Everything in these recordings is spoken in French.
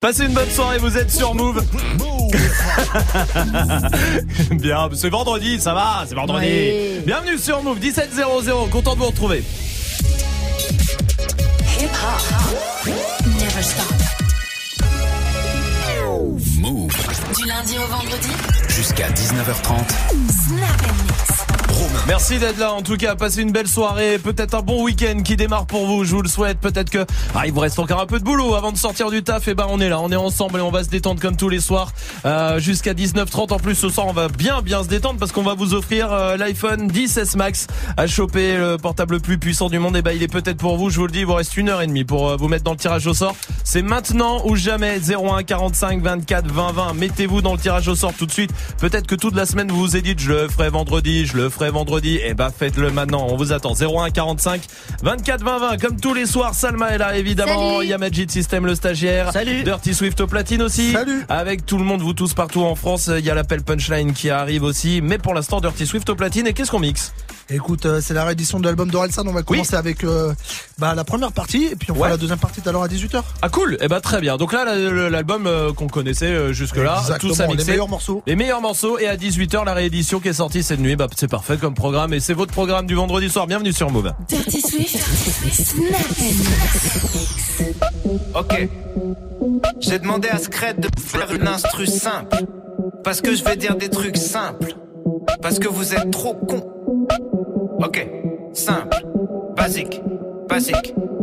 Passez une bonne soirée, vous êtes sur Move. Bien, c'est vendredi, ça va, c'est vendredi. Bienvenue sur Move 1700, content de vous retrouver. Hip hop. Never stop. Move Du lundi au vendredi. jusqu'à 19h30. Snap and mix. Merci d'être là, en tout cas, passez une belle soirée, peut-être un bon week-end qui démarre pour vous, je vous le souhaite, peut-être que, ah, il vous reste encore un peu de boulot avant de sortir du taf, et ben on est là, on est ensemble et on va se détendre comme tous les soirs, euh, jusqu'à 19h30, en plus ce soir on va bien bien se détendre parce qu'on va vous offrir euh, l'iPhone 10S Max à choper le portable le plus puissant du monde, et ben il est peut-être pour vous, je vous le dis, il vous reste une heure et demie pour euh, vous mettre dans le tirage au sort, c'est maintenant ou jamais, 01 45 24 20 20, mettez-vous dans le tirage au sort tout de suite, peut-être que toute la semaine vous vous êtes dit, je le ferai vendredi, je le ferai vendredi, et bah faites-le maintenant, on vous attend. 01 45 24 20 20, comme tous les soirs, Salma est là évidemment, Salut. il y a Majid System le stagiaire, Salut. Dirty Swift au platine aussi, Salut. avec tout le monde, vous tous partout en France, il y a l'appel punchline qui arrive aussi, mais pour l'instant Dirty Swift au platine, et qu'est-ce qu'on mixe? Écoute, euh, c'est la réédition de l'album d'Orelsan. On va commencer avec euh, bah, la première partie et puis on Ouais. fera la deuxième partie tout à l'heure à 18h. Ah cool, et bah très bien, donc là la- l'album euh, qu'on connaissait euh, jusque-là, tout ça les mixé. meilleurs morceaux. Les meilleurs morceaux et à 18h la réédition qui est sortie cette nuit, bah c'est parfait comme programme et c'est votre programme du vendredi soir. Bienvenue sur Move. Ok. J'ai demandé à Scred de faire une instru simple. Parce que je vais dire des trucs simples. Parce que vous êtes trop cons. Ok. Simple. Basique. Basique.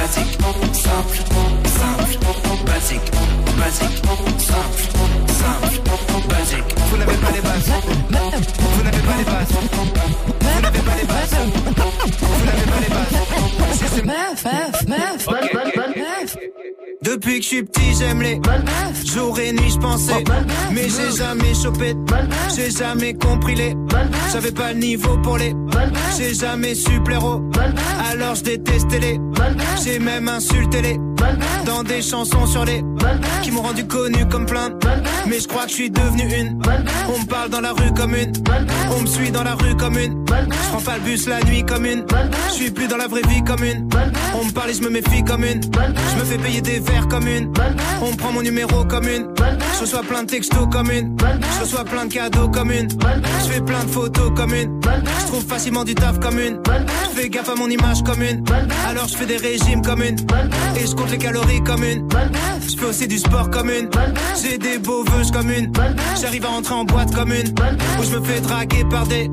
Basique. Simple. Simple. Basique. Basique. Simple. Simple. Basique. Vous n'avez pas les bases. Vous n'avez pas les bases. Vous n'avez pas les bases. Vous n'avez pas les bases. C'est- c'est- Meuf, meuf, meuf. Ok, ok, ok. Meuf. Depuis que je suis petit, j'aime les jour et nuit, je pensais. Mais j'ai jamais chopé, j'ai jamais compris les. J'avais pas le niveau pour les. J'ai jamais su plaire aux. Alors je détestais les. J'ai même insulté les. Dans des chansons sur les. Qui m'ont rendu connu comme plein. de- Mais je crois que je suis devenu une. On me parle dans la rue comme une. On me suit dans la rue comme une. Je prends pas le bus la nuit comme une. Je suis plus dans la vraie vie comme une. On me parle et je me méfie comme une. Je me fais payer des verres comme une. On prend mon numéro comme une. Je reçois plein de textos comme une. Je reçois plein de cadeaux comme une. Je fais plein de photos comme une. Je trouve facilement du taf comme une. Je fais gaffe à mon image comme une. Alors je fais des régimes comme une. Et je compte les calories comme une. Je fais aussi du sport comme une. J'ai des beaux vœux comme une. J'arrive à rentrer en boîte comme une. Où je me fais draguer par des.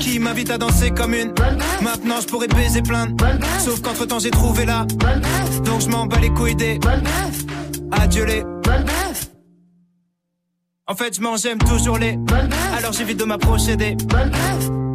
Qui m'invitent à danser comme une. Maintenant je pourrais baiser plein. Sauf qu'entre temps j'ai trouvé là. Donc je m'en bats les couilles des. Adieu les. En fait, je m'en j'aime toujours les. Alors j'évite de m'approcher des. Move.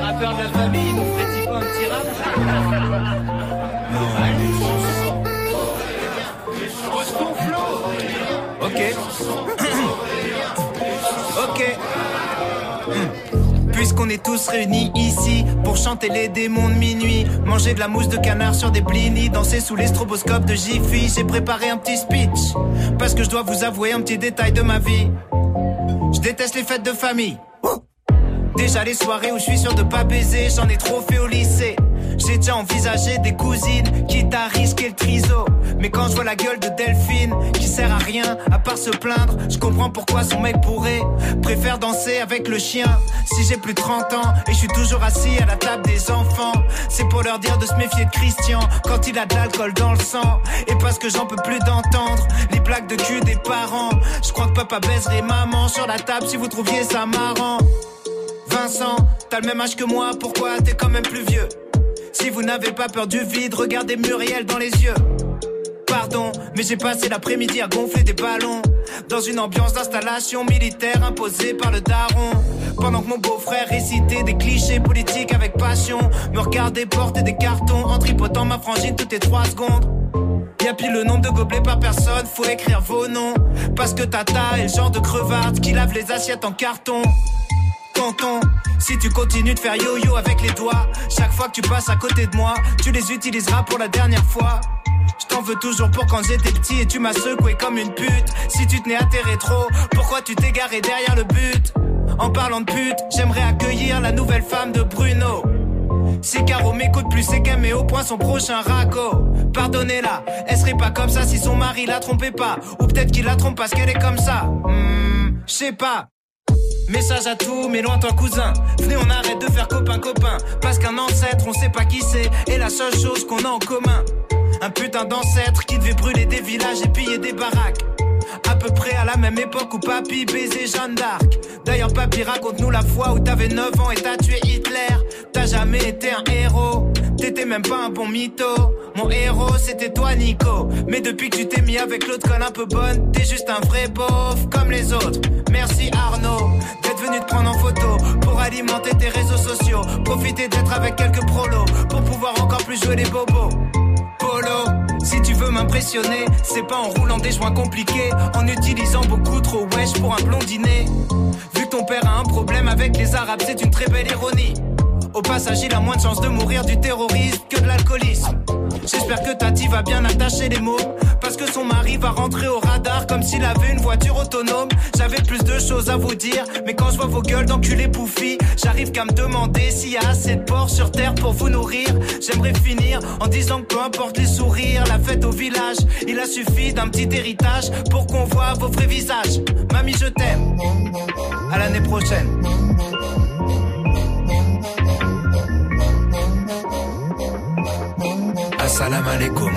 Rappeur de la famille, un petit rap Ok. ok. Puisqu'on est tous réunis ici pour chanter les démons de minuit, manger de la mousse de canard sur des blinis, danser sous les stroboscopes de Jiffy, j'ai préparé un petit speech parce que je dois vous avouer un petit détail de ma vie. Je déteste les fêtes de famille. Déjà les soirées où je suis sûr de pas baiser, j'en ai trop fait au lycée. J'ai déjà envisagé des cousines, quitte à risquer le triso. Mais quand je vois la gueule de Delphine, qui sert à rien à part se plaindre, je comprends pourquoi son mec pourrait préfère danser avec le chien. Si j'ai plus de 30 ans et je suis toujours assis à la table des enfants, c'est pour leur dire de se méfier de Christian quand il a de l'alcool dans le sang. Et parce que j'en peux plus d'entendre les blagues de cul des parents. Je crois que papa baiserait maman sur la table si vous trouviez ça marrant. Vincent, t'as le même âge que moi, pourquoi t'es quand même plus vieux? Si vous n'avez pas peur du vide, regardez Muriel dans les yeux. Pardon, mais j'ai passé l'après-midi à gonfler des ballons dans une ambiance d'installation militaire imposée par le daron. Pendant que mon beau-frère récitait des clichés politiques avec passion, me regardait porter des cartons en tripotant ma frangine toutes les trois secondes. Y'a pile le nombre de gobelets par personne, faut écrire vos noms. Parce que Tata est le genre de crevarde qui lave les assiettes en carton. Tonton, si tu continues de faire yo-yo avec les doigts, chaque fois que tu passes à côté de moi, tu les utiliseras pour la dernière fois. Je t'en veux toujours pour quand j'étais petit et tu m'as secoué comme une pute. Si tu tenais à tes rétros, pourquoi tu t'es garé derrière le but? En parlant de pute, j'aimerais accueillir la nouvelle femme de Bruno. Si Caro m'écoute plus, c'est qu'elle met au point son prochain raco. Pardonnez-la, elle serait pas comme ça si son mari la trompait pas. Ou peut-être qu'il la trompe parce qu'elle est comme ça. Hmm, je pas. Message à tous mes lointains cousins. Venez, on arrête de faire copain-copain. Parce qu'un ancêtre, on sait pas qui c'est. Et la seule chose qu'on a en commun. Un putain d'ancêtre qui devait brûler des villages et piller des baraques. À peu près à la même époque où papy baisait Jeanne d'Arc. D'ailleurs, papy, raconte-nous la fois où t'avais 9 ans et t'as tué Hitler. T'as jamais été un héros, t'étais même pas un bon mytho. Mon héros, c'était toi, Nico. Mais depuis que tu t'es mis avec l'autre conne un peu bonne, t'es juste un vrai pauvre comme les autres. Merci Arnaud d'être venu te prendre en photo pour alimenter tes réseaux sociaux. Profiter d'être avec quelques prolos pour pouvoir encore plus jouer les bobos. Polo, si tu veux m'impressionner, c'est pas en roulant des joints compliqués, en utilisant beaucoup trop wesh pour un blondinet. Vu que ton père a un problème avec les arabes, c'est une très belle ironie. Au passage, il a moins de chances de mourir du terrorisme que de l'alcoolisme. J'espère que Tati va bien attacher les mots. Parce que son mari va rentrer au radar comme s'il avait une voiture autonome. J'avais plus de choses à vous dire, mais quand je vois vos gueules d'enculés bouffis, j'arrive qu'à me demander s'il y a assez de porcs sur terre pour vous nourrir. J'aimerais finir en disant que peu importe les sourires, la fête au village, il a suffi d'un petit héritage pour qu'on voit vos vrais visages. Mamie, je t'aime. À l'année prochaine. Assalam alaikum.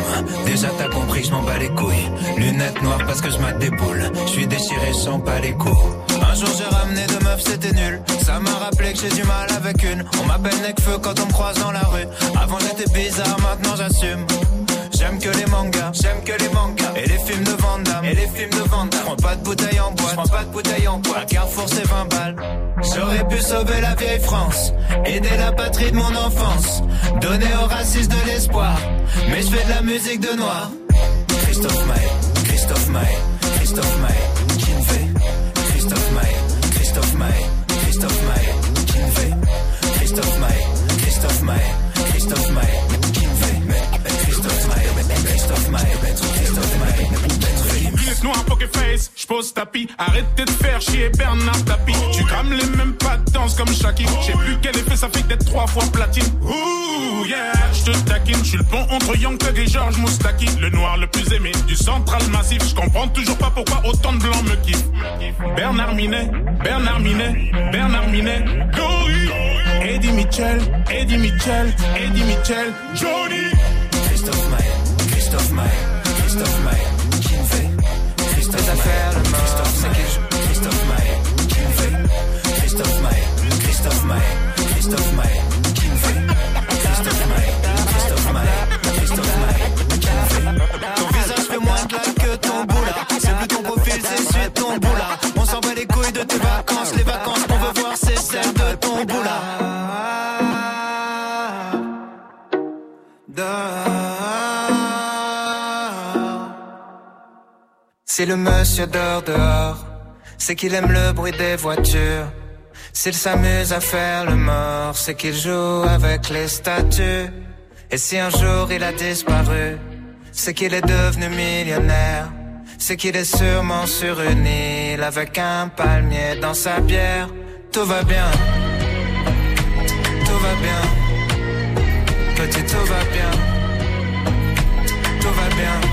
Déjà t'as compris, je m'en bats les couilles. Lunettes noires parce que je mate des boules. Je suis déchiré, je sens pas les coups. Un jour j'ai ramené deux meufs, c'était nul. Ça m'a rappelé que j'ai du mal avec une. On m'appelle Necfeu quand on me croise dans la rue. Avant j'étais bizarre, maintenant j'assume. J'aime que les mangas, j'aime que les mangas. Et les films de Van Damme, et les films de Van Damme. Prends pas de bouteille en boîte, prends pas de bouteille en boîte. Carrefour c'est 20 balles. J'aurais pu sauver la vieille France, aider la patrie de mon enfance, donner aux racistes de l'espoir. Mais je fais de la musique de noir. Christophe Maé, Christophe Maé, Christophe Maé, Noires, poker face, j'pose tapis. Arrêtez de faire chier Bernard Tapie. Tu crames les mêmes pas de danse comme Shaki. J'sais plus quel effet ça fait d'être trois fois platine. Ouh, yeah, j'te taquine. J'suis le pont entre Young Thug et George Moustaki. Le noir le plus aimé du central massif. J'comprends toujours pas pourquoi autant de blancs me kiffent. Bernard Minet, Bernard Minet, Bernard Minet. Gory. Eddie Mitchell, Eddie Mitchell, Eddie Mitchell. Johnny. Christophe Maé, Christophe Maé, Christophe Maé, Christophe Maé, Christophe Maé, qui me Christophe Maé, Christophe Maé, Christophe Maé, qui Ton visage fait moins de que ton boula. C'est plus ton profil, c'est celui de ton boula. On s'en bat les couilles de tes vacances. Les vacances qu'on veut voir, c'est celles de ton boula. Dehors. C'est le monsieur dehors dehors. C'est qu'il aime le bruit des voitures. S'il s'amuse à faire le mort, c'est qu'il joue avec les statues. Et si un jour il a disparu, c'est qu'il est devenu millionnaire. C'est qu'il est sûrement sur une île avec un palmier dans sa bière. Tout va bien, tout va bien. Petit, tout va bien. Tout va bien.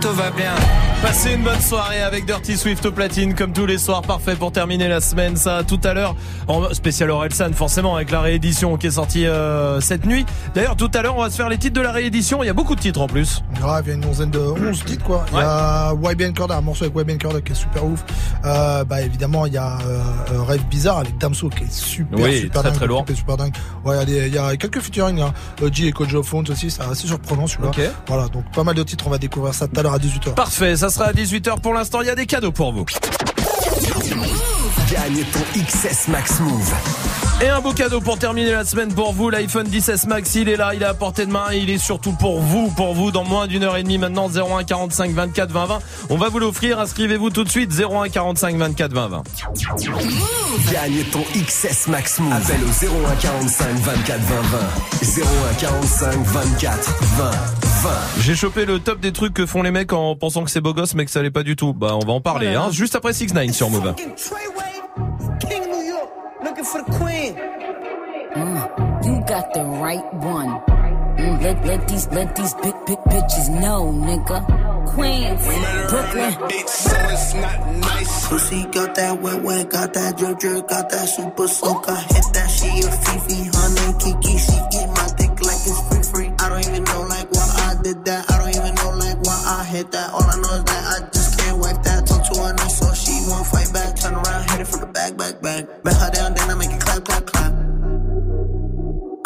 Tout va bien. Passez une bonne soirée avec Dirty Swift au platine comme tous les soirs, parfait pour terminer la semaine. Ça tout à l'heure en spécial Orelsan forcément avec la réédition qui est sortie euh, cette nuit. D'ailleurs tout à l'heure on va se faire les titres de la réédition. Il y a beaucoup de titres en plus. Grave, il y a une onzaine de 11 titres quoi. Il y a YBN Corda, un morceau avec YBN Corda qui est super ouf. Euh, bah évidemment il y a euh, Rêve Bizarre avec Damso qui est super Oui, super très, dingue, très lourd. super dingue. Ouais, il y a des- il y, a quelques featuring hein. Euh, G et Kojo Phones aussi, c'est assez surprenant celui-là. Ok. Voilà, donc pas mal de titres, on va découvrir ça tout à l'heure à 18h. Parfait, ça sera à 18h pour l'instant. Il y a des cadeaux pour vous. Gagne ton XS Max Move. Et un beau cadeau pour terminer la semaine pour vous, l'iPhone 16 Max, il est là, il est à portée de main, il est surtout pour vous, pour vous, dans moins d'une heure et demie maintenant, 01 45 24 20 20. On va vous l'offrir, inscrivez-vous tout de suite, 01 45 24 20 20. Gagne ton XS Max Move. Appelle au 01 45 24 20 20. 01 45 24 20 20. J'ai chopé le top des trucs que font les mecs en pensant que c'est beau gosse mais que ça l'est pas du tout. Bah on va en parler, hein, juste après 6 9 sur Move. King of New York, looking for the queen. You got the right one. Let, let these let these big big bitches know, nigga. Queens, Brooklyn. Pussy got that wet wet, got that drip drip, got that super soak. I hit that she a Fifi, honey Kiki. She eat did that. I don't even know like why I hit that. All I know is that I just can't wipe that. Talk to her nice so she won't fight back. Turn around, hit it from the back, back, back. Bet her down, then I make it clap, clap, clap.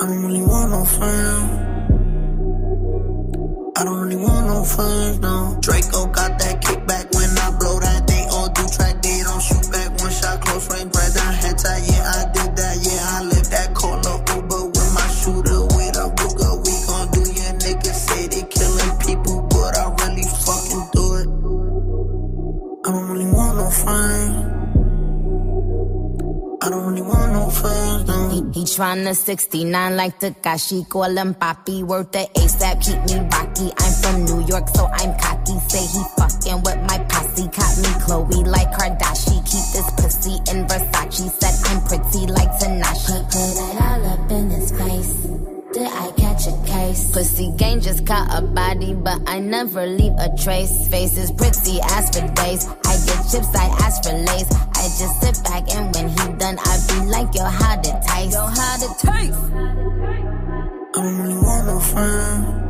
I don't really want no friends. I don't really want no friends, no. Draco got that kickback when He, tryna 69 like Takashi, call him Papi, worth the ASAP, keep me rocky. I'm from New York, so I'm cocky. Say he fucking with my posse, caught me Chloe like Kardashian. Keep this pussy in Versace, Pussy gang just caught a body, but I never leave a trace. Faces pretty, ask for days. I get chips, I ask for lace. I just sit back and when he done, I be like, yo, how to taste? Yo, how to taste? I don't really want no friends.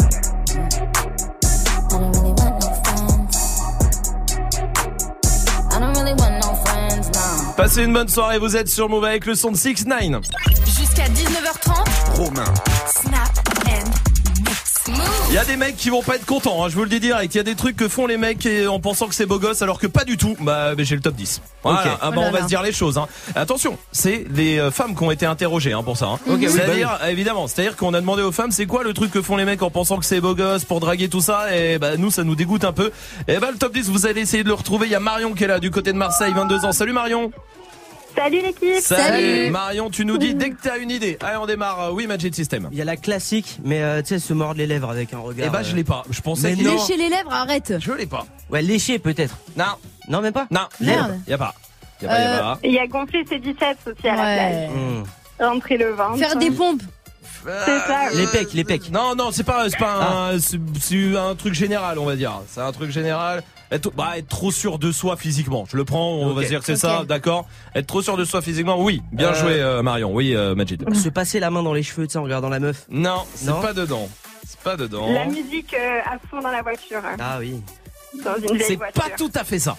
Passez une bonne soirée, vous êtes sur Move avec le son de 6 9 Jusqu'à 19h30. Romain. Snap. Il y a des mecs qui vont pas être contents, hein, je vous le dis direct. Il y a des trucs que font les mecs et- en pensant que c'est beau gosse alors que pas du tout. Bah, mais j'ai le top 10. Voilà. Ok. Ah, bah, Oh là on va là. se dire les choses. Hein. Attention, c'est les euh, femmes qui ont été interrogées hein, pour ça. Hein. Ok, oui, c'est-à-dire, évidemment, c'est-à-dire qu'on a demandé aux femmes c'est quoi le truc que font les mecs en pensant que c'est beau gosse pour draguer tout ça? Et bah nous ça nous dégoûte un peu. Et bah le top 10, vous allez essayer de le retrouver. Il y a Marion qui est là du côté de Marseille, 22 ans. Salut Marion. Salut l'équipe Marion, tu nous dis dès que t'as une idée. Allez, on démarre. Euh, Oui, Magic System. Il y a la classique, mais euh, tu sais, se mordre les lèvres avec un regard. Eh bah, je l'ai pas. Je pensais Mais qu'il non. Lécher les lèvres, arrête. Je l'ai pas. Ouais, lécher peut-être. Non. Non, même pas Non. Merde. Y a pas. Y a pas, y a Euh, pas. Il y a gonflé ses biceps aussi à la Ouais. plage. Hmm. Rentrer le ventre. Faire des pompes. C'est ça. Les pecs, les pecs. Non, non, c'est pas, c'est pas un, c'est c'est un truc général, on va dire. C'est un truc général. Être, bah, être trop sûr de soi physiquement. Je le prends, on va Ok. dire que c'est ça, d'accord. Être trop sûr de soi physiquement, oui. Bien Euh, joué, euh, Marion. Oui, euh, Majid. Se passer la main dans les cheveux, tu sais, en regardant la meuf. Non, c'est Non. pas dedans. C'est pas dedans. La musique euh, à fond dans la voiture. Ah oui. Dans une vieille C'est voiture. pas tout à fait ça.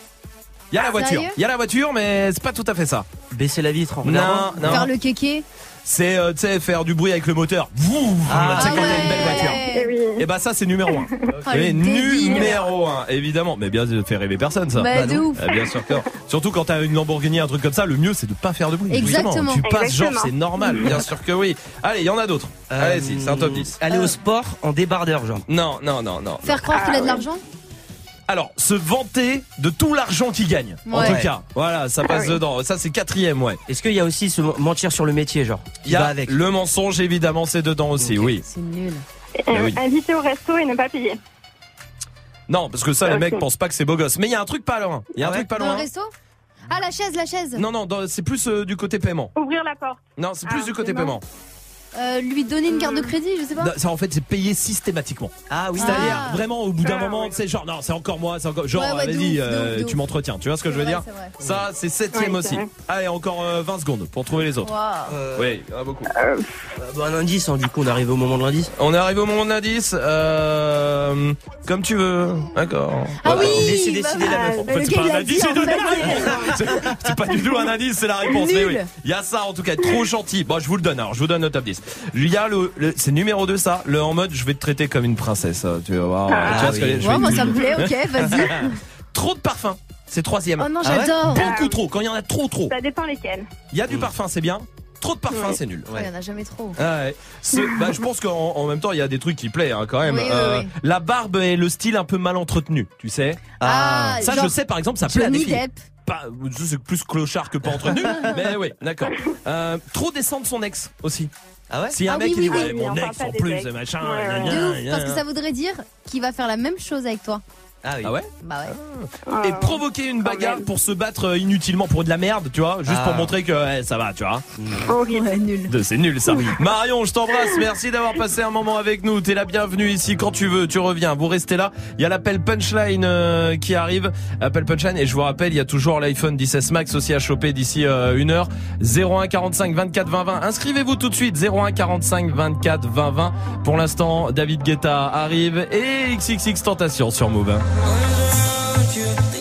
Il y a la voiture. Sérieux Il y a la voiture, mais c'est pas tout à fait ça. Baisser la vitre en regardant. Non, Faire non. le kéké. C'est, euh, tu sais, faire du bruit avec le moteur. Vouh, Ah, tu sais, quand t'as une belle ouais. voiture. Eh oui. Et bah ça c'est numéro 1. Ah, le débile. numéro 1, évidemment. Mais bien, ça fait rêver personne ça. Bah, de non. ouf. Ah, bien sûr que non. Surtout quand t'as une Lamborghini, un truc comme ça, le mieux c'est de pas faire de bruit. Exactement. Justement. Tu passes genre c'est normal, bien sûr que oui. Allez, il y en a d'autres. Euh, Allez, si, c'est un top 10. Aller au sport en débardeur, genre. Non, non, non, non. Faire croire qu'il a de ouais. l'argent. Alors, se vanter de tout l'argent qu'il gagne. En tout cas, voilà, ça passe Ah oui. dedans. Ça c'est quatrième, ouais. Est-ce qu'il y a aussi se mentir sur le métier, genre Il y a avec le mensonge évidemment, c'est dedans aussi, oui. C'est nul. Euh, oui. Inviter au resto et ne pas payer. Non, parce que ça les mecs pensent pas que c'est beau gosse. Mais il y a un truc pas loin. Il y a un Ah ouais truc pas Dans le loin. resto? Ah, la chaise, la chaise. Non, non, c'est plus euh, du côté paiement. Ouvrir la porte. Non, c'est plus Ah, du côté non. paiement. Euh, lui donner une carte de crédit, je sais pas. Non, Ça en fait c'est payé systématiquement. Ah oui. C'est-à-dire Ah. vraiment au bout d'un Ah, moment, sais genre non c'est encore moi, c'est encore genre Ouais, vas-y euh, tu m'entretiens, tu vois ce que je veux C'est dire c'est. Ça c'est septième Ouais, aussi. c'est. Allez encore euh, 20 secondes pour trouver les autres. Euh, Oui, il y en a beaucoup. euh, bon, un indice, hein, du coup, on arrive au moment de l'indice. On est arrivé au moment de l'indice. Euh, comme tu veux, d'accord. Ah Voilà. oui bah, la meuf. En le fait, c'est pas un indice, c'est la. C'est- C'est pas du tout un indice, c'est la réponse. Mais oui, il y a ça en tout cas, trop gentil. Bon, je vous le donne. Alors, je vous donne le top 10. Il y a le, le- c'est numéro 2 ça, le en mode je vais te traiter comme une princesse. Tu vas voir. Ah, tu vois ce que oui. je Ouais, vais moi ça me plaît, ok, vas-y. Trop de parfum. C'est troisième. Oh non, Ah ouais? j'adore. Beaucoup trop. Quand il y en a trop, trop. Ça dépend lesquels. Il y a du parfum, c'est bien. Trop de parfum, Ouais. c'est nul. Ouais, Il y en a jamais trop. Ah ouais. Bah, je pense qu'en en même temps, il y a des trucs qui plaisent hein, quand même. Oui, oui, oui. La barbe et le style un peu mal entretenu, tu sais. Ah, ça, genre je sais par exemple, ça plaît à des filles. Depp. Pas, plus clochard que pas entretenu. mais oui, d'accord. Euh, trop descendre son ex aussi. Ah ouais? A un Ah mec oui, qui dit oui, ouais, oui. mon parle ex pas en des plus, ex. machin. Ouais, gna, ouais. gna, De ouf, gna, parce que gna. ça voudrait dire qu'il va faire la même chose avec toi. Ah oui. Ah ouais Bah ouais. Et Ah, provoquer une bagarre pour se battre euh, inutilement pour de la merde, tu vois, juste Ah. pour montrer que ouais, ça va, tu vois. Horrible. Ouais, nul. C'est nul ça. Marion, je t'embrasse. Merci d'avoir passé un moment avec nous. T'es la bienvenue ici quand tu veux. Tu reviens. Vous restez là. Il y a l'appel punchline euh, qui arrive. Appel punchline. Et je vous rappelle, il y a toujours l'iPhone 16 Max aussi à choper d'ici euh, une heure. 01 45 24 20 20. Inscrivez-vous tout de suite. 01 45 24 20 20. Pour l'instant, David Guetta arrive et XXX Tentation sur Move. Yes,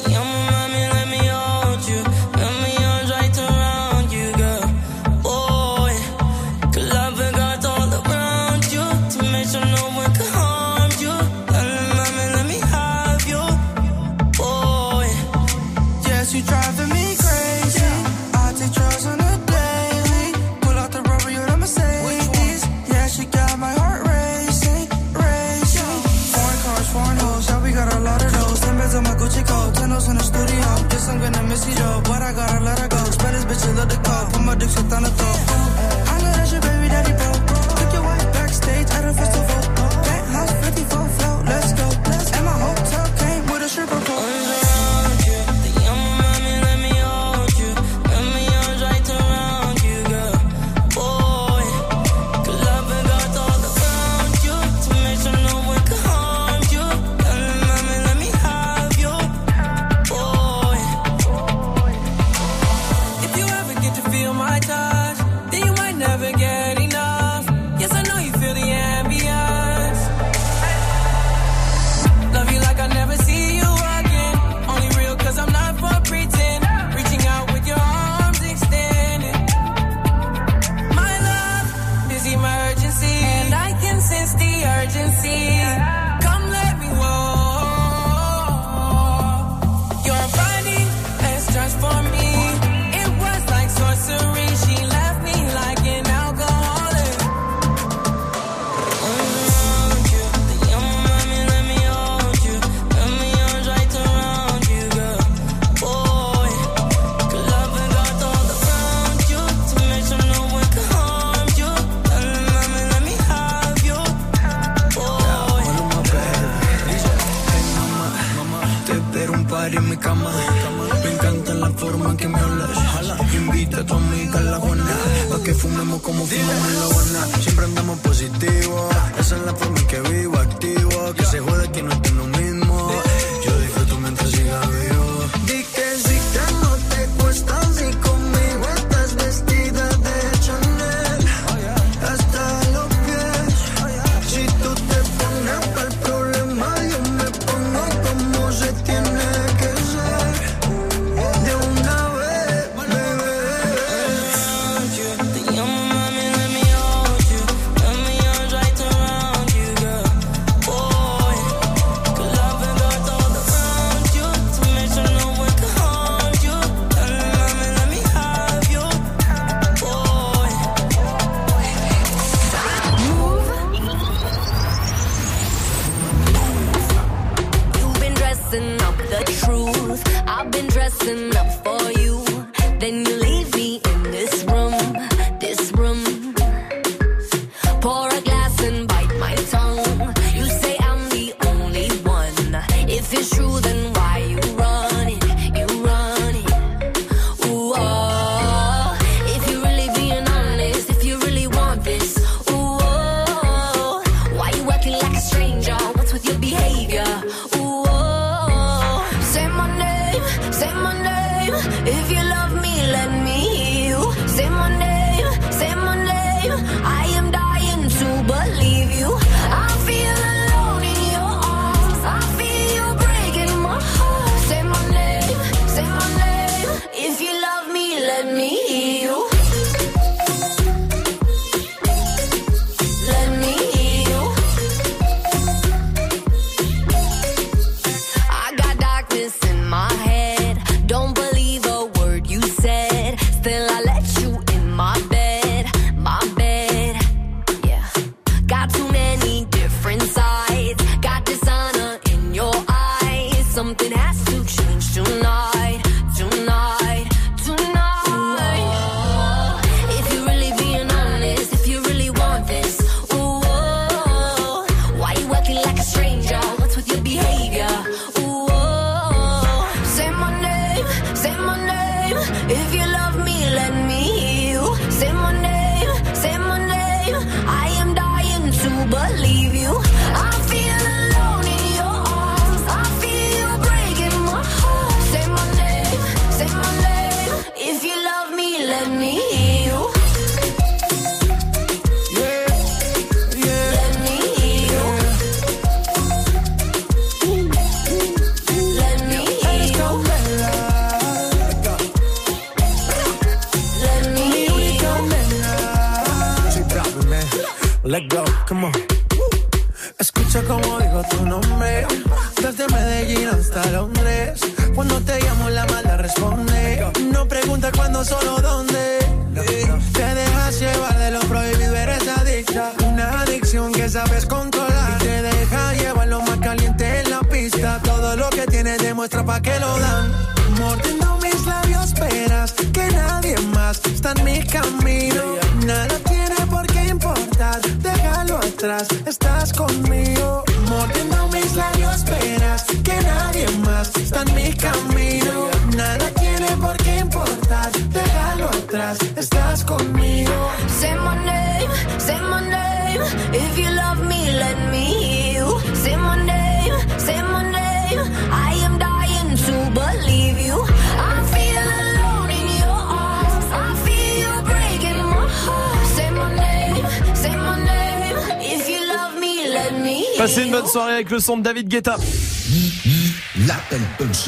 son de David Guetta.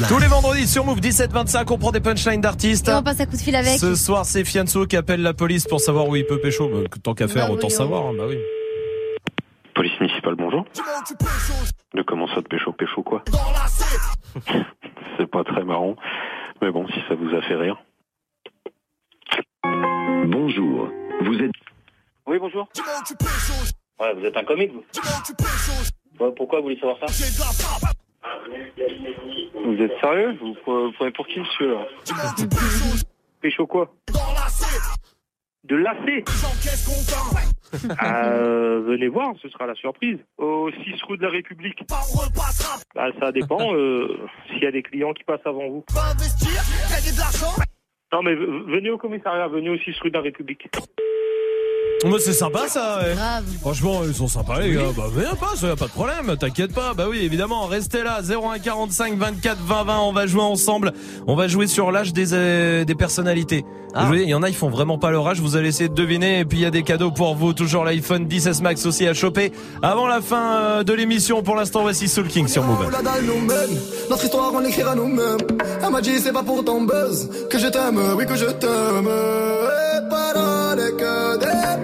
Tous les vendredis sur Move 1725, on prend des punchlines d'artistes. on passe à coup de fil avec. Ce soir, c'est Fianso qui appelle la police pour savoir où il peut pécho. Bah, tant qu'à bah faire, autant savoir. Hein, bah oui. Police municipale, bonjour. De comment ça de pécho Pécho quoi C'est pas très marrant, mais bon, si ça vous a fait rire. Bonjour, vous êtes... Oui, bonjour. Ouais, vous êtes un comique, vous pourquoi vous voulez savoir ça Vous êtes sérieux Vous prenez pour qui, monsieur, là Pécho quoi De lacet ah, euh, venez voir, ce sera la surprise. Au 6 rue de la République. Bah, ça dépend euh, s'il y a des clients qui passent avant vous. Non mais venez au commissariat, venez au 6 rue de la République. Moi c'est sympa ça. ouais. Grave. Franchement ils sont sympas les gars. Bah viens pas, ça y a pas de problème. T'inquiète pas. Bah oui évidemment. Restez là. 01 45 24 20 20. On va jouer ensemble. On va jouer sur l'âge des euh, des personnalités. Ah. Vous voyez, il y en a ils font vraiment pas leur âge. Vous allez essayer de deviner. Et puis il y a des cadeaux pour vous. Toujours l'iPhone 10s Max aussi à choper avant la fin euh, de l'émission. Pour l'instant voici Soul King sur Move. La dalle nous mène, notre histoire on l'écrira nous-mêmes. Elle m'a dit c'est pas pour ton buzz que je t'aime, oui que je t'aime. Et paroles et que des paroles.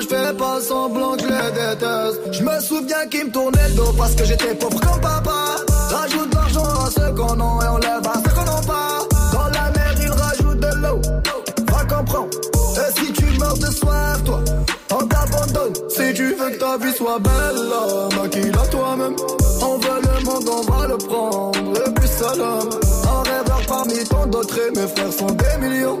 je fais pas semblant que je les déteste. Je me souviens qu'ils me tournaient le dos parce que j'étais pauvre comme papa. Rajoute de l'argent à ceux qu'on a et on lève à qu'on n'a pas. Dans la mer ils rajoutent de l'eau. Va comprendre. Et si tu meurs de soif, toi, on t'abandonne. Si tu veux que ta vie soit belle, maquille-la toi-même. On veut le monde, on va le prendre. Le plus seul homme. Un rêveur parmi tant d'autres et mes frères sont des millions.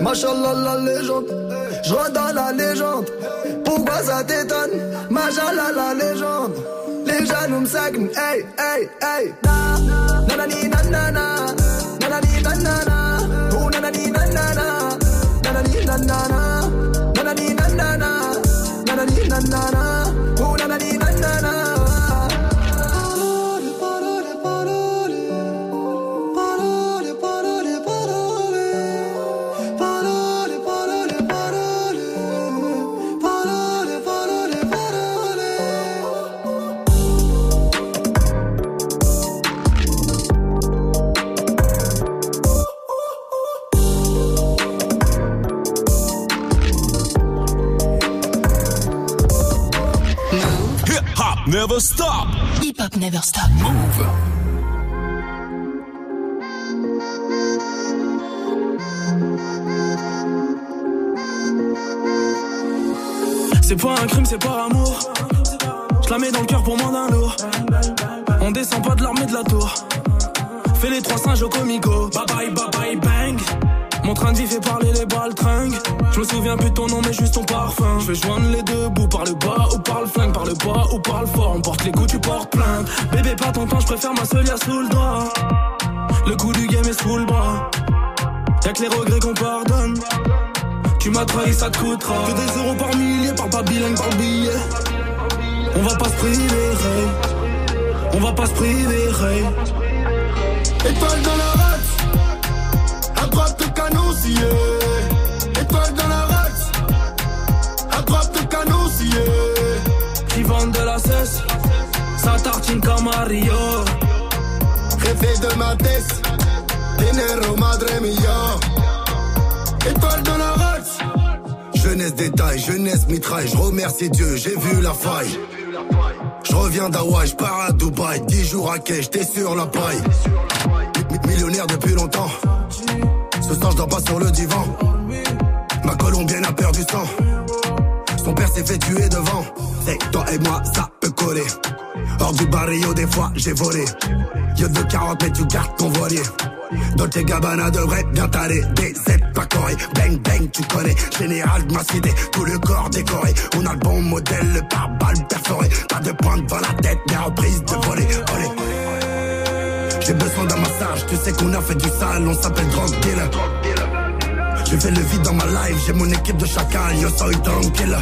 Machallah la légende. Je dans la légende. Pourquoi ça t'étonne? Machallah la légende. Les jaloux me seguent. Hey, hey, hey. Na, nanana. Oh, never stop. Hip hop never stop. Move. C'est pas un crime, c'est par amour. Je la mets dans le cœur pour moins d'un lourd. On descend pas de l'armée de la tour. Fais les trois singes au comico. Bye bye, bye bye, bang. Mon train vie fait parler les balles tringues. Je me souviens plus de ton nom, mais juste ton parfum. Je vais joindre les deux bouts par le bas ou par le flingue, par le bas ou par le fort. On porte les coups, tu portes plainte. Bébé, pas ton temps, je préfère ma seule sous le doigt. Le coup du game est sous le bras. Y'a que les regrets qu'on pardonne. Tu m'as trahi, ça te coûtera. Que des euros par millier, par pas bilingue, par billet. On va pas se priver. On va pas se priver, hey. Étoile dans la Étoile dans la race, à droite le canon scié. Qui vendent de la cesse, ça tartine comme Mario. Jefe de ma tête, dinero madre mía. Étoile dans la race. Jeunesse détail, jeunesse mitraille, je remercie Dieu, j'ai vu la faille. Je reviens d'Hawaï, je pars à Dubaï, 10 jours à quai, j'étais sur la paille. Mi- Millionnaire depuis longtemps. Ce soir, je dors pas sur le divan. Ma colombienne a perdu sang. Son père s'est fait tuer devant. C'est toi et moi, ça peut coller. Hors du barrio, des fois, j'ai volé. Yo de 40, mais tu gardes ton voilier. Dolce Gabbana devrait bien t'aller. Des aides pas corées. Bang, bang, tu connais. Général de ma cité, tout le corps décoré. On a le bon modèle, le pare-balles perforé. Pas de pointe dans la tête, mais reprise de voler. Olé. J'ai besoin d'un massage, tu sais qu'on a fait du sale, on s'appelle drug dealer. J'ai fait le vide dans ma life, j'ai mon équipe de chacal, yo soy tranquille.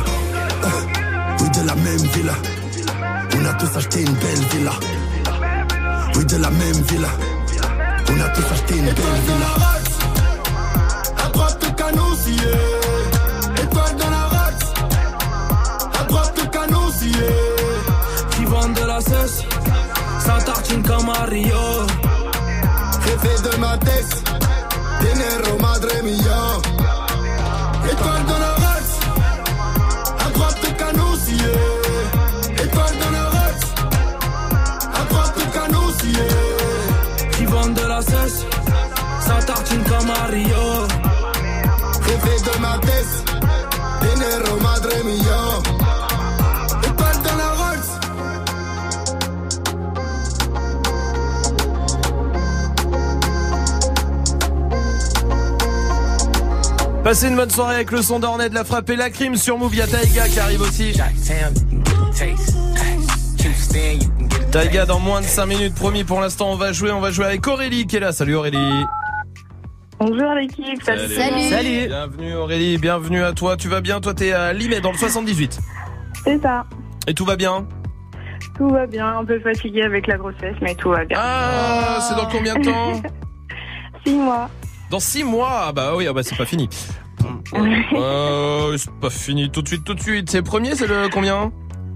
Euh, oui, de la même villa. On a tous acheté une belle villa. Oui, de la même villa. On a tous acheté une belle villa. À droite le. Étoile dans la race. À droite le canon scié. Qui vendent de la cesse, ça tartine comme à Rio. Jefe de ma tête. Dinero madre mia. Étoile dans la race. À droite le canon scié. Étoile dans la race. À droite le canon scié. Qui vendent de la cesse, ça tartine comme à Rio. Jefe de ma tête. Dinero madre mia. Passez une bonne soirée avec le son d'Ornet de la frappe et la crime sur Move. Il y a Taiga qui arrive aussi. Taiga dans moins de 5 minutes, promis pour l'instant on va jouer, on va jouer avec Aurélie qui est là. Salut Aurélie. Bonjour l'équipe, salut. Salut. Bienvenue Aurélie, bienvenue à toi. Tu vas bien? Toi t'es à Limay dans le 78. C'est ça. Et tout va bien? Tout va bien, un peu fatigué avec la grossesse, mais tout va bien. Ah, c'est dans combien de temps? Six mois. Dans 6 mois? Ah bah oui, ah bah c'est pas fini. Euh, c'est pas fini. Tout de suite, tout de suite. C'est le premier, c'est le combien?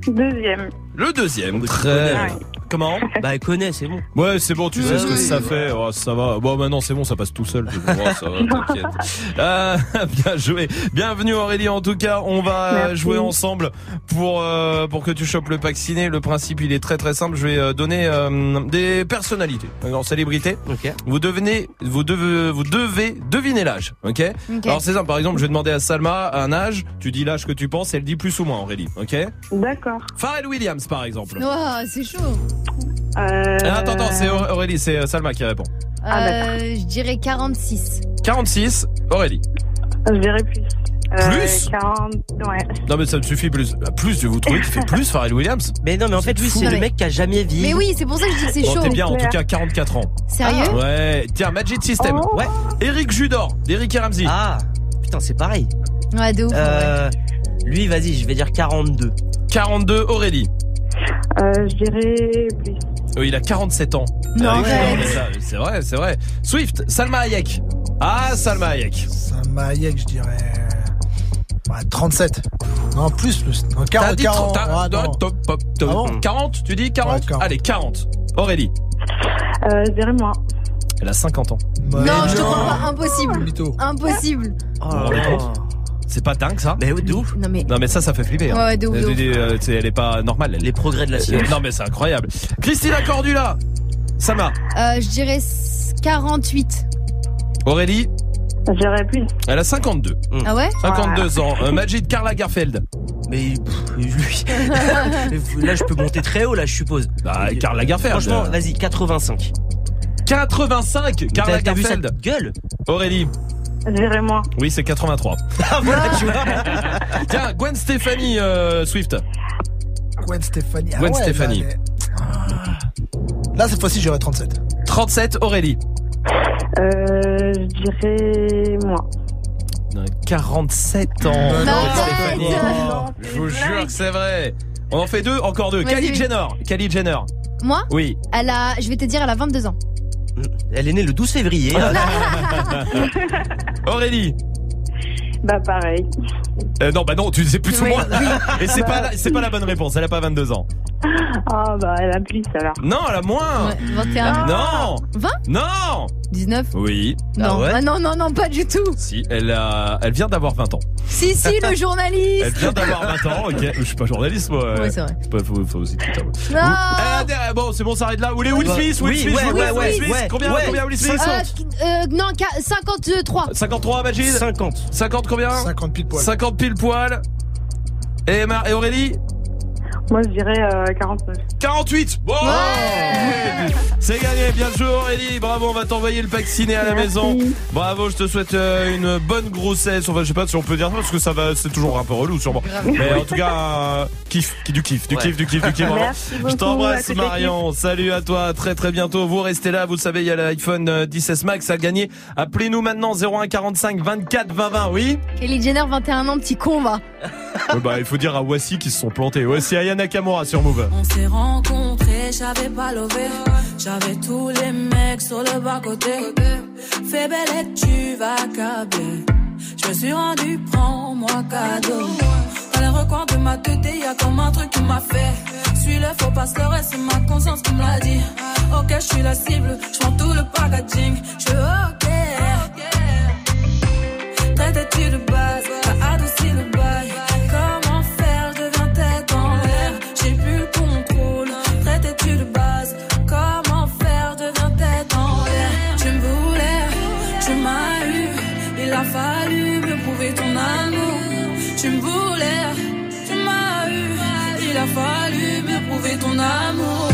Deuxième. Le deuxième, très bien. Comment Bah, elle connaît, c'est bon. Ouais, c'est bon, tu sais ce que oui. ça fait. Oh, ça va. Bon, maintenant c'est bon, ça passe tout seul. Oh, ça va, t'inquiète. Euh, bien joué. Bienvenue Aurélie. En tout cas, on va Merci. jouer ensemble pour euh, pour que tu chopes le pack ciné. Le principe, il est très très simple. Je vais euh, donner euh, des personnalités, en célébrité. Vous devenez, vous devez, vous devez deviner l'âge. Ok? Ok. Alors c'est simple. Par exemple, je vais demander à Salma un âge. Tu dis l'âge que tu penses. Elle dit plus ou moins, Aurélie. Ok? D'accord. Pharrell Williams, par exemple. Oh, c'est chaud. Euh... Ah, Attends, attends, c'est Aur- Aurélie, c'est euh, Salma qui répond. Euh, je dirais 46. 46, Aurélie. Je dirais plus. Euh, Plus 40, ouais. Non mais ça me suffit plus. Bah, Plus, vous trouvez qu'il fait plus Pharrell Williams Mais non, mais en fait, lui, c'est le mec qui a jamais vieilli. Mais oui, c'est pour ça que je dis que c'est Bon, chaud. t'es bien, en tout cas 44 ans. Sérieux Ah, Ouais, tiens, Magic System. Oh. Ouais. Eric Judor, d'Eric et Ramsey. Ah, putain, c'est pareil. Ouais, de ouf. Euh, lui, vas-y, je vais dire 42. 42, Aurélie. Euh, je dirais plus. Euh, il a 47 ans. Non, ça, C'est vrai, c'est vrai. Swift, Salma Hayek. Ah, Salma Hayek. Salma Hayek, je dirais. Ouais, 37. Non, plus, plus. Non, 40, T'as dit 40. 30, t'as- Ah, non. top, top, top. Ah bon 40, tu dis 40, Ouais, 40. Allez, 40. Aurélie. Euh, je dirais moins. Elle a 50 ans. Mais Non, je te crois pas. Impossible. Impossible. Oh C'est pas dingue ça Mais de ouf. Non, mais. Non mais ça, ça fait flipper. hein. Ouais, de ouf, de euh, elle est pas normale. elle. Les progrès de la Euh, science. Non mais c'est incroyable. Christina Cordula. Sama. Euh, je dirais 48. Aurélie. Je dirais plus. Elle a 52. Ah ouais? 52 ans. Euh, Majid Karl Lagerfeld. Mais pff, lui. là, je peux monter très haut, là, je suppose. Bah, Karl Lagerfeld. Franchement, vas-y, 85. 85 Karl T'as- vu gueule? Aurélie. Je dirais moins. Oui, c'est 83. Ah, voilà, tu vois. Tiens, Gwen Stefani euh, Swift. Gwen Stefani. Ah Gwen ouais, Stefani. Là, cette fois-ci, j'aurais 37. 37 Aurélie. Euh, je dirais. Euh, 47 ans. Non, Gwen arrête. Stefani. Non, Je vous jure que c'est vrai. On en fait deux, encore deux. Kylie. Jenner. Kylie Jenner. Moi? Oui. Elle a. Je vais te dire, elle a 22 ans. Elle est née le 12 février. Aurélie. Bah pareil. Euh, non, bah non, tu sais plus ou moins. Et c'est pas, la- c'est pas la bonne réponse. Elle a pas 22 ans. Ah, bah, elle a plus alors. Non, elle a moins. Ouais, 21. Non. 20 Non. 19 Oui. Non. Ah ouais Ah non, non, non, pas du tout. Si, elle a, elle vient d'avoir 20 ans. Si, si, le journaliste. Elle vient d'avoir 20 ans, ok. Je suis pas journaliste, moi. Ouais, c'est vrai. Faut, faut, faut aussi putain. Non. Ah, ah, bon, c'est bon, ça arrête là. Où est Will Smith? Will Oui, Smith, ouais, Will ouais, ouais, Smith. ouais, Combien, combien Will Smith? Euh, euh, non, qua- 53. 53, Majid? 50. 50 combien? 50 pile poil. 50 pile poil. Et, Mar- et Aurélie? Moi, je dirais euh, 49. 48 Bon C'est gagné, bien joué Aurélie, bravo, on va t'envoyer le pack ciné à la Merci. maison. Bravo, je te souhaite euh, une bonne grossesse. Enfin, je sais pas si on peut dire ça parce que ça va, c'est toujours un peu relou sûrement. Mais en tout cas, euh, kiff, du kiff, du Ouais. kiff, du kiff, du kiff. Merci Je t'embrasse Marion, salut à toi, très très bientôt. Vous restez là, vous savez, il y a l'iPhone euh, 10s Max à gagner. Appelez-nous maintenant 01 45 24 20 20, oui Kelly Jenner, 21 ans, petit con, va. Bah, il faut dire à Wassy qu'ils se sont plantés. Ouais, c'est On s'est rencontrés, j'avais pas levé. J'avais tous les mecs sur le bas-côté. Fais belle et tu vas câbler. Je me suis rendu, prends-moi cadeau. Dans les recoins de ma tête, y a comme un truc qui m'a fait. Suis le faux pas, le reste, c'est ma conscience qui me l'a dit. Ok, je suis la cible, je tout le packaging. Je ok. Traite-tu de base, t'as adouci le ton amour.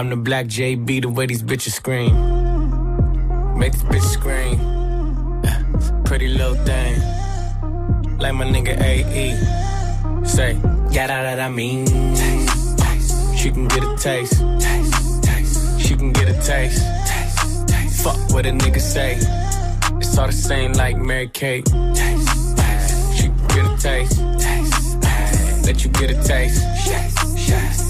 I'm the black JB, the way these bitches scream. Make this bitch scream. Pretty little thing like my nigga AE. Say, yada that I mean. Taste, taste. She can get a taste. taste. She can get a taste. Fuck what a nigga say. It's all the same like Mary Kate. She can get a taste. Let you get a taste.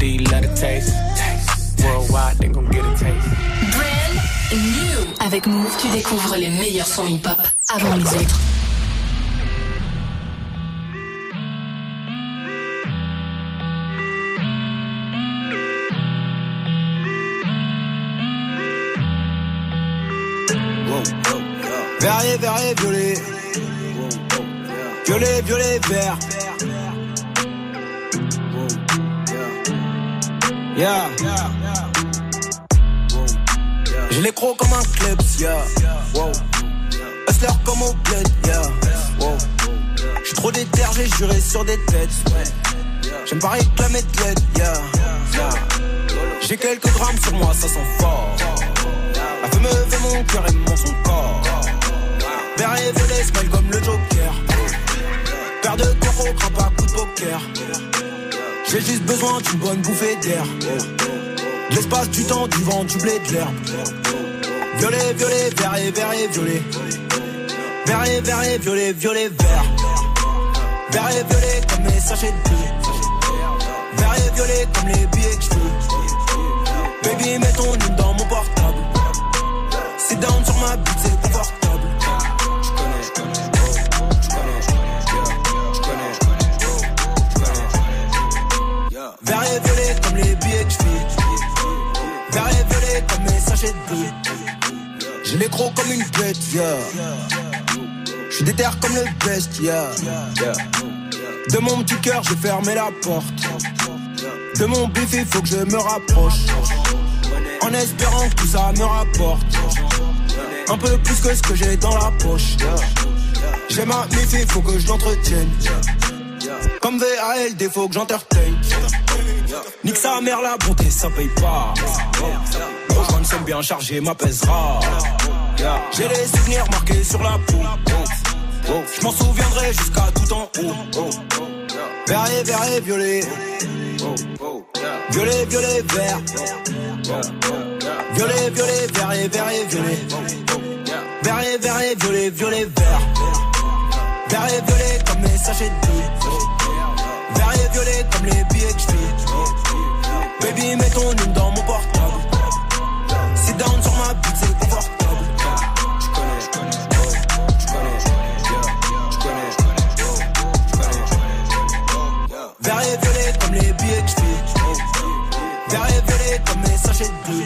Taste. Do you love the taste? taste. Worldwide, they gon' get a taste. Brand new. Avec Move, tu découvres les meilleurs sons hip-hop avant les autres. Verrier, verrier, violet. Violet, violet, vert. Yeah. J'ai les crocs comme un club, yeah. Hustler comme au bled, yeah. J'suis trop déter, j'ai juré sur des têtes. J'aime pas réclamer de l'aide, yeah. J'ai quelques grammes sur moi, ça sent fort. La femme me veut mon cœur et mon son corps. Vert et violet, smile comme le Joker. Paire de coraux, crappe à coup de poker. J'ai juste besoin d'une bonne bouffée d'air. L'espace, du temps, du vent, du blé, de l'herbe. Violet, violet, vert et vert et violet. Vert et vert et violet, violet, vert. Vert et violet comme les sachets de blé. Vert et violet comme les billets que je Baby, mets ton dans mon portable. Sit down sur ma bite, c'est confortable. J'ai les crocs comme une bête, yeah. J'suis déter comme le best, yeah. De mon petit cœur, j'ai fermé la porte. De mon bif, faut que je me rapproche. En espérant que tout ça me rapporte. Un peu plus que ce que j'ai dans la poche. J'ai ma méfie, faut que je l'entretienne. Comme VALD, faut que j'entertaine. Nique sa mère, la bonté, ça paye pas. Je somme bien chargé, m'apaisera. J'ai les souvenirs marqués sur la peau. Je m'en souviendrai jusqu'à tout en haut. Vert et et violet. Violet, violet, vert. Violet, violet, vert et et violet. Vert et violet, violet, vert. Vert et violet comme les sachets de. Vert et violet comme les billets que je Baby, mets ton nom dans mon portable. j'ai deux.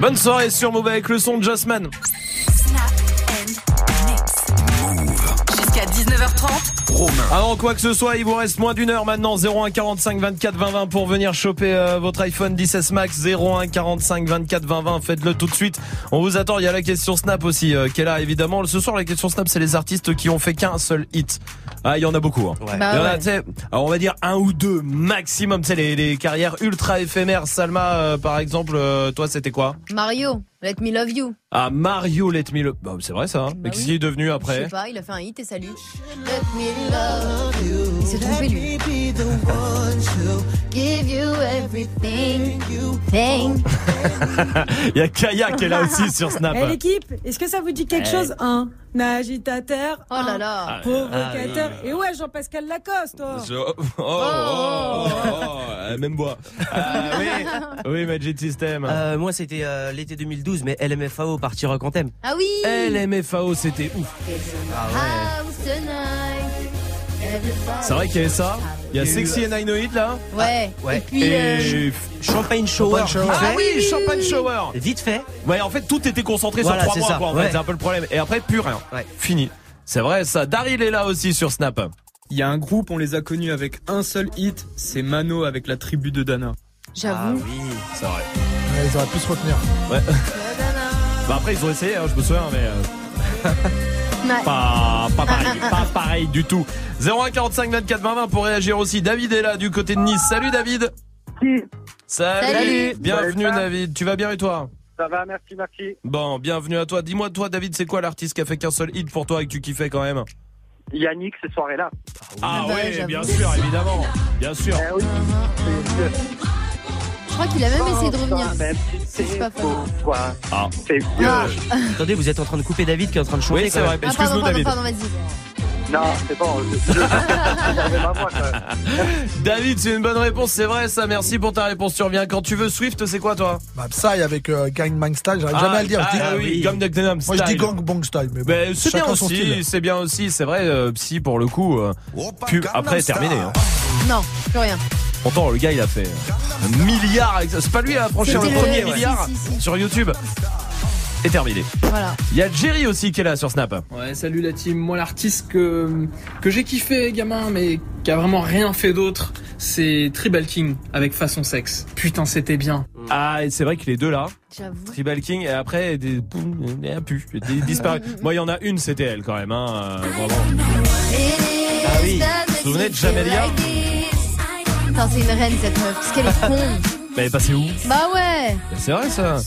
Bonne soirée sur Move avec le son de Jossman. Snap and mix. Move. Jusqu'à 19 19h30. Avant quoi que ce soit, il vous reste moins d'une heure maintenant. 01 45 24 20 20 pour venir choper euh, votre iPhone 16 Max. 01 45 24 20 20. Faites-le tout de suite. On vous attend. Il y a la question Snap aussi euh, qui est là évidemment. Ce soir, la question Snap, c'est les artistes qui ont fait qu'un seul hit. Ah, il y en a beaucoup. Hein. Bah il y en a, ouais. tu sais, alors on va dire un ou deux maximum. Tu sais, les, les carrières ultra éphémères. Salma, euh, par exemple, euh, toi, c'était quoi? Mario, Let Me Love You. Ah, Mario Let Me Love. Bah, c'est vrai ça. Hein. Mais qu'est-ce qu'il est devenu Je après sais pas, il a fait un hit et salut. Let me love you. Il s'est trompé lui. Give you everything you think. Il y a Kaya qui est là aussi sur Snap. Eh, l'équipe, est-ce que ça vous dit quelque Eh. chose Un agitateur, Oh là un là. provocateur. Ah. Et ouais, Jean-Pascal Lacoste, toi. Je- Oh, oh, oh, oh, euh, même bois. Ah, oui, oui, Magic System. Euh, moi, c'était euh, l'été 2012, mais LMFAO, Parti Rock Anthem. Ah oui. LMFAO, c'était ouf. House tonight. C'est vrai qu'il y avait ça. Il y a Sexy and I Know It là. Ouais. Ouais. Et puis. Et euh, Champagne Shower. Champagne Shower. vite ah oui, Champagne Shower. Vite fait. Ouais, en fait, tout était concentré Voilà, sur trois c'est mois, ça. quoi. En Ouais. fait, c'est un peu le problème. Et après, plus rien. Ouais. Fini. C'est vrai, ça. Daryl est là aussi sur Snap. Il y a un groupe, on les a connus avec un seul hit, c'est Mano avec la tribu de Dana. J'avoue. Ah oui. C'est vrai. Ouais, ils auraient pu se retenir. Ouais. bah après, ils ont essayé, hein, je me souviens, mais. euh, Ouais. Pas, pas pareil, pas pareil du tout. 01 45 24 20 20 pour réagir aussi. David est là du côté de Nice. Salut David. Salut. Salut. Bienvenue Salut. David. Tu vas bien et toi? Ça va, merci, merci. Bon, bienvenue à toi. Dis-moi toi David, c'est quoi l'artiste qui a fait qu'un seul hit pour toi et que tu kiffais quand même? Yannick, cette soirée-là. Ah bah, ouais, bien sûr, évidemment. Bien sûr. Eh oui. Je crois qu'il a même essayé de revenir. C'est pas quoi. Ah. C'est vieux. Ah. Attendez, vous êtes en train de couper David qui est en train de chanter. Oui, c'est quand vrai. même. Ah, Excuse-nous pardon, David. pardon, vas-y. Non, c'est bon. Je. David, c'est une bonne réponse, c'est vrai ça. Merci pour ta réponse. Tu reviens quand tu veux. Swift, c'est quoi toi? Bah, Psy avec euh, Gang Mang Style, j'arrive jamais à le dire. Ah, je dis, ah oui, comme Gangnam Moi, je dis Style. Gang Bang Style, mais bon, c'est bien style. aussi, c'est bien aussi, c'est vrai, euh, Psy pour le coup, euh, pub- après terminé. Hein. Non, plus rien. Pourtant le gars il a fait un milliard, avec ça. c'est pas lui à franchir le premier le- milliard si, si, si. sur YouTube. Et terminé. Voilà. Il y a Jerry aussi qui est là sur Snap. Ouais, salut la team. Moi, l'artiste que, que j'ai kiffé, gamin, mais qui a vraiment rien fait d'autre, c'est Tribal King avec Façon Sexe. Putain, c'était bien. Ah, et c'est vrai que les deux là, J'avoue. Tribal King et après des, il n'y a plus, des disparu. Moi il y en a une, c'était elle quand même, hein, euh, vraiment. Ah oui. Vous vous souvenez de Jamelia? Putain, c'est une reine cette meuf, parce qu'elle est con. Mais elle est passée où? Bah ouais. Bah, C'est vrai ça.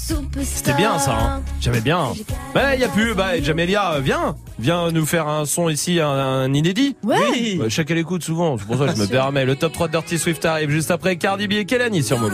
C'était bien ça, hein. J'aimais bien. Bah, il y a plus. Bah, Jamelia, viens. Viens nous faire un son ici, un, un inédit. Ouais. Oui. Bah, chacun l'écoute souvent. C'est pour ça que je me permets. Le top 3 de Dirty Swift arrive juste après Cardi B et Kelani sur Move.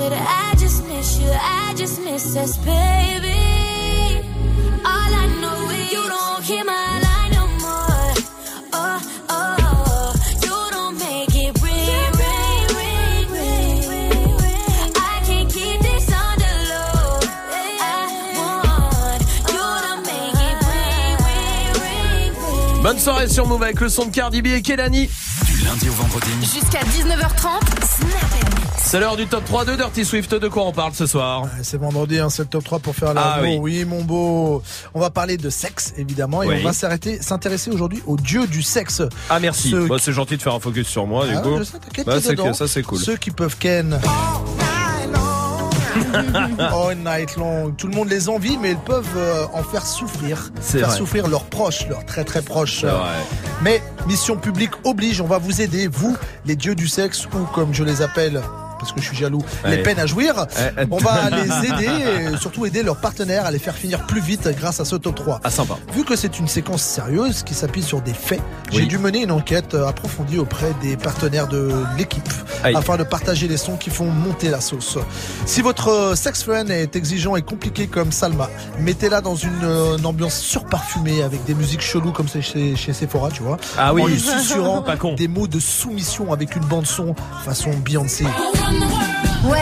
it on speaker. miss you, I just miss us, baby. All I know is you don't hear my line no more. Oh, oh, you don't make it ring, ring, ring, ring, ring. I can't keep this on the low. I want you to make it ring, ring, ring, ring. Bonne soirée sur Move avec le son de Cardi B et Kelani. Du lundi au vendredi. Jusqu'à 19h30, Snap C'est l'heure du top 3 de Dirty Swift. De quoi on parle ce soir C'est vendredi, hein, c'est le top 3 pour faire Ah l'amour. oui. oui. mon beau. On va parler de sexe, évidemment, et Oui. on va s'arrêter, s'intéresser aujourd'hui au dieu du sexe. Ah merci. Ceux Bah, c'est gentil de faire un focus sur moi du Ah, coup. je sais, t'inquiète, Bah, que ça c'est cool. Ceux qui peuvent ken. All night long. Tout le monde les envie, mais ils peuvent euh, en faire souffrir. C'est Faire vrai. souffrir leurs proches, leurs très très proches. C'est vrai. Mais mission publique oblige, on va vous aider, vous, les dieux du sexe, ou comme je les appelle, parce que je suis jaloux, Allez. les peines à jouir. On va les aider et surtout aider leurs partenaires à les faire finir plus vite grâce à ce top 3. Ah sympa. Vu que c'est une séquence sérieuse qui s'appuie sur des faits, j'ai dû mener une enquête euh, approfondie auprès des partenaires de l'équipe afin de partager les sons qui font monter la sauce. Si votre euh, sex friend est exigeant et compliqué comme Salma, mettez-la dans une, euh, une ambiance surparfumée avec des musiques cheloues comme c'est chez, chez Sephora, tu vois. Ah oui. En lui susurrant des mots de soumission avec une bande son façon Beyoncé. Ouais.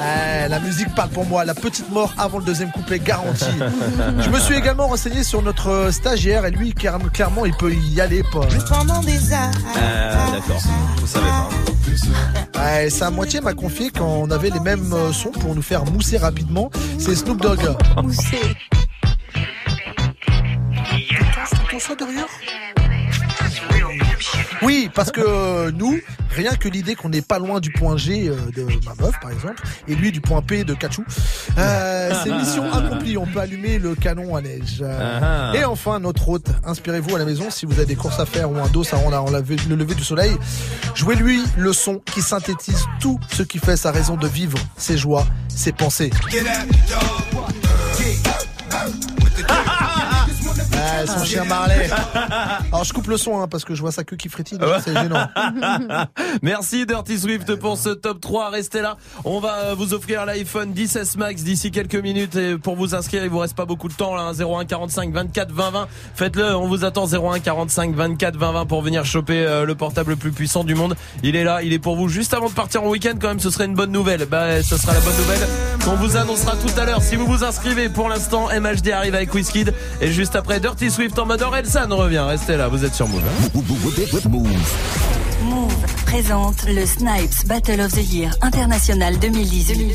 Eh, la musique parle pour moi. La petite mort avant le deuxième couplet garantie. Je me suis également renseigné sur notre stagiaire et lui, car- clairement, il peut y aller. Pas. Pendant des heures. Ah d'accord. Vous savez pas. Ouais, sa moitié m'a confié qu'on avait les mêmes euh, sons pour nous faire mousser rapidement. C'est Snoop Dogg. T'entends ça derrière? Oui, parce que euh, nous, rien que l'idée qu'on n'est pas loin du point G euh, de ma meuf, par exemple, et lui du point P de Kachou, euh, c'est mission accomplie. On peut allumer le canon à neige. Euh, Ah. Et enfin, notre hôte, inspirez-vous à la maison si vous avez des courses à faire ou un dos à rendre à la- le lever du soleil. Jouez-lui le son qui synthétise tout ce qui fait sa raison de vivre, ses joies, ses pensées. Ah, son chien Marley. Alors je coupe le son hein, parce que je vois sa queue qui frétille, donc c'est gênant. Merci Dirty Swift pour ce top 3. Restez là. On va euh, vous offrir l'iPhone 10s Max d'ici quelques minutes. Et pour vous inscrire, il vous reste pas beaucoup de temps là. hein. 01 45 24 20 20. Faites-le. On vous attend 01 45 24 20 20 pour venir choper euh, le portable le plus puissant du monde. Il est là. Il est pour vous juste avant de partir en week-end. Quand même, ce serait une bonne nouvelle. Bah, ce sera la bonne nouvelle qu'on vous annoncera tout à l'heure. Si vous vous inscrivez, pour l'instant, MHD arrive avec Wizkid. Et juste après, Dirty Swift en mode Orelsan revient. Restez là. Vous êtes sur Move. hein. Move présente le Snipes Battle of the Year International 2018.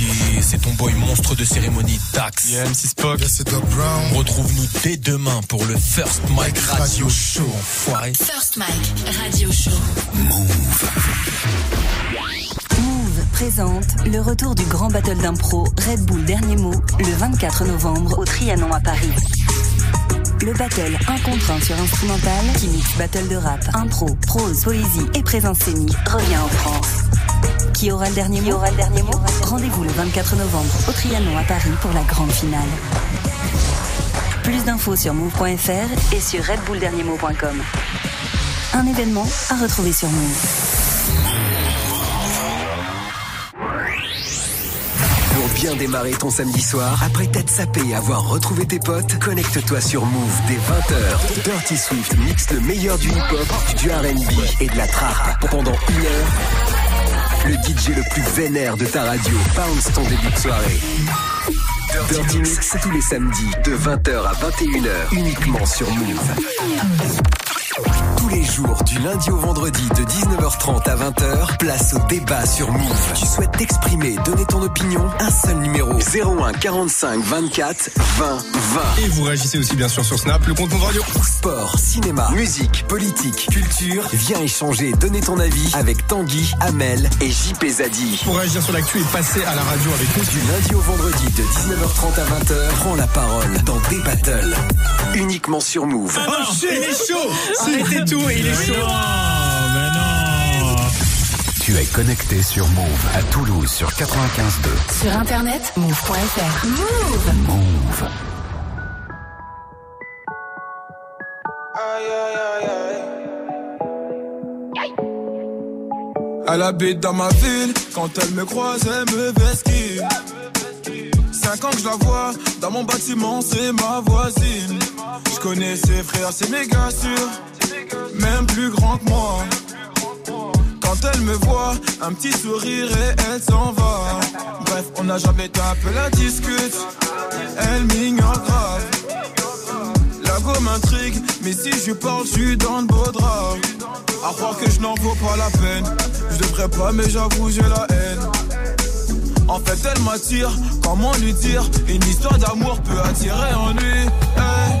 Yeah, c'est ton boy monstre de cérémonie Dax. Yeah, M6 Spock. Retrouve-nous dès demain pour le First Mike Radio Show, enfoiré. First Mike Radio Show. Move présente le retour du grand battle d'impro Red Bull Dernier Mot le 24 novembre au Trianon à Paris. Le battle un contre un sur instrumental qui mixe battle de rap, impro, prose, poésie et présence scénique revient en France. Qui aura le dernier mot aura le dernier mot Rendez-vous le 24 novembre au Trianon à Paris pour la grande finale. Plus d'infos sur move.fr et sur redbullderniermot.com. Un événement à retrouver sur Move. Pour bien démarrer ton samedi soir, après t'être sapé et avoir retrouvé tes potes, connecte-toi sur Move dès 20h. Dirty Swift mixe le meilleur du hip-hop, du R&B et de la trap. Pendant une heure, le DJ le plus vénère de ta radio bounce ton début de soirée. Dirty Mix tous les samedis de 20h à 21h uniquement sur Move. Tous les jours, du lundi au vendredi, de 19h30 à 20h, place au débat sur Move. Tu souhaites t'exprimer, donner ton opinion Un seul numéro 01 45 24 20 20. Et vous réagissez aussi bien sûr sur Snap, le compte Move Radio. Sport, cinéma, musique, politique, culture. Viens échanger, donner ton avis avec Tanguy, Amel et JP Zadi. Pour réagir sur l'actu et passer à la radio avec nous. Du lundi au vendredi de 19h30 à 20h, prends la parole dans des battles. Uniquement sur Move. Oh, shit, il est chaud Arrêtez tout, il est chaud Tu es connecté sur Move à Toulouse sur 95.2. Sur internet, move.fr. Move. Move. Elle habite dans ma ville, quand elle me croise, elle me vesquille. Cinq ans que je la vois, dans mon bâtiment, c'est ma voisine. Je connais ses frères, c'est méga sûr, même plus grand que moi. Quand elle me voit, un petit sourire et elle s'en va. Bref, on n'a jamais tapé la discute, elle m'ignore grave. La go m'intrigue, mais si je parle, je suis dans le beau drap. À croire que je n'en vaux pas la peine. Je devrais pas, mais j'avoue, j'ai la haine. En fait, elle m'attire, comment lui dire? Une histoire d'amour peut attirer en lui. Hey,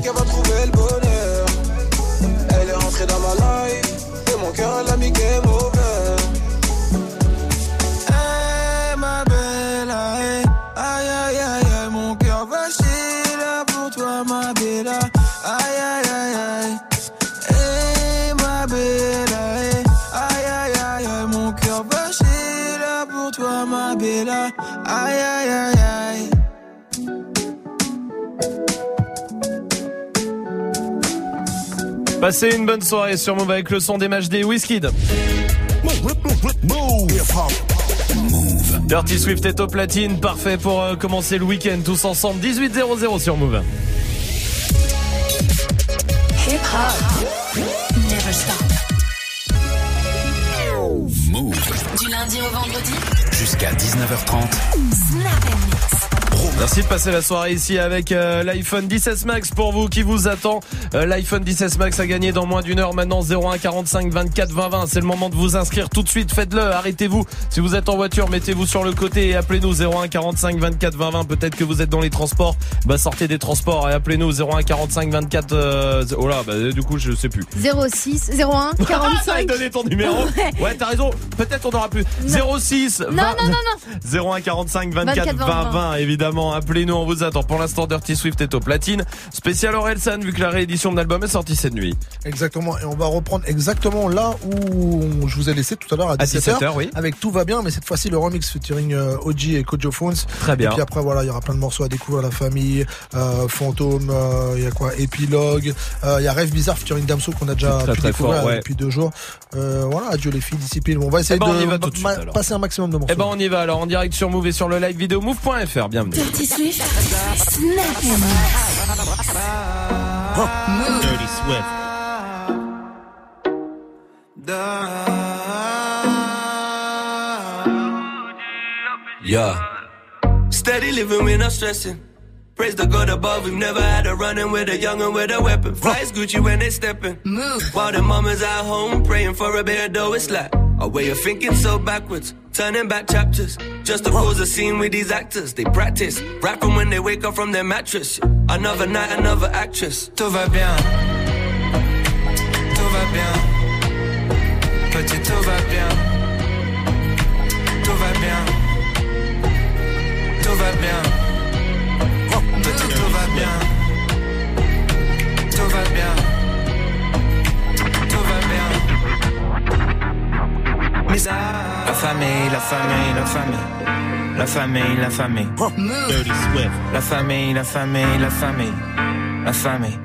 Qu'elle va trouver le bonheur. Elle est rentrée dans ma life Et mon cœur elle a mis game Hey ma belle aïe Aïe aïe aïe Mon cœur va chier là pour toi ma belle Aïe aïe aïe aïe. Hey ma belle aïe Aïe aïe aïe Mon cœur va chier là pour toi ma belle aïe aïe aïe Passez une bonne soirée sur Move avec le son des matchs des Wizkid. Dirty Swift est au platine, parfait pour euh, commencer le week-end tous ensemble. 18-0-0 sur Move. Hip hop. Never stop. Move. Du lundi au vendredi. Jusqu'à 19h30. Snap. Merci de passer la soirée ici avec euh, l'iPhone 16 Max pour vous qui vous attend. Euh, L'iPhone 16 Max a gagné dans moins d'une heure maintenant 01 45 24 20 20. C'est le moment de vous inscrire tout de suite. Faites-le. Arrêtez-vous. Si vous êtes en voiture, mettez-vous sur le côté et appelez-nous 01 45 24 20 20. Peut-être que vous êtes dans les transports. Bah sortez des transports et appelez-nous 01 45 24. euh, oh là, bah du coup je sais plus. 06 01 45. Donner ton numéro. Ouais. Ouais, t'as raison. Peut-être on aura plus. 06 Non, non, non, non. 01 45 24 24 20 20, 20 évidemment appelez-nous on vous attend pour l'instant Dirty Swift est au platine spécial Orelsan vu que la réédition de l'album est sortie cette nuit Exactement, et on va reprendre exactement là où je vous ai laissé tout à l'heure à 17h, 17h, oui. avec Tout va bien, mais cette fois-ci le remix featuring euh, OG et Kojo Phones. Très bien. Et puis après voilà, il y aura plein de morceaux à découvrir, La Famille, euh, Fantôme, euh, il y a quoi, Épilogue, euh, il y a Rêve Bizarre featuring Damso qu'on a déjà Très, pu très découvrir fort, ouais. depuis deux jours. Euh, voilà, adieu les filles, discipline. On va essayer Eh ben, on y de va tout de suite, ma- alors. passer un maximum de morceaux. Eh ben on y va alors en direct sur Move et sur le live vidéo move.fr bienvenue Dirty Swift. Snap and mix. Dirty Swift. Yeah. Steady living, we're not stressing. Praise the God above, we've never had a running with a youngin' with a weapon. Flies Gucci when they steppin'. Move. While the mamas at home praying for a better dough, it's like a way of thinking so backwards. Turning back chapters, just to pose a scene with these actors. They practice, rapping when they wake up from their mattress. Another night, another actress. Tout va bien. Tout va bien. Petit, tout va bien. Tout va bien. Tout va bien. Petit, tout va bien. Tout va bien. Tout va bien. La famille, la famille, la famille. La famille, la famille. La famille, la famille, la famille. La famille.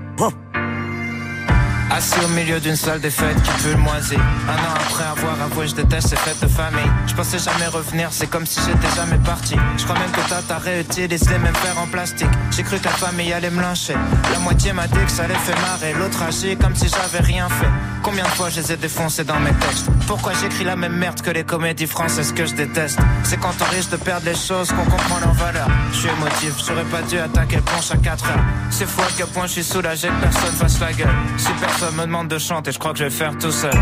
Assis au milieu d'une salle des fêtes qui pue le moisi. Un an après avoir avoué, je déteste ces fêtes de famille. Je pensais jamais revenir, c'est comme si j'étais jamais parti. Je crois même que tata réutilise les mêmes verres en plastique. J'ai cru que la famille allait me lyncher. La moitié m'a dit que ça les fait marrer. L'autre agit comme si j'avais rien fait. Combien de fois je les ai défoncés dans mes textes? Pourquoi j'écris la même merde que les comédies françaises que je déteste? C'est quand on risque de perdre les choses qu'on comprend leur valeur. Je suis émotif, j'aurais pas dû attaquer le punch à 4 heures. C'est fou à quel point je suis soulagé que personne fasse la gueule. Si personne me demande de chanter, je crois que je vais faire tout seul.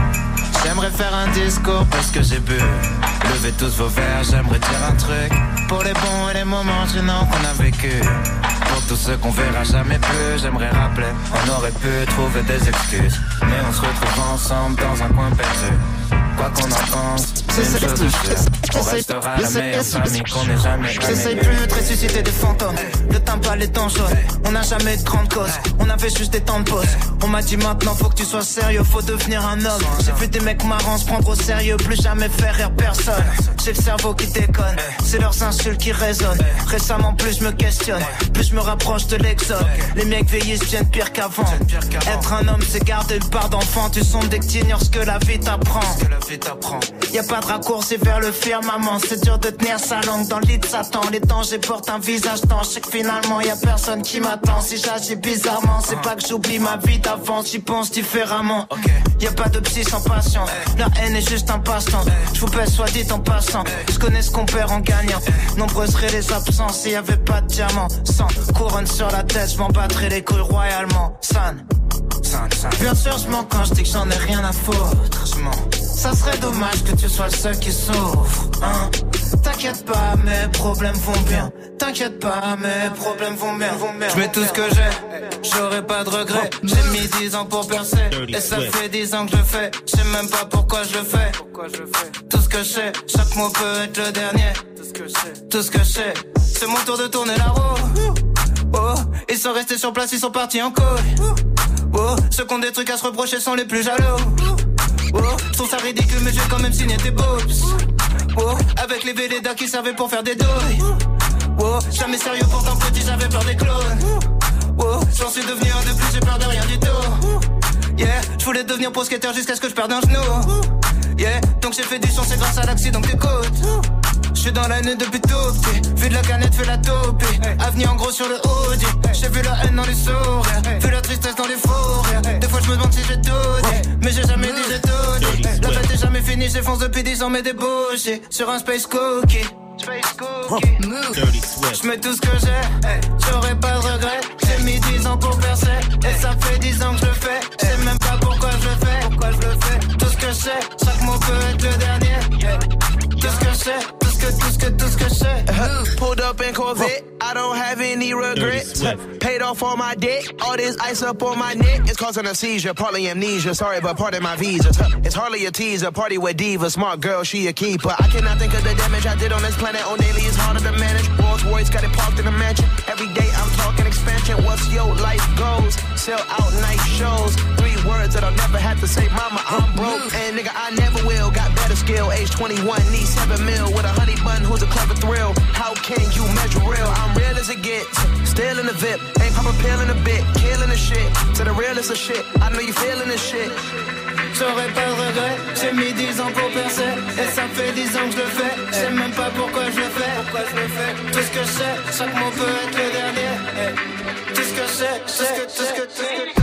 J'aimerais faire un discours parce que j'ai bu. Levez tous vos verres, j'aimerais dire un truc. Pour les bons et les moments gênants qu'on a vécu. Pour tous ceux qu'on verra jamais plus, j'aimerais rappeler. On aurait pu trouver des excuses. Mais on se retrouve ensemble dans un coin perdu. Quoi qu'on en pense, jamais J'essaye connue. plus de ressusciter des fantômes. Le temps pas les temps jaunes. On n'a jamais de grande cause. On avait juste des temps de pause. On m'a dit maintenant faut que tu sois sérieux, faut devenir un homme. J'ai vu des mecs marrants se prendre au sérieux, plus jamais faire rire personne. J'ai le cerveau qui déconne, c'est leurs insultes qui résonnent. Récemment plus je me questionne, plus je me rapproche de l'exode. Les mecs vieillissent bien pire qu'avant. Être un homme c'est garder une part d'enfant. Tu sondes dès que t'ignores ce que la vie t'apprend. Y a pas de raccourci vers le firmament. C'est dur de tenir sa langue dans le lit de Satan. Les dangers portent un visage temps. Je sais que finalement y a personne qui m'attend. Si j'agis bizarrement, c'est pas que j'oublie ma vie d'avant. J'y pense différemment. Y a pas de psy sans patience. La haine est juste un passe-temps. Je vous pèse soit dit en passant. Je connais ce qu'on perd en gagnant. Nombreuses seraient les absences. S'il y avait pas de diamant, sans couronne sur la tête, je m'en battrais les couilles royalement. San. Bien sûr, je mens quand je dis que j'en ai rien à foutre. Je mens. Ça serait dommage que tu sois le seul qui souffre. Hein. T'inquiète pas, mes problèmes vont bien. T'inquiète pas, mes problèmes vont bien. Je mets tout ce que j'ai, j'aurai pas de regrets. J'ai mis 10 ans pour percer, et ça fait 10 ans que je fais. Je sais même pas pourquoi je le fais. Tout ce que je sais, chaque mot peut être le dernier. Tout ce que je sais, c'est mon tour de tourner la roue. Oh, ils sont restés sur place, ils sont partis en couille. Oh, ceux qui ont des trucs à se reprocher sont les plus jaloux. Oh, je trouve ça ridicule, mais j'ai quand même signé des boobs. Oh, avec les Véleda qui servaient pour faire des douilles. Oh, jamais sérieux, pourtant petit, j'avais peur des clones. Oh, j'en suis devenu un de plus, j'ai peur de rien du tout. Yeah, je voulais devenir pro jusqu'à ce que je perde un genou. Yeah, donc j'ai fait du son, c'est grâce à l'accident que t'écoutes. Je suis dans l'année depuis tout petit. Vu de la canette, fais la taupe. Avenir en gros sur le Audi. J'ai vu la haine dans les sourires. Vu la tristesse dans les faux rires. Des fois, je me demande si j'ai tout dit. Mais j'ai jamais dit j'ai tout dit. La fête est jamais finie, j'effonce depuis 10 ans, mais des bougies. Sur un space cookie. Space. Je mets tout ce que j'ai, j'aurais pas de regret. J'ai mis 10 ans pour percer, et ça fait 10 ans que je le fais. Je sais même pas pourquoi je le fais, pourquoi je le fais. Tout ce que je sais, chaque mot peut être le dernier. Tout ce que je sais, sais. Uh, Pulled up in Corvette, I don't have any regrets. Paid off all my debt, all this ice up on my neck. It's causing a seizure, partly amnesia. Sorry, but part of my visa. It's hardly a teaser, party with diva. Smart girl, she a keeper. I cannot think of the damage I did on this planet. On daily, it's harder to manage. Rolls Royce got it parked in a mansion. Every day I'm talking expansion. What's your life goals? Sell out night shows. Three words that I'll never have to say. Mama, I'm broke. And nigga, I never will. Got better skill. Age 21, need 7 mil. With a honey bun, who's a clever thrill? How can you measure real? I'm real as it gets. Still in the VIP. Ain't pop a pill in a bit. Killing the shit. To the realest of shit. I know you feeling this shit. J'aurais pas de regret, j'ai mis 10 ans pour percer Et ça fait 10 ans que je le fais, je sais même pas pourquoi je le fais Pourquoi je le fais Tout ce que je sais, chaque mot peut être le dernier Tout ce que je sais, tout ce que, tout ce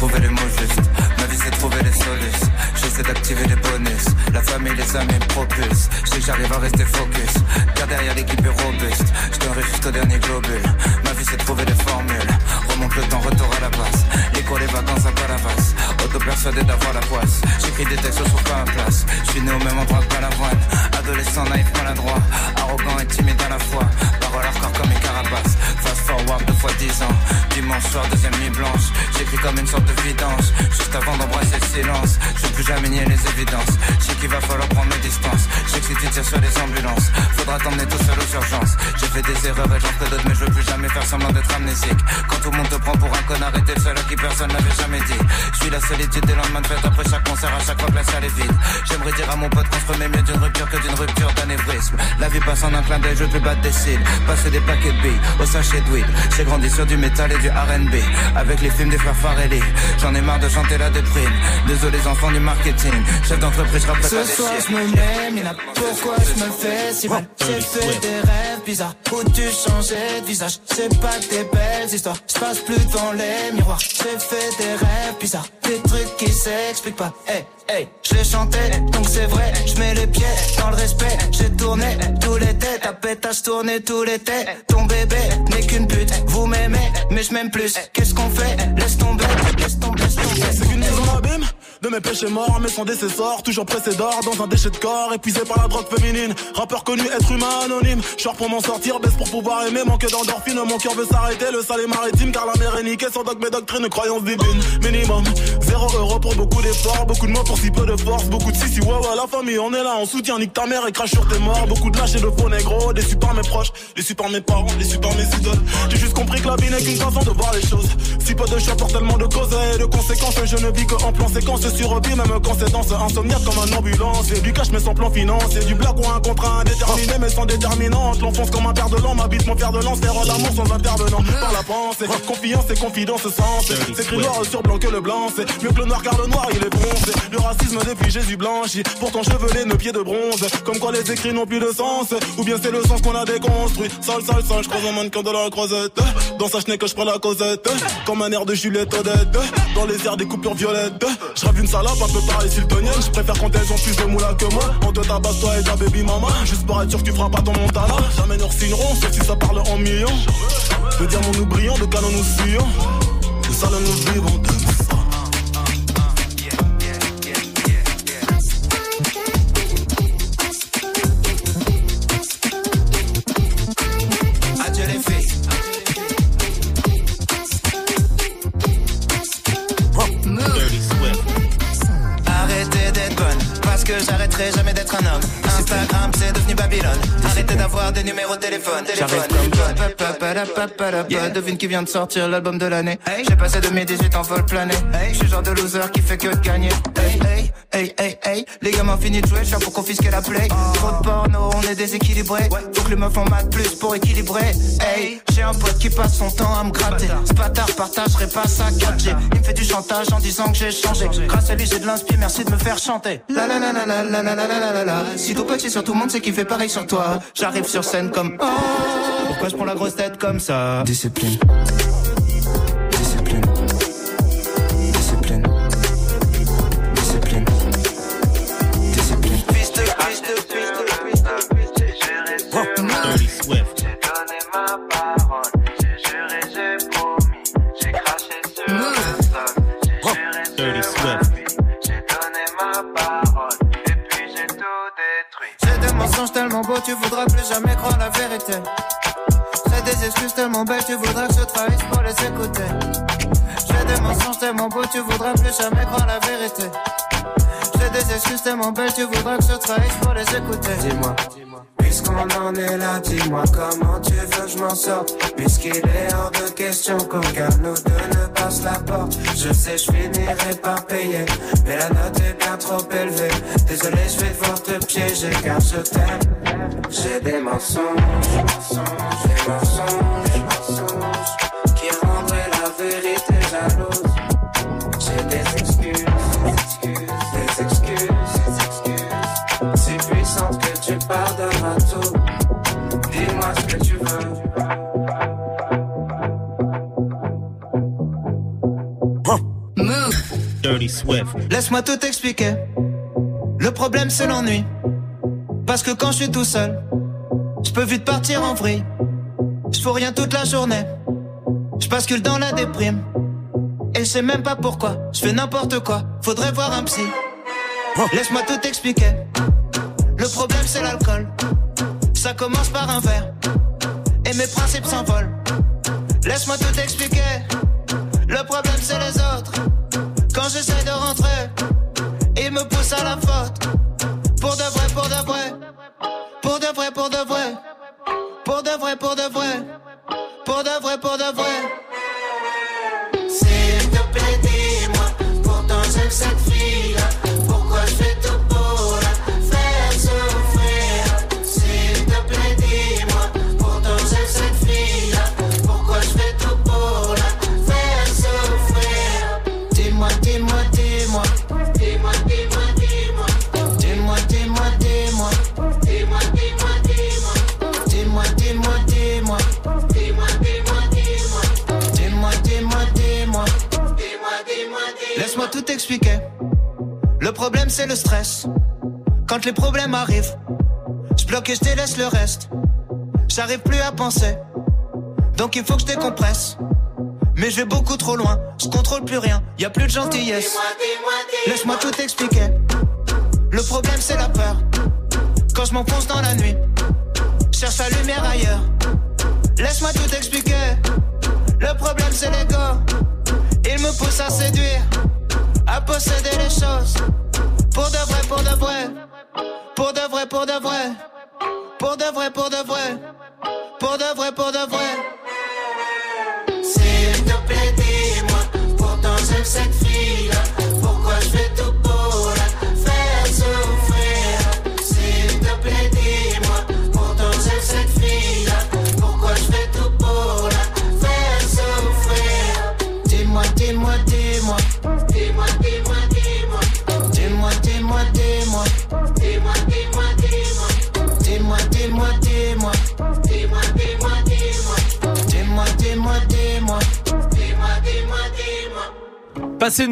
trouver les mots justes. De trouver des solutions. J'essaie d'activer les bonus. La famille, les amis me propulsent. Je sais que j'arrive à rester focus. Car derrière l'équipe est robuste. Je donnerai jusqu'au dernier globule. Ma vie, c'est trouver des formules. Remonte le temps, retour à la base. L'écho, les vacances à Palavas. Auto persuadé d'avoir la poisse. J'écris des textes, trouve pas ma place. Je suis né au même endroit que Balavoine. Adolescent naïf, maladroit. Arrogant et timide à la fois. Parole hardcore comme une carapace. Fast forward deux fois dix ans. Dimanche soir, deuxième nuit blanche. J'écris comme une sorte de vidange. Juste avant d'embrasser le silence. Je veux plus jamais nier les évidences. Je sais qu'il va falloir prendre mes distances. Je sais que si tu tires sur les ambulances, faudra t'emmener tout seul aux urgences. J'ai fait des erreurs et j'en ferai d'autres, mais je veux plus jamais faire semblant d'être amnésique. Quand tout le monde te prend pour un connard et t'es le seul à qui personne n'avait jamais dit. Je suis la solitude des lendemains de fête après chaque concert, à chaque fois que la salle est vide. J'aimerais dire à mon pote qu'on se remet mieux d'une rupture que d'une rupture d'anévrisme. La vie passe en un clin d'œil, je plus battre des cils. Passer des paquets de billes au sachet de. J'ai grandi sur du métal et du RB. Avec les films des frères Farelli. J'en ai marre de chanter la déprime. Désolé les enfants du marketing. Chef d'entreprise, je rappelle Ce soir je me mets, mais là pourquoi je me fais si mal? J'ai fait des rêves bizarres. Où tu changeais de visage? C'est pas des belles histoires, je passe plus devant les miroirs. J'ai fait des rêves bizarres, des trucs qui s'expliquent pas. Hey, hey, je les chantais, donc c'est vrai. Je mets les pieds dans le respect. J'ai tourné tous les têtes, ta pétasse tourné tous les têtes. Ton bébé n'est qu'une pute, vous m'aimez mais je m'aime plus. Qu'est-ce qu'on fait? Laisse tomber, laisse tomber, laisse tomber rub him de mes péchés morts, mais sans décessor, toujours pressé d'or dans un déchet de corps, épuisé par la drogue féminine. Rappeur connu, être humain anonyme. Short pour m'en sortir, baisse pour pouvoir aimer, manque d'endorphine. Mon cœur veut s'arrêter, le est maritime, car la mer est niquée sans dogme et doctrine, croyance divine. Minimum, zéro euro pour beaucoup d'efforts, beaucoup de mots pour si peu de force, beaucoup de si si ouais ouais la famille, on est là, on soutient, nique ta mère et crache sur tes morts. Beaucoup de lâches et de faux négros, déçus par mes proches, déçus par mes parents, déçus par mes idoles. J'ai juste compris que la vie n'est qu'une façon de voir les choses. Si peu de choix pour tellement de causes et de conséquences, je ne vis que en plan séquence sur vie, même quand c'est insomniaque comme un ambulance. Et du cash mais sans plan financier, du blague ou un contrat indéterminé mais sans déterminante. L'enfonce comme un père de l'an, m'habite mon père de lance, faire l'amour sans intervenant. Par la pensée, confiance et confidence sens. C'est écrit noir sur blanc que le blanc, c'est mieux que le noir car le noir il est bronzé. Le racisme depuis Jésus blanchi, pourtant chevelé, nos pieds de bronze. Comme quoi les écrits n'ont plus de sens, ou bien c'est le sens qu'on a déconstruit. Sale, sale, sale, je croise un mannequin de la croisette. Dans sa chenille que je prends la causette, comme un air de Juliette Odette. Dans les airs des coupures violettes, je une salope un peu pareil Siltonienne. Je préfère quand elles ont plus de moula que moi. On te tabasse toi et ta baby mama. Juste pour être sûr que tu feras pas ton montana. Jamais nous signeront, sauf si ça parle en millions. De diamants nous brillons, de canons nous fuyons. De salons nous vivons, que j'arrêterai jamais d'être un homme. Instagram, c'est devenu Babylone. Arrêtez d'avoir des numéros de téléphone. Téléphone. Devine qui vient de sortir l'album de l'année. J'ai passé 2018 en vol plané. Je suis le genre de loser qui fait que de gagner. Hey, hey, hey, hey, hey. Les gamins finissent de jouer, je pour confisquer la play. Trop de porno, on est déséquilibré. Faut que les meufs en maths plus pour équilibrer. Hey, j'ai un pote qui passe son temps à me gratter. Ce bâtard partagerait pas sa 4G. Il me fait du chantage en disant que j'ai changé. Grâce à lui, j'ai de l'inspi, merci de me faire chanter. La la la la la la la la la la la petit sur tout le monde, c'est qu'il fait pareil sur toi. J'arrive sur scène comme oh. Pourquoi je prends la grosse tête comme ça? Discipline. Plus jamais croire la vérité. J'ai des excuses tellement belles, tu voudras que je trahisse pour les écouter. Dis-moi. Puisqu'on en est là, dis-moi comment tu veux que je m'en sorte. Puisqu'il est hors de question qu'aucun de nous deux ne passe la porte. Je sais, je finirai Le problème c'est l'ennui. Parce que quand je suis tout seul, je peux vite partir en vrille. Je fais rien toute la journée. Je bascule dans la déprime. Et je sais même pas pourquoi. Je fais n'importe quoi. Faudrait voir un psy. Laisse-moi tout expliquer. Le problème c'est l'alcool. Ça commence par un verre. Et mes principes s'envolent. Laisse-moi tout expliquer. Le problème c'est Donc il faut que je décompresse. Mais je vais beaucoup trop loin, je contrôle plus rien, y a plus de gentillesse. Laisse-moi tout expliquer.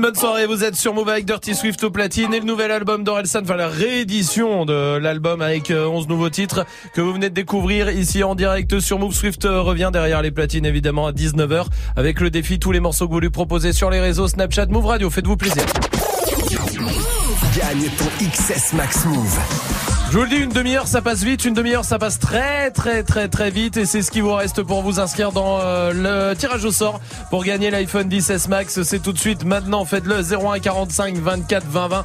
Bonne soirée, vous êtes sur Move avec Dirty Swift au platine et le nouvel album d'Orelsan, enfin la réédition de l'album avec euh, 11 nouveaux titres que vous venez de découvrir ici en direct sur Move. Swift euh, revient derrière les platines évidemment à 19h avec le défi tous les morceaux que vous lui proposez sur les réseaux Snapchat Move Radio. Faites-vous plaisir. Gagne ton XS Max Move. Je vous le dis, une demi-heure ça passe vite, une demi-heure ça passe très très très très vite et c'est ce qui vous reste pour vous inscrire dans euh, le tirage au sort pour gagner l'iPhone 10s Max. C'est tout de suite maintenant, faites-le 01 45 24 20 20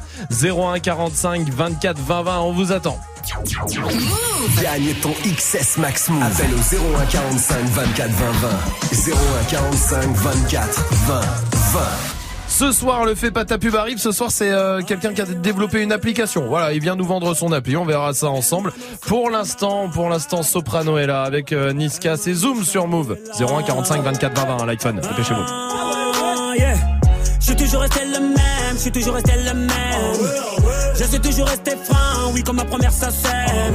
01 45 24 20 20. On vous attend. Gagne ton XS Max Move. Appelle au 01 45 24 20 20. 01 45 24 20 20. Ce soir, le fait pas ta pub arrive. Ce soir, c'est euh, quelqu'un qui a développé une application. Voilà, il vient nous vendre son appli. On verra ça ensemble. Pour l'instant, pour l'instant, Soprano est là avec euh, Niska. C'est Zoom sur Move. 01 45 24 20 20 l'iPhone. Dépêchez-vous. Ah, yeah. Je suis toujours resté le même, je suis toujours resté le même. Je suis toujours resté franc, oui, comme ma première sacème.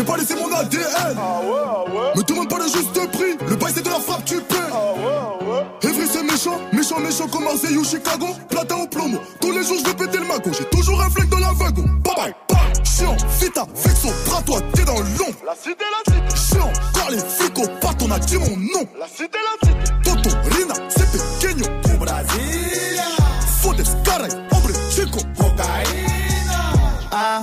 J'ai pas laissé mon ADN. Me demande pas le juste prix, le bail c'est de la frappe, tu paies. Evry c'est méchant, méchant, méchant comme Marseille ou Chicago. Platin au plomo, tous les jours je vais péter le mago. J'ai toujours un flingue dans la wagon. Bye bye, bye. Chiant, vita, vexo, bras toi, t'es dans l'ombre. La cité, la cité. Chiant, car les flics au pas ton on a dit mon nom. La cité, la cité. Toto, Rina, c'est pequeño. Du Brasilia. Fodes, caray, hombre, chico. Cocaïna. Ah,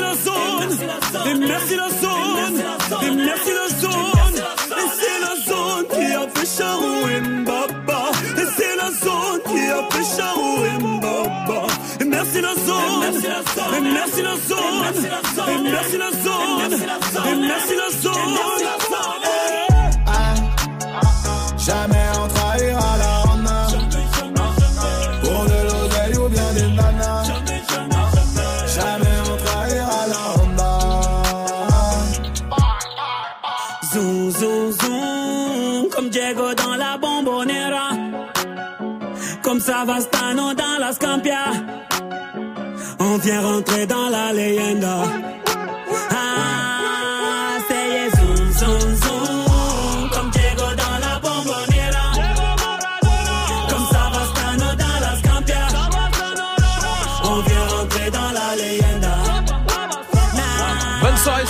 Merci la zone. Et merci la zone. Et merci la zone. Et c'est la zone qui a fait Charou Mbaba. Et c'est la zone qui a fait Charou Mbaba. Et merci la zone. Et merci la zone. Et merci la zone. Et merci la zone. Jamais Comme Savastano dans la Scampia. On vient rentrer dans la leyenda.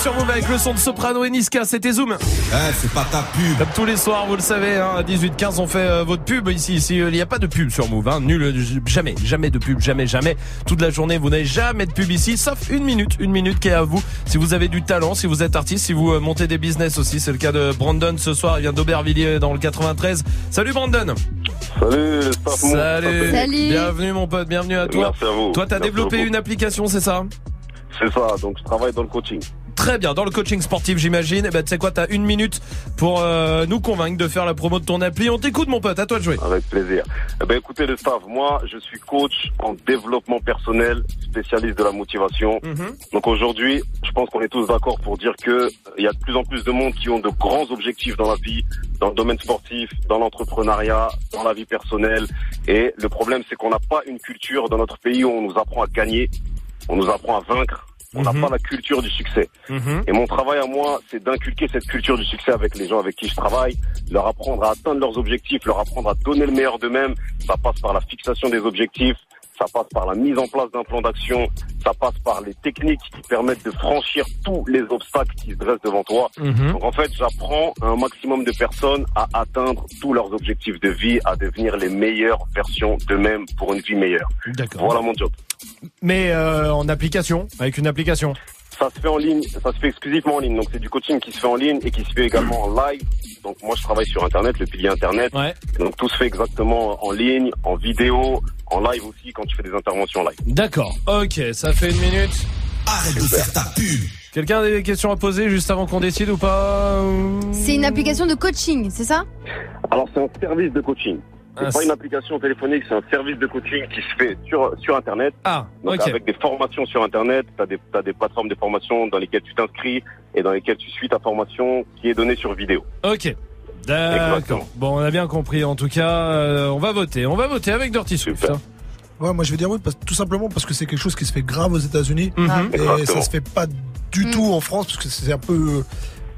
Sur Move avec le son de Soprano et Niska, c'était Zoom. Eh, c'est pas ta pub. Comme tous les soirs, vous le savez, hein, à 18-15, on fait euh, votre pub ici. Ici, euh, il n'y a pas de pub sur Move, hein, nul, euh, jamais, jamais de pub, jamais, jamais. Toute la journée, vous n'avez jamais de pub ici, sauf une minute, une minute qui est à vous. Si vous avez du talent, si vous êtes artiste, si vous euh, montez des business aussi, c'est le cas de Brandon ce soir. Il vient d'Aubervilliers dans le 93. Salut Brandon. Salut. Salut. Salut. Bienvenue mon pote, bienvenue à toi. Merci à vous. Toi, t'as développé beaucoup. une application, c'est ça? C'est ça, donc je travaille dans le coaching. Très bien, dans le coaching sportif, j'imagine. Eh ben, tu sais quoi, t'as une minute pour euh, nous convaincre de faire la promo de ton appli. On t'écoute, mon pote. À toi de jouer. Avec plaisir. Eh ben, écoutez, le staff, moi, je suis coach en développement personnel, spécialiste de la motivation. Donc aujourd'hui, je pense qu'on est tous d'accord pour dire que il y a de plus en plus de monde qui ont de grands objectifs dans la vie, dans le domaine sportif, dans l'entrepreneuriat, dans la vie personnelle. Et le problème, c'est qu'on n'a pas une culture dans notre pays où on nous apprend à gagner, on nous apprend à vaincre. On n'a pas la culture du succès. Et mon travail à moi, c'est d'inculquer cette culture du succès avec les gens avec qui je travaille, leur apprendre à atteindre leurs objectifs, leur apprendre à donner le meilleur d'eux-mêmes. Ça passe par la fixation des objectifs, ça passe par la mise en place d'un plan d'action, ça passe par les techniques qui permettent de franchir tous les obstacles qui se dressent devant toi. Mhm. Donc en fait, j'apprends un maximum de personnes à atteindre tous leurs objectifs de vie, à devenir les meilleures versions d'eux-mêmes pour une vie meilleure. D'accord. Voilà mon job. Mais euh, en application, avec une application. Ça se fait en ligne, ça se fait exclusivement en ligne. Donc c'est du coaching qui se fait en ligne et qui se fait également en live. Donc moi je travaille sur internet, le pilier internet. Donc tout se fait exactement en ligne, en vidéo, en live aussi quand tu fais des interventions en live. D'accord. Ok, ça fait une minute. Arrête de faire ta pub. Quelqu'un a des questions à poser juste avant qu'on décide ou pas C'est une application de coaching, c'est ça? Alors c'est un service de coaching. C'est Ah, pas une application téléphonique, c'est un service de coaching qui se fait sur sur internet. Ah, Donc ok. avec des formations sur internet, tu as des t'as des plateformes de formation dans lesquelles tu t'inscris et dans lesquelles tu suis ta formation qui est donnée sur vidéo. Ok. D'accord. Bon, on a bien compris. En tout cas, euh, on va voter. On va voter avec Dirty Swift. hein. Ouais, moi je vais dire oui, parce, tout simplement parce que c'est quelque chose qui se fait grave aux États-Unis Mhm. et Exactement. ça se fait pas du tout en France parce que c'est un peu.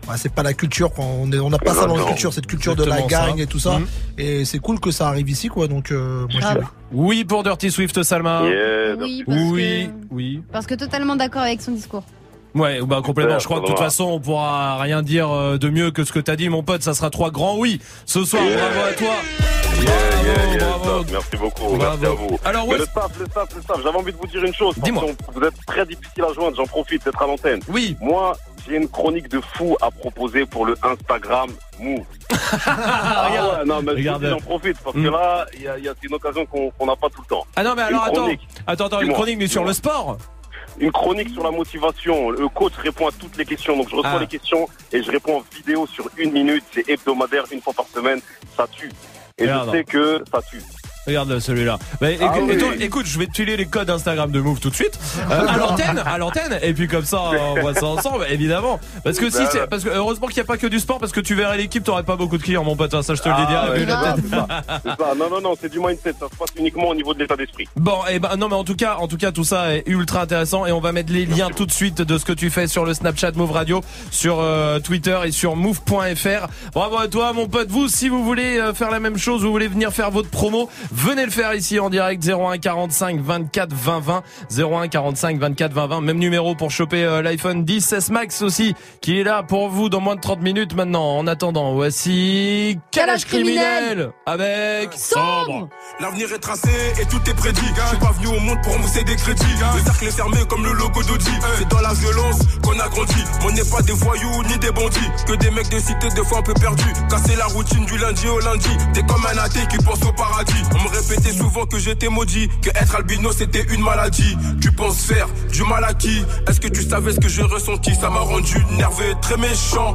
Ouais, c'est pas la culture, quoi. on n'a pas ça dans la culture, cette culture de la ça. et tout ça. Mhm. Et c'est cool que ça arrive ici, quoi. Donc, euh, moi je dis oui. Oui pour Dirty Swift, Salma. Oui, parce oui, que- oui. Parce que totalement d'accord avec son discours. Ouais, bah complètement. Je crois que de toute façon, on pourra rien dire euh, de mieux que ce que t'as dit, mon pote. Ça sera trois grands oui. Ce soir, Yeah. bravo à toi. Yeah, yeah, yeah, bravo. staff. Merci beaucoup, Bravo. merci à vous. Alors, ouais. le staff, le staff, le staff, j'avais envie de vous dire une chose. Dis-moi. Vous êtes très difficile à joindre, j'en profite d'être à l'antenne. Oui. Moi, j'ai une chronique de fou à proposer pour le Instagram Move. ah non, mais j'en profite parce Mm. que là, il y a, y a- c'est une occasion qu'on n'a pas tout le temps. Ah non, mais alors attends. Attends, attends, une chronique, mais sur le sport. une chronique sur la motivation. Le coach répond à toutes les questions. Donc je reçois Ah. les questions et je réponds en vidéo sur une minute. C'est hebdomadaire, une fois par semaine. Ça tue. Et je sais que ça tue. Regarde celui-là. Bah, éc- Ah oui. écoute, écoute, je vais te filer les codes Instagram de Move tout de suite euh, à l'antenne, à l'antenne, et puis comme ça on voit ça ensemble, évidemment. Parce que si, Bah c'est- parce que heureusement qu'il n'y a pas que du sport, parce que tu verrais l'équipe, t'aurais pas beaucoup de clients, mon pote. hein, Ça, je te le dis Ah, ouais, c'est ça, c'est. Non, non, non, c'est du mindset. Ça se passe uniquement au niveau de l'état d'esprit. Bon, et ben non, mais en tout cas, en tout cas, tout ça est ultra intéressant et on va mettre les liens tout de suite de ce que tu fais sur le Snapchat Move Radio, sur euh, Twitter et sur move.fr. Bravo à toi, mon pote. Vous, si vous voulez euh, faire la même chose, vous voulez venir faire votre promo, venez le faire ici en direct 01 45 24 20 20 01 45 24 20 20. Même numéro pour choper euh, l'iPhone 10 S Max aussi, qui est là pour vous dans moins de 30 minutes maintenant. En attendant, voici Calage criminel avec Sombre. L'avenir est tracé et tout est prédit. Je suis pas venu au monde pour mousser des crédits. Le cercle est fermé comme le logo d'Audi. C'est dans la violence qu'on a grandi. On n'est pas des voyous ni des bandits. Que des mecs de cité, des fois un peu perdus. Casser la routine du lundi au lundi. T'es comme un athée qui pense au paradis. On me souvent que j'étais maudit. Que être albino c'était une maladie. Tu penses faire du mal à qui? Est-ce que tu savais ce que j'ai ressenti? Ça m'a rendu nerveux, très méchant.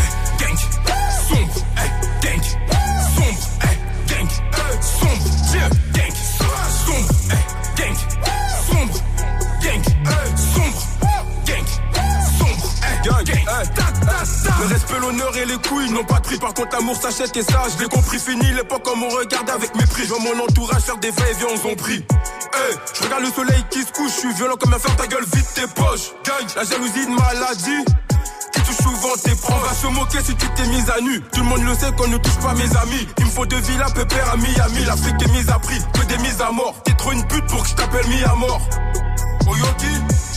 Le respect, l'honneur et les couilles n'ont pas de prix. Par contre, l'amour s'achète et ça, je l'ai compris. Fini l'époque comme on regarde avec mépris. Je vois mon entourage faire des va-et-vient, on s'en prie. Je regarde le soleil qui se couche, je suis violent comme un fer, ta gueule, vite tes poches. Gang, la jalousie de maladie. Qui touche souvent tes proches. Va se moquer si tu t'es mise à nu. Tout le monde le sait qu'on ne touche pas mes amis. Il me faut deux villas pépère à Miami. L'Afrique est mise à prix, que des mises à mort. T'es trop une pute pour que je t'appelle mis à mort.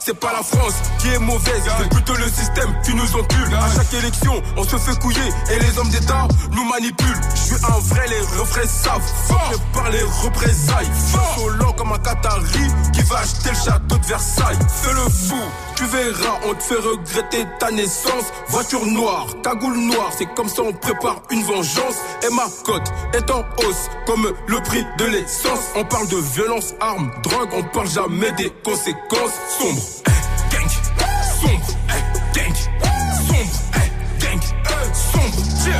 C'est pas la France qui est mauvaise, c'est plutôt le système qui nous encule. À chaque élection, on se fait couiller et les hommes d'État nous manipulent. Je suis un vrai, les refrains savent. Fort par les représailles. Fort lent comme un Qatari qui va acheter le château de Versailles. Fais le fou, tu verras, on te fait regretter ta naissance. Voiture noire, cagoule noire, c'est comme ça on prépare une vengeance. Et ma cote est en hausse, comme le prix de l'essence. On parle de violence, armes, drogue, on parle jamais des conséquences sombres. Gang, sombre, gang, sombre, gang, sombre,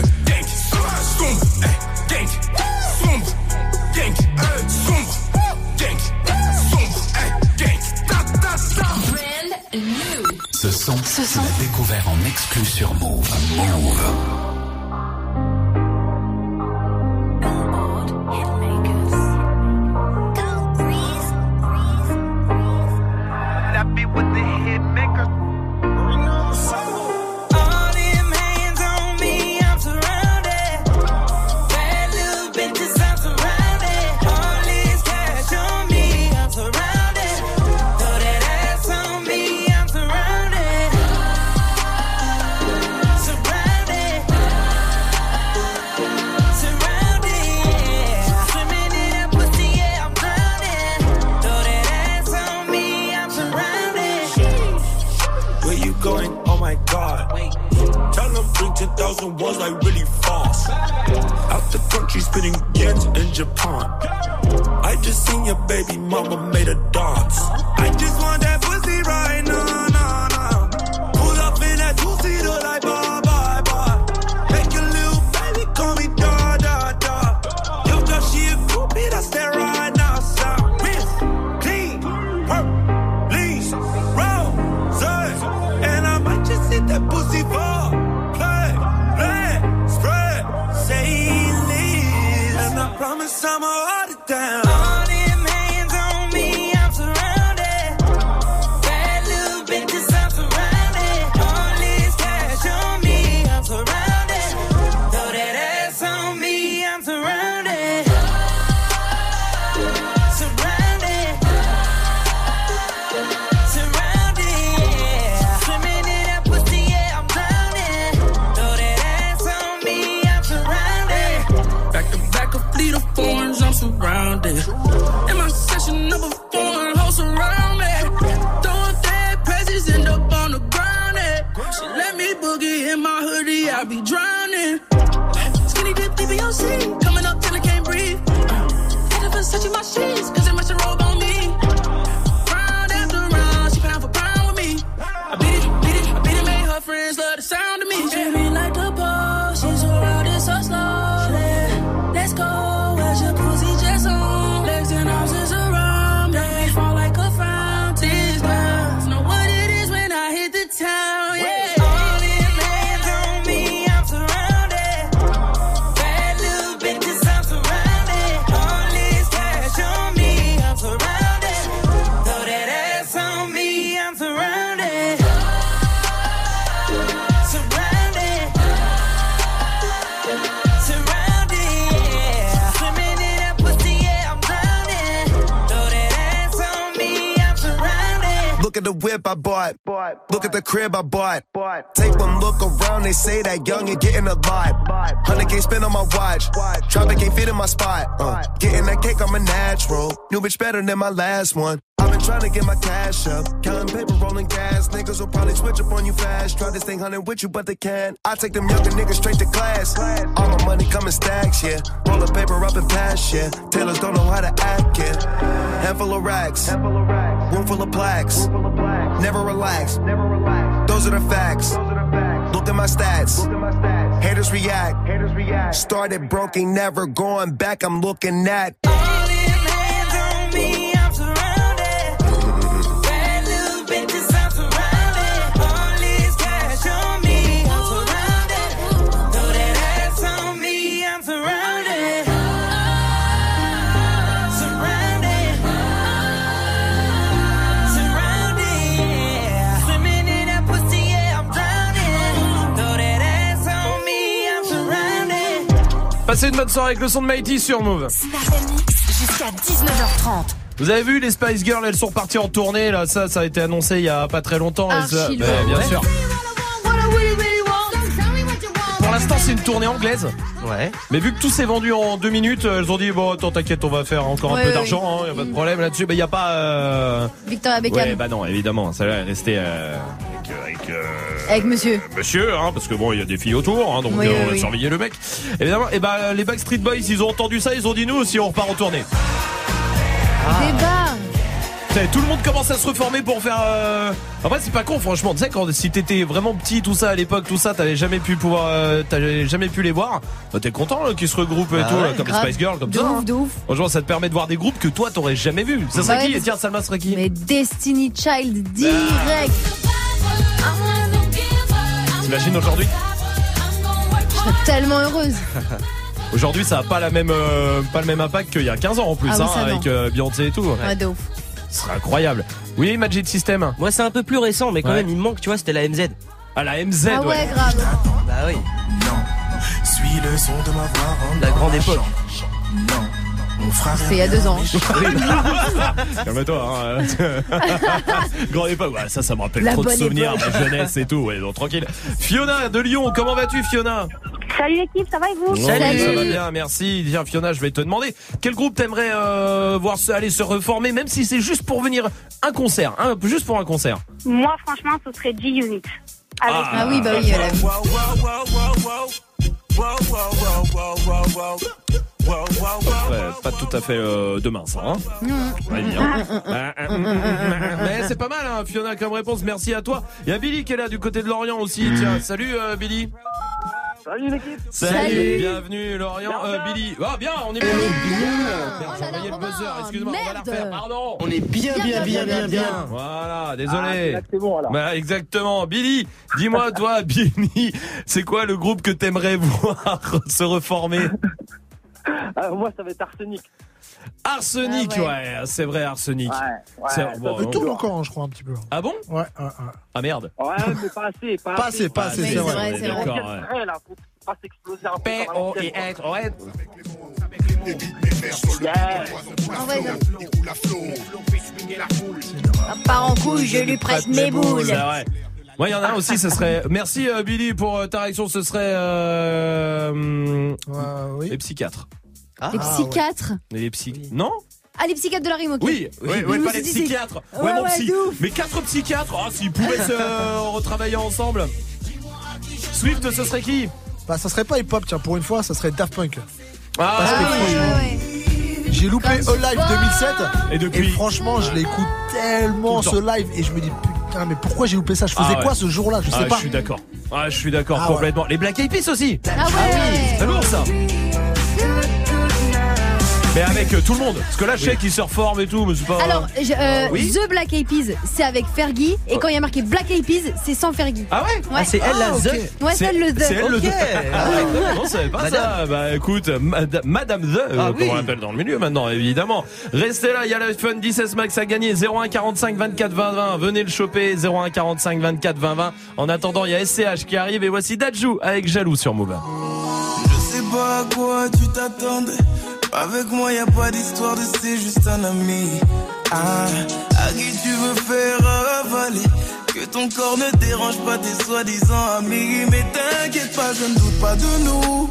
gang, sombre, gang, sombre, gang, sombre, gang, sombre, gang, ta, ta, ta. Ce son, tu l'as découvert en exclu sur Move. Move. 10,000 ones like really fast. Out the country spinning yens in Japan. I just seen your baby mama made a dance. I just want I bought. Look at the crib I bought. Take one look around, they say that young and getting a lot. 100k spent on my watch. Traffic ain't fit in my spot. Uh, getting that cake, I'm a natural. New bitch better than my last one. I've been trying to get my cash up. Counting paper, rolling gas. Niggas will probably switch up on you fast. Try to stay hunting with you, but they can't. I take them younger niggas straight to class. All my money coming stacks, yeah. Roll the paper up and pass, yeah. Tailors don't know how to act, yeah. Handful of racks. Room full of plaques. Never relax. Those are the facts. Look at my stats. Haters react. Started broken, never going back. I'm looking at. Passez une bonne soirée avec le son de Mighty sur Move. Jusqu'à 19h30. Vous avez vu les Spice Girls, elles sont parties en tournée là, ça ça a été annoncé il y a pas très longtemps. Elles- lourd. bien Ouais. sûr. Pour l'instant, c'est une tournée anglaise. Ouais. Mais vu que tout s'est vendu en deux minutes, elles ont dit bon, attends, t'inquiète, on va faire encore un peu ouais. d'argent, il y a pas de problème là-dessus. Mais il y a pas. Euh... Victoria Beckham. Ouais, bah non, évidemment, celle-là est restée euh, avec, euh, avec, euh, Avec monsieur. monsieur, hein, parce que bon, il y a des filles autour, hein, donc Oui, euh, oui, on va oui. surveiller le mec. Évidemment, et bah les Backstreet Boys, ils ont entendu ça, ils ont dit nous aussi, on repart en tournée. Débat. Tu sais, Tout le monde commence à se reformer pour faire. Euh... Après, c'est pas con, franchement. Tu sais, quand si t'étais vraiment petit, tout ça à l'époque, tout ça, t'avais jamais pu pouvoir, euh, t'avais jamais pu les voir. Bah, T'es content là, qu'ils se regroupent et Bah tout, ouais, là, comme grave. les Spice Girls, comme De ça. ouf, hein. de ouf. Franchement, ça te permet de voir des groupes que toi t'aurais jamais vu. Ça serait Bah ouais, qui Tiens, Salma serait qui Mais Destiny Child direct. T'imagines aujourd'hui Je serais tellement heureuse. Aujourd'hui, ça a pas la même, euh, pas le même impact qu'il y a 15 ans en plus, Ah oui, hein, ça, non. avec euh, Beyoncé et tout. Ouais, de ouf. Ce serait incroyable. Oui, Magic System. Moi, c'est un peu plus récent, mais quand Ouais. même, il me manque, tu vois, c'était la MZ. Ah, la MZ, Ah ouais, grave. Bah oui. Suis le son de ma voix. rentre La dans grande ma époque. chambre. Non, mon frère. C'était il y a deux ans. Calme-toi. Hein. Grande époque. Ouais, ça, ça me rappelle La trop de souvenirs, époque. ma jeunesse et tout. Ouais, donc tranquille. Fiona de Lyon, comment vas-tu, Fiona? Salut l'équipe, ça va et vous? Oui, Ça va bien, merci. Tiens, Fiona, je vais te demander quel groupe t'aimerais euh, voir se, aller se reformer, même si c'est juste pour venir un concert, hein, juste pour un concert? Moi, franchement, ce serait G-Unit. Avec Ah oui, bah oui, Ouais, pas tout à fait euh, demain, ça. Hein. Ah, ah, Mais c'est pas mal, hein, Fiona, comme réponse. Merci à toi. Il y a Billy qui est là du côté de Lorient aussi. Tiens, salut euh, Billy. Salut l'équipe Salut. Bienvenue Lorient. Euh, Billy. Ah bien, on est bien. Merde, J'ai envoyé le buzzer. Excuse-moi, on va la refaire. Pardon. On est bien, bien, bien, bien, bien. Voilà, Ah, désolé. c'est bon, alors. Bah, exactement. Billy, dis-moi toi, Billy, c'est quoi le groupe que t'aimerais voir se reformer? Alors, moi, ça va être Arsenic. Arsenic, Ah ouais, ouais. c'est vrai, Arsenic. Ouais, ouais, C'est- ça bon, fait on- Tourne encore, je crois, un petit peu. Ah bon? Ouais, ouais, ouais. Ah merde. Ouais, mais pas assez. Pas, Pas assez, pas assez, Oui, c'est c'est vrai. vrai, c'est vrai. Ouais. ouais. là, faut pas s'exploser un peu. l'ancienne, quoi. ouais. Ouais, Un part en couille, je lui prête mes boules. C'est vrai. Moi, il y en a un aussi, ce serait. Merci euh, Billy pour euh, ta réaction. Ce serait euh, hum, les psychiatres. Les psychiatres. Les psy. Non Ah, les psychiatres de la rime, ok. Oui, oui, oui, pas les psychiatres. Ouais, Ouais, mon ouais, psy. Mais quatre psychiatres. Oh, s'ils pouvaient se euh, retravailler ensemble. Swift, ce serait qui? Bah, ça serait pas hip-hop, tiens, pour une fois, ça serait Daft Punk. Ah, Parce que ouais, franchement, J'ai loupé Alive 2007 Et depuis franchement je l'écoute tellement ce live et je me dis putain mais pourquoi j'ai loupé ça? Je faisais Ah ouais. quoi ce jour-là? Je Ah, sais pas. Je suis d'accord. Ah, je suis d'accord Ah ouais. complètement. Les Black Eyed Peas aussi. Ah ouais. C'est lourd ça. Mais avec euh, tout le monde. Parce que là, je sais qu'ils se reforment et tout, mais c'est pas. Alors, je- euh, Oui The Black Eyed Peas, c'est avec Fergie. Et quand il y a marqué Black Eyed Peas, c'est sans Fergie. Ah ouais Ah, c'est elle la Ah, The. Ouais, c'est elle le The. C'est elle le Ok. Ah ouais. Non, c'est pas Madame. ça. Bah écoute, Mad- Madame The, euh, Ah comme oui. on l'appelle dans le milieu maintenant, évidemment. Restez là, il y a l'iPhone 16 Max à gagner. 01 45 24 20 20. Venez le choper. 01 45 24 20 20. En attendant, il y a SCH qui arrive et voici Dajou avec Jaloux sur Move. Pas à quoi tu t'attendais. Avec moi, y a pas d'histoire de c'est juste un ami. Ah, à qui tu veux faire aller. Que ton corps ne dérange pas tes soi-disant amis. Mais t'inquiète pas, je ne doute pas de nous.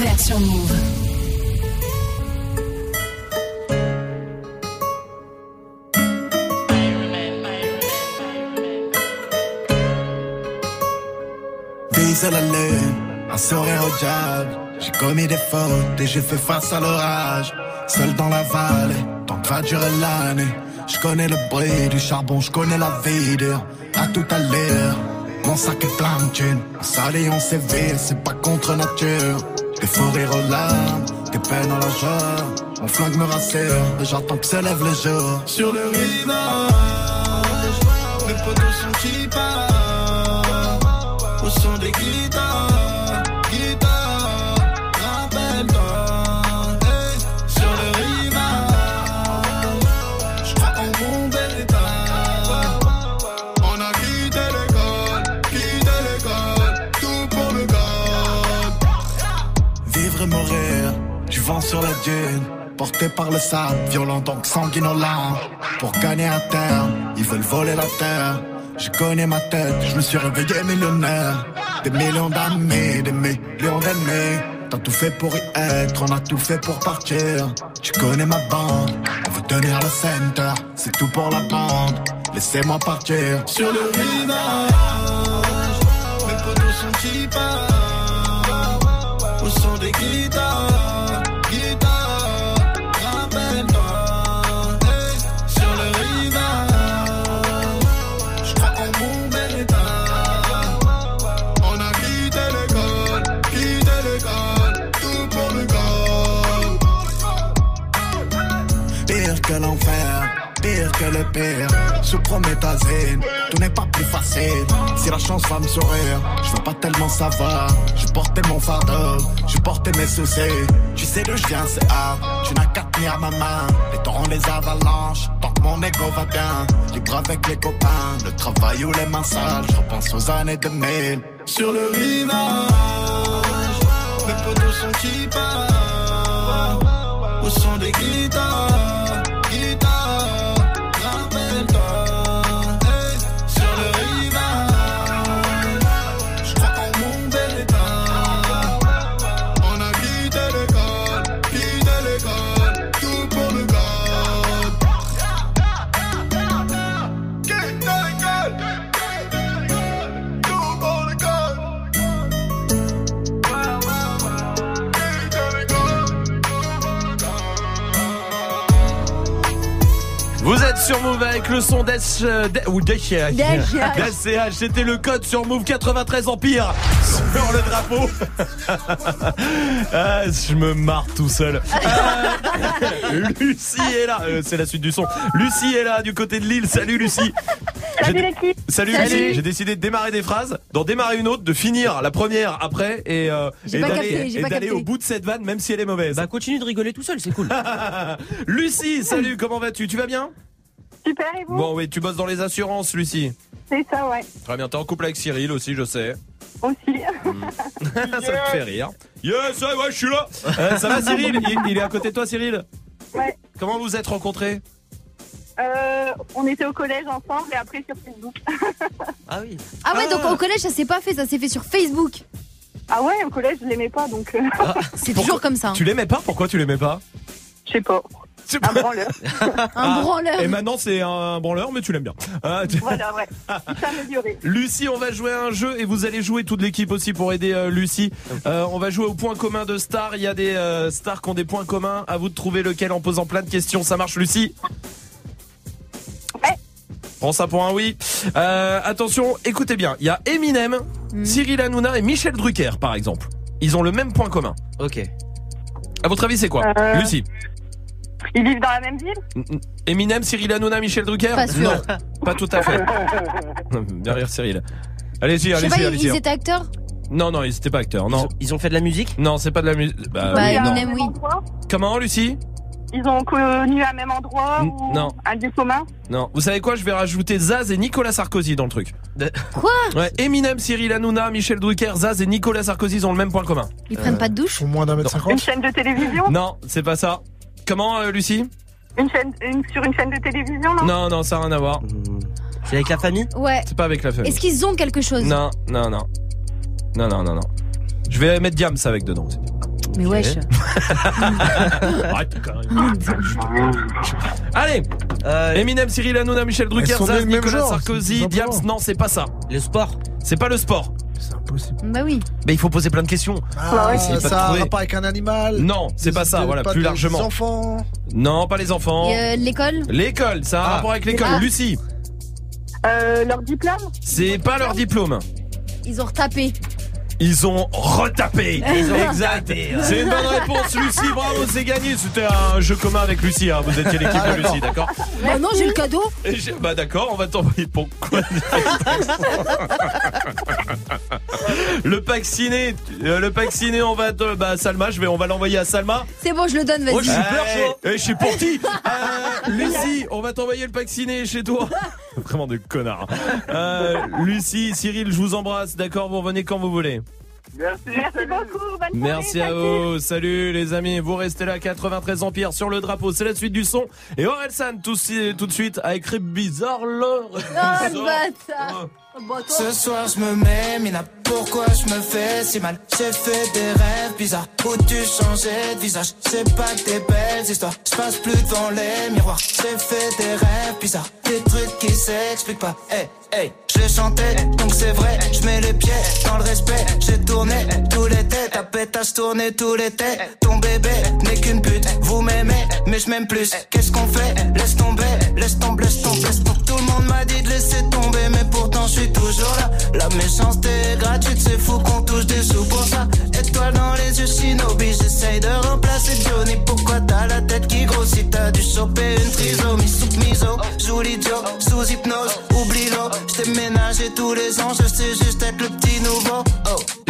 Découvert sur Move. La lune, un sourire au diable. J'ai commis des fautes et j'ai fait face à l'orage. Seul dans la vallée, tant que va durer l'année. Je connais le bruit du charbon, je connais la vie. À tout à l'heure, mon sac est plein de. On s'allie, on c'est pas contre nature. Des fous rires aux larmes, des peines à la joie. Mon flingue me rassure, et j'attends que s'élève le jour. Sur le rivage, mes potos sont qui partent au son des guitares, sur la dune. Porté par le sable, violent donc sanguinolent. Pour gagner un terme, ils veulent voler la terre. Je connais ma tête, je me suis réveillé millionnaire. Des millions d'amis, des millions d'ennemis. T'as tout fait pour y être, on a tout fait pour partir. Tu connais ma bande, on veut tenir le center. C'est tout pour la bande, laissez-moi partir. Sur le rivage, mes potos sont qui. Au son des guitares, guitares, rappelle-toi. Je promets ta tout n'est pas plus facile. Si la chance va me sourire, je veux pas tellement savoir. Je portais mon fardeau, je portais mes soucis. Tu sais d'où je viens, c'est hard. Tu n'as qu'à tenir ma main. Les torrents, les avalanches, tant que mon ego va bien. Libre avec les copains, le travail ou les mains sales. Je repense aux années 2000. Sur le rivage, mes potos sont qui Au son des guitares, sur Move avec le son d'S euh, ou d'SCH. D'SCH. C'était le code sur Move 93 Empire sur le drapeau. Ah, je me marre tout seul. Ah, Lucie est là. Euh, C'est la suite du son. Lucie est là du côté de Lille. Salut Lucie. Salut J'ai- l'équipe. Salut, Salut. Lucie. J'ai décidé de démarrer des phrases, d'en démarrer une autre, de finir la première après et, euh, J'ai et pas d'aller au bout de cette vanne même si elle est mauvaise. Bah continue de rigoler tout seul, c'est cool. Lucie, salut, comment vas-tu? Tu vas bien? Super et vous Bon, oui, tu bosses dans les assurances, Lucie. C'est ça, ouais. Très bien, t'es en couple avec Cyril aussi, je sais. Aussi. ça me fait rire. Yes, ouais, ouais, je suis là. Euh, ça va, Cyril il, il est à côté de toi, Cyril Ouais. Comment vous êtes rencontrés Euh, on était au collège ensemble et après sur Facebook. Ah oui. Ah ouais, donc au collège, ça s'est pas fait, ça s'est fait sur Facebook. Ah ouais, au collège, je l'aimais pas donc. euh, C'est toujours comme ça. Tu l'aimais pas? Pourquoi tu l'aimais pas? Je sais pas. Un branleur. Un branleur. Et maintenant, c'est un branleur, mais tu l'aimes bien. Ah, tu- Voilà, ouais. Amélioré. Lucie, on va jouer à un jeu et vous allez jouer toute l'équipe aussi pour aider euh, Lucie. Euh, on va jouer au point commun de stars. Il y a des euh, stars qui ont des points communs. À vous de trouver lequel en posant plein de questions. Ça marche, Lucie Prends ça pour un oui. Euh, attention, écoutez bien. Il y a Eminem, Cyril Hanouna et Michel Drucker, par exemple. Ils ont le même point commun. Ok. À votre avis, c'est quoi? Euh, Lucie Ils vivent dans la même ville Eminem, Cyril Hanouna, Michel Drucker Pas sûr. Non, pas tout à fait. Derrière Cyril. Allez-y, allez-y, ils, allez-y. ils étaient acteurs Non, non, ils étaient pas acteurs. Non. Ils ont fait de la musique? Non, c'est pas de la musique. Bah, Bah, oui, non. Eminem, oui. Comment, Lucie? Ils ont connu un même endroit N- ou non. un lieu commun? Non. Vous savez quoi? Je vais rajouter Zaz et Nicolas Sarkozy dans le truc. Quoi? Ouais, Eminem, Cyril Hanouna, Michel Drucker, Zaz et Nicolas Sarkozy ils ont le même point commun. Ils prennent pas de douche? Au moins d'un mètre Une cinquante. chaîne de télévision? Non, c'est pas ça. Comment, euh, Lucie une chaîne, une- Sur une chaîne de télévision, non? Non, non, ça n'a rien à voir. C'est avec la famille? Ouais. C'est pas avec la famille. Est-ce qu'ils ont quelque chose? Non, non, non. Non, non, non, non. Je vais mettre Diams avec dedans. Mais wesh. Arrête. Allez Euh, Eminem, Cyril Hanouna, Michel Drucker, Elles sont Zaz, du même Nicolas genre, Sarkozy, tout Diams, simplement. non, c'est pas ça. Le sport C'est pas le sport. Bah oui. Mais il faut poser plein de questions. Ah, Essayez pas de ça a rapport avec un animal Non, c'est pas ça, voilà, pas plus largement. enfants Non, pas les enfants. Et, euh, l'école L'école, ça a un Ah. rapport avec l'école. Ah. Lucie, euh, Leur diplôme c'est pas leur diplôme. Ils ont retapé. Ils ont retapé. Ils ont exact. C'est une bonne réponse, Lucie. Bravo, c'est gagné. C'était un jeu commun avec Lucie. hein. Vous étiez l'équipe Ah, de Lucie, d'accord Bah non, j'ai le cadeau. Et j'ai- Bah d'accord, on va t'envoyer pourquoi Le pack ciné, euh, le pack ciné, on va te- bah Salma, je vais, on va l'envoyer à Salma. C'est bon, je le donne, Oh, vas-y. je suis peur, chaud. Eh, eh, je suis pour qui Euh, Lucie, on va t'envoyer le pack ciné chez toi. Vraiment de connard. Euh, Lucie, Cyril, je vous embrasse, d'accord Vous revenez quand vous voulez. Merci. Merci beaucoup. Bonne Merci soirée, à vous. Salut les amis. Vous restez là, 93 Empire sur le drapeau. C'est la suite du son. Et Orelsan tout, tout de suite avec Rip Bizarre. Ah, Bizarre. bâtard. Toi. Ce soir je me mets, Mina, pourquoi je me fais si mal? J'ai fait des rêves bizarres où tu changeais de visage? C'est pas que des belles histoires, je passe plus devant les miroirs J'ai fait des rêves bizarres, des trucs qui s'expliquent pas Hey, hey, je chantais, donc c'est vrai, je mets les pieds dans le respect J'ai tourné tout l'été, ta pétasse tourné tout l'été Ton bébé n'est qu'une pute, vous m'aimez, mais je m'aime plus Qu'est-ce qu'on fait? Laisse tomber, laisse tomber, laisse tomber. Tout le monde m'a dit de laisser tomber, mais pourtant je suis toujours là. La méchanceté est gratuite, c'est fou qu'on touche des sous pour ça. Étoile dans les yeux, shinobi, j'essaye de remplacer Johnny. Pourquoi t'as la tête qui grossit? T'as dû choper une sous hypnose, oublie l'eau. J't'ai ménagé tous les ans, je sais juste être le petit nouveau. Oh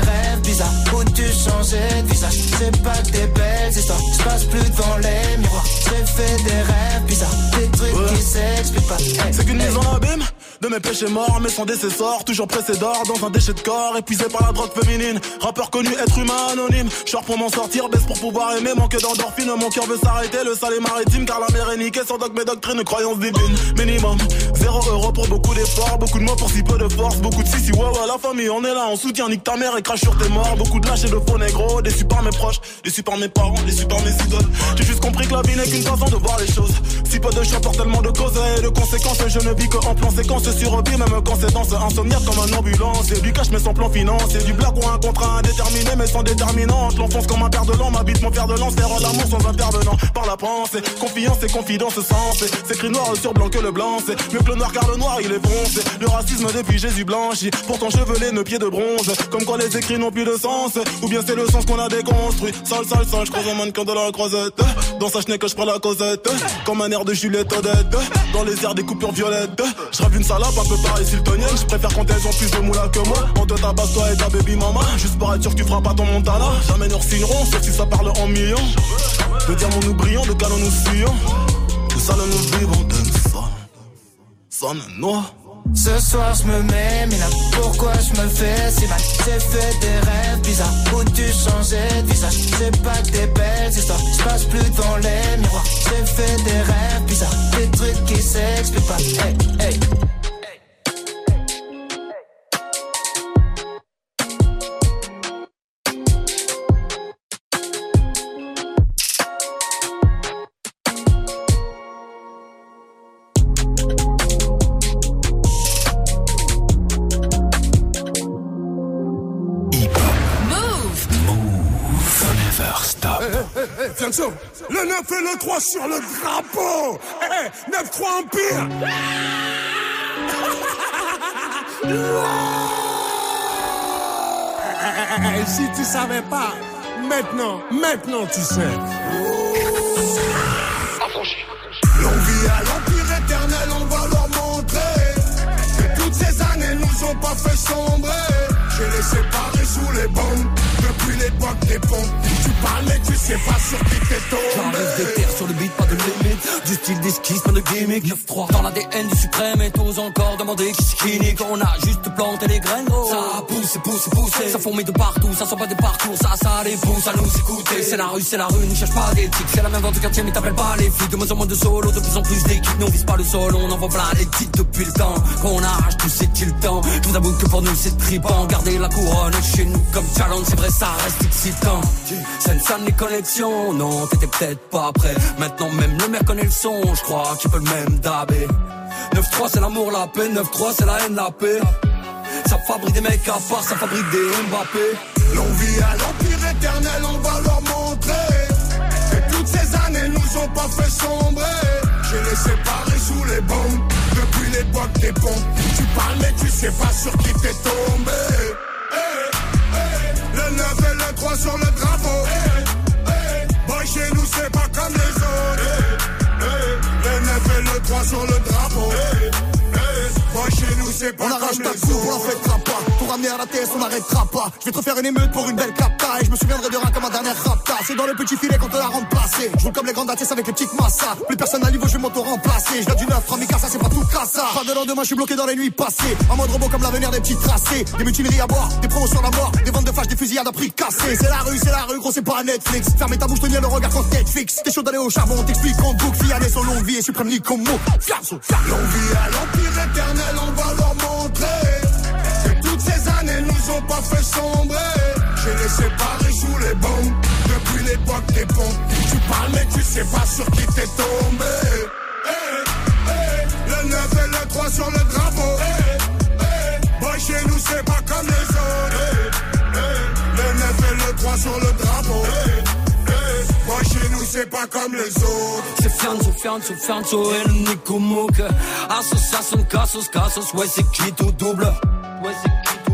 rêves bizarres où tu changeais de visage? C'est pas que des belles histoires, je passe plus devant les miroirs. J'ai fait des rêves bizarres, des trucs qui s'expliquent pas. Hey, C'est qu'une hey. mise en abîme de mes péchés morts, mais sans décessor, toujours pressé d'or dans un déchet de corps, épuisé par la drogue féminine. Rappeur connu, être humain anonyme. Short pour m'en sortir, baisse pour pouvoir aimer, manque d'endorphine. Mon cœur veut s'arrêter, le sale est maritime, car la mer est niquée. Sans dogme et doctrine, croyance divine. Minimum, zéro euro pour beaucoup d'efforts, beaucoup de mots pour si peu de force, beaucoup de si si ouais ouais, la famille, on est là, on soutient, nique ta mère et crache sur tes morts. Beaucoup de lâches et de faux négros, déçus par mes proches, déçus par mes parents, déçus par mes idoles. J'ai juste compris que la vie n'est qu'une façon de voir les choses. Si peu de choix pour tellement de causes et de conséquences, je ne vis que en plan séquence sur vie, même quand c'est dans insomniaque comme un ambulance. Et du cash mais sans plan financier, du blague ou un contrat indéterminé mais sans déterminante. L'enfonce comme un père de l'an, m'habite mon père de lance, faire l'amour sans intervenant. Par la pensée, confiance et confidence sensée. C'est écrit noir sur blanc que le blanc, c'est mieux que le noir car le noir il est foncé. Le racisme depuis Jésus blanchi, pourtant chevelé, nos pieds de bronze. Comme quoi les écrits n'ont plus de sens, ou bien c'est le sens qu'on a déconstruit. Sale, sale, sale, je croise un mannequin de la croisette. Dans sa chenille que je prends la causette, comme un air de Juliette Odette. Dans les airs des coupures violettes, je une salope un peu pareil siltonienne. Je préfère quand elles ont plus de moula que moi. On te tabasse toi et ta baby mama. Juste pour être sûr que tu feras pas ton montana. Jamais nous signerons, sauf si ça parle en millions. De diamants nous brillons, de canons nous fuyons. Tout ça nous vivons de son. Sonne noir. Ce soir je me mets, là pourquoi je me fais si mal? J'ai fait des rêves bizarres. Où tu changeais de visage? C'est pas que des belles histoires, je passe plus devant les miroirs. J'ai fait des rêves bizarres, des trucs qui s'expliquent pas. Hey, hey 9 et le 3 sur le drapeau Eh, eh, 9-3 Empire Si tu savais pas, maintenant, maintenant tu sais. L'envie à l'empire éternel, on va leur montrer Que toutes ces années nous ont pas fait sombrer. J'ai les séparés sous les bombes Depuis l'époque des pompes Tu parles mais tu sais pas sur qui t'es tombé J'arrive des terres sur le beat, pas de limite. Du style d'esquisse, pas de gimmick. 9-3 dans l'ADN du suprême et tous encore demander qui qui nique. On a juste planté les graines, gros. Ça pousse, pousse, pousse. Ça fourmille de partout, ça sort pas des parcours. Ça, ça les pousse à nous écouter. C'est la rue, c'est la rue, ne cherche pas d'éthique. C'est la même vente de quartier, mais t'appelles pas les flics. De moins en moins de solo, de plus en plus d'équipes. Nous on vise pas le sol, on envoie plein les titres depuis le temps. Qu'on arrache tout, c'est-il temps. Vous avoue que pour nous c'est tripant. Garder la couronne chez nous comme challenge, c'est vrai, ça reste excitant. Sensan les connexions, non, t'étais peut-être pas prêt. Maintenant même le mec connaît le son, je crois qu'il peut le même dabé. 9-3 c'est l'amour, la paix, 9-3 c'est la haine, la paix. Ça fabrique des mecs à part, ça fabrique des Mbappé. L'envie à l'empire éternel, on va leur montrer Que toutes ces années nous ont pas fait sombrer J'ai les séparés sous les bombes Depuis l'époque des pompes Tu parles mais tu sais pas sur qui t'es tombé 9 et le 3 sur le drapeau. Eh, eh, Boy chez nous c'est pas comme les autres. Eh, eh, Le 9 et le 3 sur le drapeau. Eh, eh, Boy chez nous c'est pas On comme arrache les ta autres coupe, on en fêtera pas. Pour ramener à la TS, on n'arrêtera pas. Je vais te refaire une émeute pour une belle capta. Et je me souviendrai de rien comme ma dernière rapta. C'est dans le petit filet qu'on te l'a remplacé. Je roule comme les grandes ATS avec les petites massas. Plus personne à niveau, je vais m'auto-remplacer. Je du 9, Rami ça c'est pas tout ça. Pas de lendemain, je suis bloqué dans les nuits passées. En mode robot comme l'avenir des petits tracés. Des mutineries à boire, des promos sur la mort. Des ventes de flash, des fusillades à prix cassés. C'est la rue, c'est la rue, gros, c'est pas Netflix. Fermez ta bouche, tenir le regard quand Netflix. T'es chaud d'aller au charbon, on t'explique en boucle. Fiané, son longue vie et suprême Nicomo. Fiasso, L'envie à l'empire éternel, on va ils nous ont pas fait sombrer. J'ai laissé Paris sous les bombes, depuis l'époque des ponts. Tu parles, mais tu sais pas sur qui t'es tombé. Eh, eh, le 9 et le 3 sur le drapeau. Eh, hey, chez nous, c'est pas comme les autres. le 9 et le 3 sur le drapeau. Moi chez nous c'est pas comme les autres C'est Fianzo, Fianzo, Fianzo et le Nico Mouk Association, Cassos, Cassos, ouais c'est qui tout double? Ouais c'est qui tout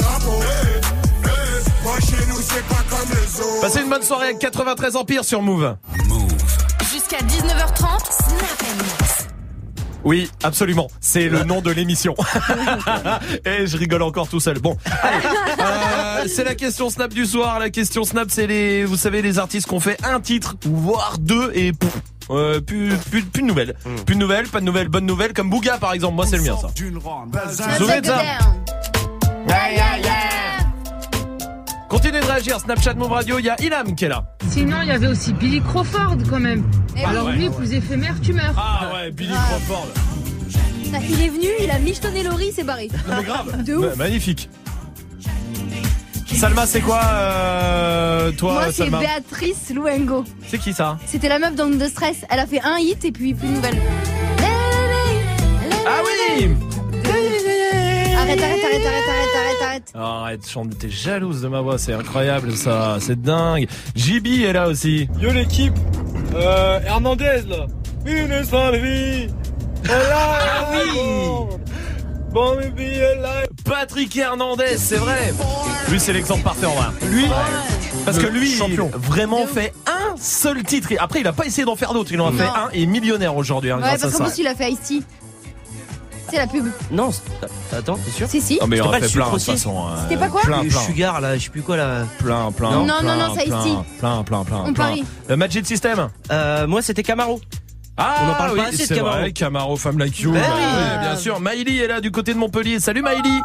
Passez une bonne soirée avec 93 Empire sur Move. Jusqu'à 19h30, Snap Mix. Oui, absolument. C'est le nom de l'émission. Et je rigole encore tout seul. Bon, allez. Euh, c'est la question Snap du soir. La question Snap, c'est les, vous savez, les artistes qui ont fait un titre, voire deux, et pouf, euh, plus, plus, plus de nouvelles. Plus de nouvelles, pas de nouvelles, bonnes nouvelles, comme Bouga par exemple. Moi, c'est le mien, ça. Vous vous souvenez de ça Continuez de réagir. Snapchat Move Radio, il y a Ilham qui est là. Sinon, il y avait aussi Billy Crawford quand même. Eh Alors lui, Ouais, plus éphémère, tu meurs. Ah ouais, Billy Crawford. Il est venu, il a michetonné Laurie, il s'est barré. Non mais grave. De ouf. Ma- Magnifique. Salma, c'est quoi euh, toi, Moi, c'est Béatrice Luengo. C'est qui ça? C'était la meuf dans de stress. Elle a fait un hit et puis plus de nouvelles. Ah oui Arrête, arrête, arrête, arrête, arrête, arrête, chante, t'es jalouse de ma voix, c'est incroyable ça, c'est dingue. JB est là aussi. Yo l'équipe, euh, Hernandez là. Une seule vie. Ah oui Bon, Patrick Hernandez, c'est vrai. Lui, c'est l'exemple parfait en vrai. Lui, parce que lui, champion. il a vraiment fait un seul titre. Et Après, il a pas essayé d'en faire d'autres. Il en a fait un et est millionnaire aujourd'hui hein, Ouais, grâce parce à qu'en plus, il a fait Ice-T. C'est la pub. Non, c'est- attends, t'es sûr Si, si. Non mais il C'était en pas a le fait plein de toute aussi façon. euh, C'était pas quoi Plein, Le plein. sugar là, je sais plus quoi là. Plein, plein. Non, non, plein, non, c'est plein, Ice-T. Plein, plein, plein. On plein. parie. Le Magic System Euh, moi c'était Camaro. Ah, On en parle oui, pas assez de c'est Camaro. vrai, Camaro, femme like you. Ben Bah oui. bien sûr. Maïli est là du côté de Montpellier. Salut Maïli.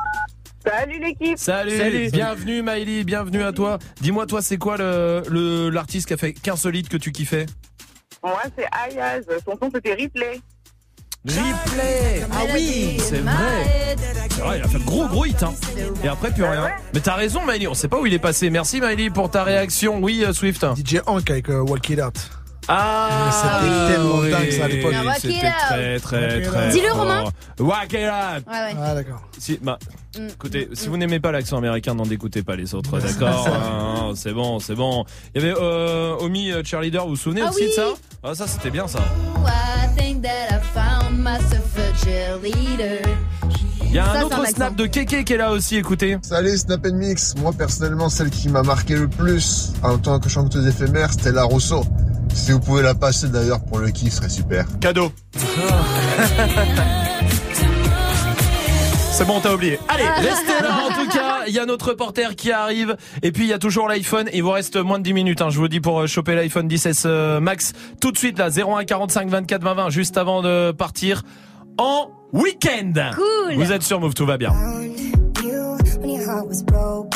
Salut l'équipe Salut. Salut. Bienvenue Maïli, bienvenue à toi. Dis-moi toi, c'est quoi le le- l'artiste qui a fait qu'un hit que tu kiffais? Moi, c'est Ayaz. Son son, c'était Replay. Replay. Ah oui, c'est vrai. C'est vrai, il a fait gros gros hit hein. Et après plus rien. Mais t'as raison Maïli, on sait pas où il est passé. Merci Maïli pour ta réaction. Oui, euh, Swift. DJ Hank avec euh, Walk It Out. Ah, C'était tellement oui. dingue, ça, à l'époque. Ah, Walk It C'était très très très. Dis-le. Romain. Walk it out. Ouais, ouais. Ah, d'accord. Si, bah, Mm. écoutez, si vous n'aimez pas l'accent américain, n'en écoutez pas les autres, d'accord hein, C'est bon, c'est bon. Il y avait euh, Omi euh, Cheerleader, vous vous souvenez Ah aussi de ça? Ah ça c'était bien ça. Cheerleader. Il y a un autre snap de Keke qui est là aussi, écoutez. Salut Snap Mix, moi personnellement celle qui m'a marqué le plus en tant que chanteuse éphémère c'était La Rousseau. Si vous pouvez la passer d'ailleurs pour le kiff, ce serait super. Cadeau. C'est bon, t'as oublié. Allez, restez là en tout cas. Il y a notre reporter qui arrive. Et puis il y a toujours l'iPhone. Il vous reste moins de 10 minutes. hein. Je vous dis pour euh, choper l'iPhone 16 euh, Max tout de suite là. 01 45 24 20 20 juste avant de partir en week-end. Cool. Vous êtes sur Move, tout va bien. you when your heart was broke.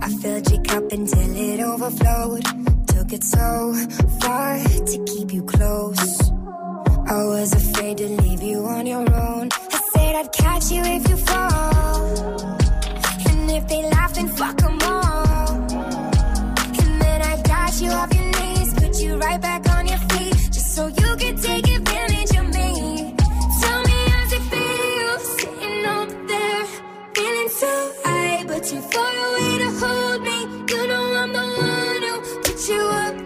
I filled your cup until it overflowed. Took it so far to keep you close. I was afraid to leave you on your own. I said I'd catch you if you fall. And if they laugh, then fuck 'em all. And then I got you off your knees, put you right back too far away to hold me. You know I'm the one who put you up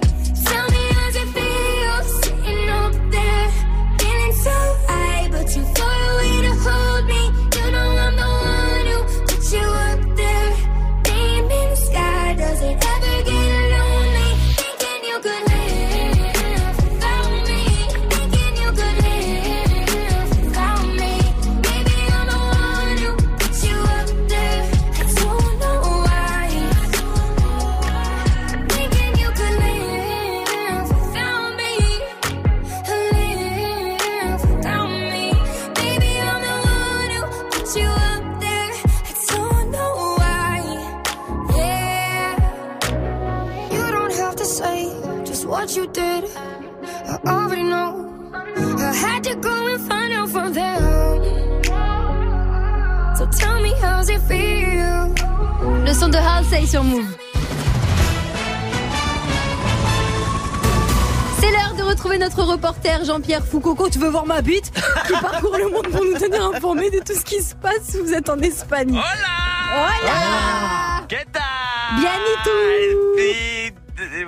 Sur Move. C'est l'heure de retrouver notre reporter Jean-Pierre Foucault. Tu veux voir ma bite Qui parcourt le monde pour nous tenir informés de tout ce qui se passe si vous êtes en Espagne. Hola Hola Qu'est-ce Bien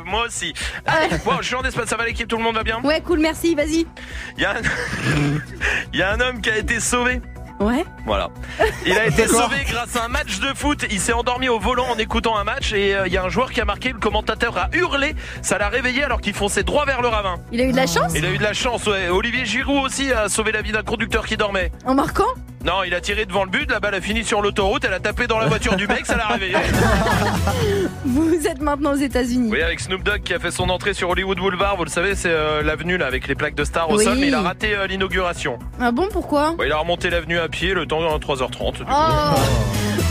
Moi aussi. Allez, bon, je suis en Espagne, ça va l'équipe, tout le monde va bien? Ouais, cool, merci, vas-y. Il y, a un... Il y a un homme qui a été sauvé. Ouais. Voilà. Il a été sauvé grâce à un match de foot. Il s'est endormi au volant en écoutant un match et euh, il y a un joueur qui a marqué. Le commentateur a hurlé. Ça l'a réveillé alors qu'il fonçait droit vers le ravin. Il a eu de la chance Il a eu de la chance, ouais. Olivier Giroud aussi a sauvé la vie d'un conducteur qui dormait. En marquant? Non, il a tiré devant le but, la balle a fini sur l'autoroute, elle a tapé dans la voiture du mec, ça l'a réveillé. Vous êtes maintenant aux États-Unis. Oui, avec Snoop Dogg qui a fait son entrée sur Hollywood Boulevard, vous le savez, c'est euh, l'avenue là avec les plaques de stars au Oui. sol, mais il a raté euh, l'inauguration. Ah bon, pourquoi? Ouais, il a remonté l'avenue à pied, le temps de 3h30. du coup.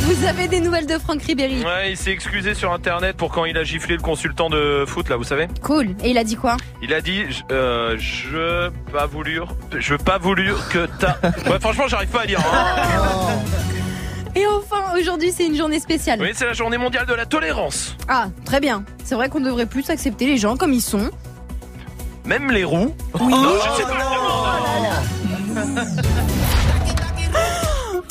Oh Vous avez des nouvelles de Franck Ribéry Ouais, il s'est excusé sur internet pour quand il a giflé le consultant de foot là, vous savez. Cool. Et il a dit quoi Il a dit je- euh, je pas voulu je pas voulu que t'as Ouais, franchement, j'arrive pas à lire. hein. Et enfin, aujourd'hui, c'est une journée spéciale. Oui, c'est la journée mondiale de la tolérance. Ah, très bien. C'est vrai qu'on devrait plus accepter les gens comme ils sont. Même les roues. Oui. Non, je sais pas.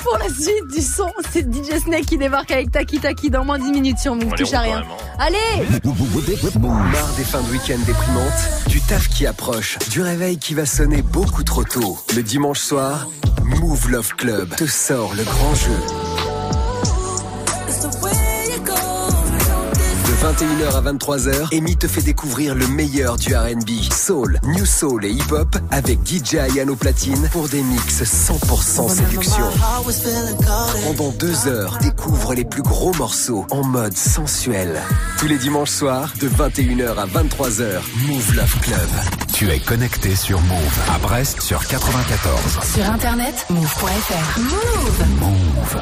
Pour la suite du son, c'est DJ Snake qui débarque avec Taki Taki dans moins 10 minutes sur Move. Allez, Touche à on rien. Allez Marre des fins de week-end déprimantes, du taf qui approche, du réveil qui va sonner beaucoup trop tôt. Le dimanche soir, Move Love Club te sort le grand jeu. 21h à 23h, Amy te fait découvrir le meilleur du R&B, soul, new soul et hip-hop avec DJ Ayano Platine pour des mix 100% séduction. Pendant deux heures, découvre les plus gros morceaux en mode sensuel. Tous les dimanches soirs, de 21h à 23h, Move Love Club. Tu es connecté sur Move à Brest sur 94. Sur internet, move.fr. Move. Move.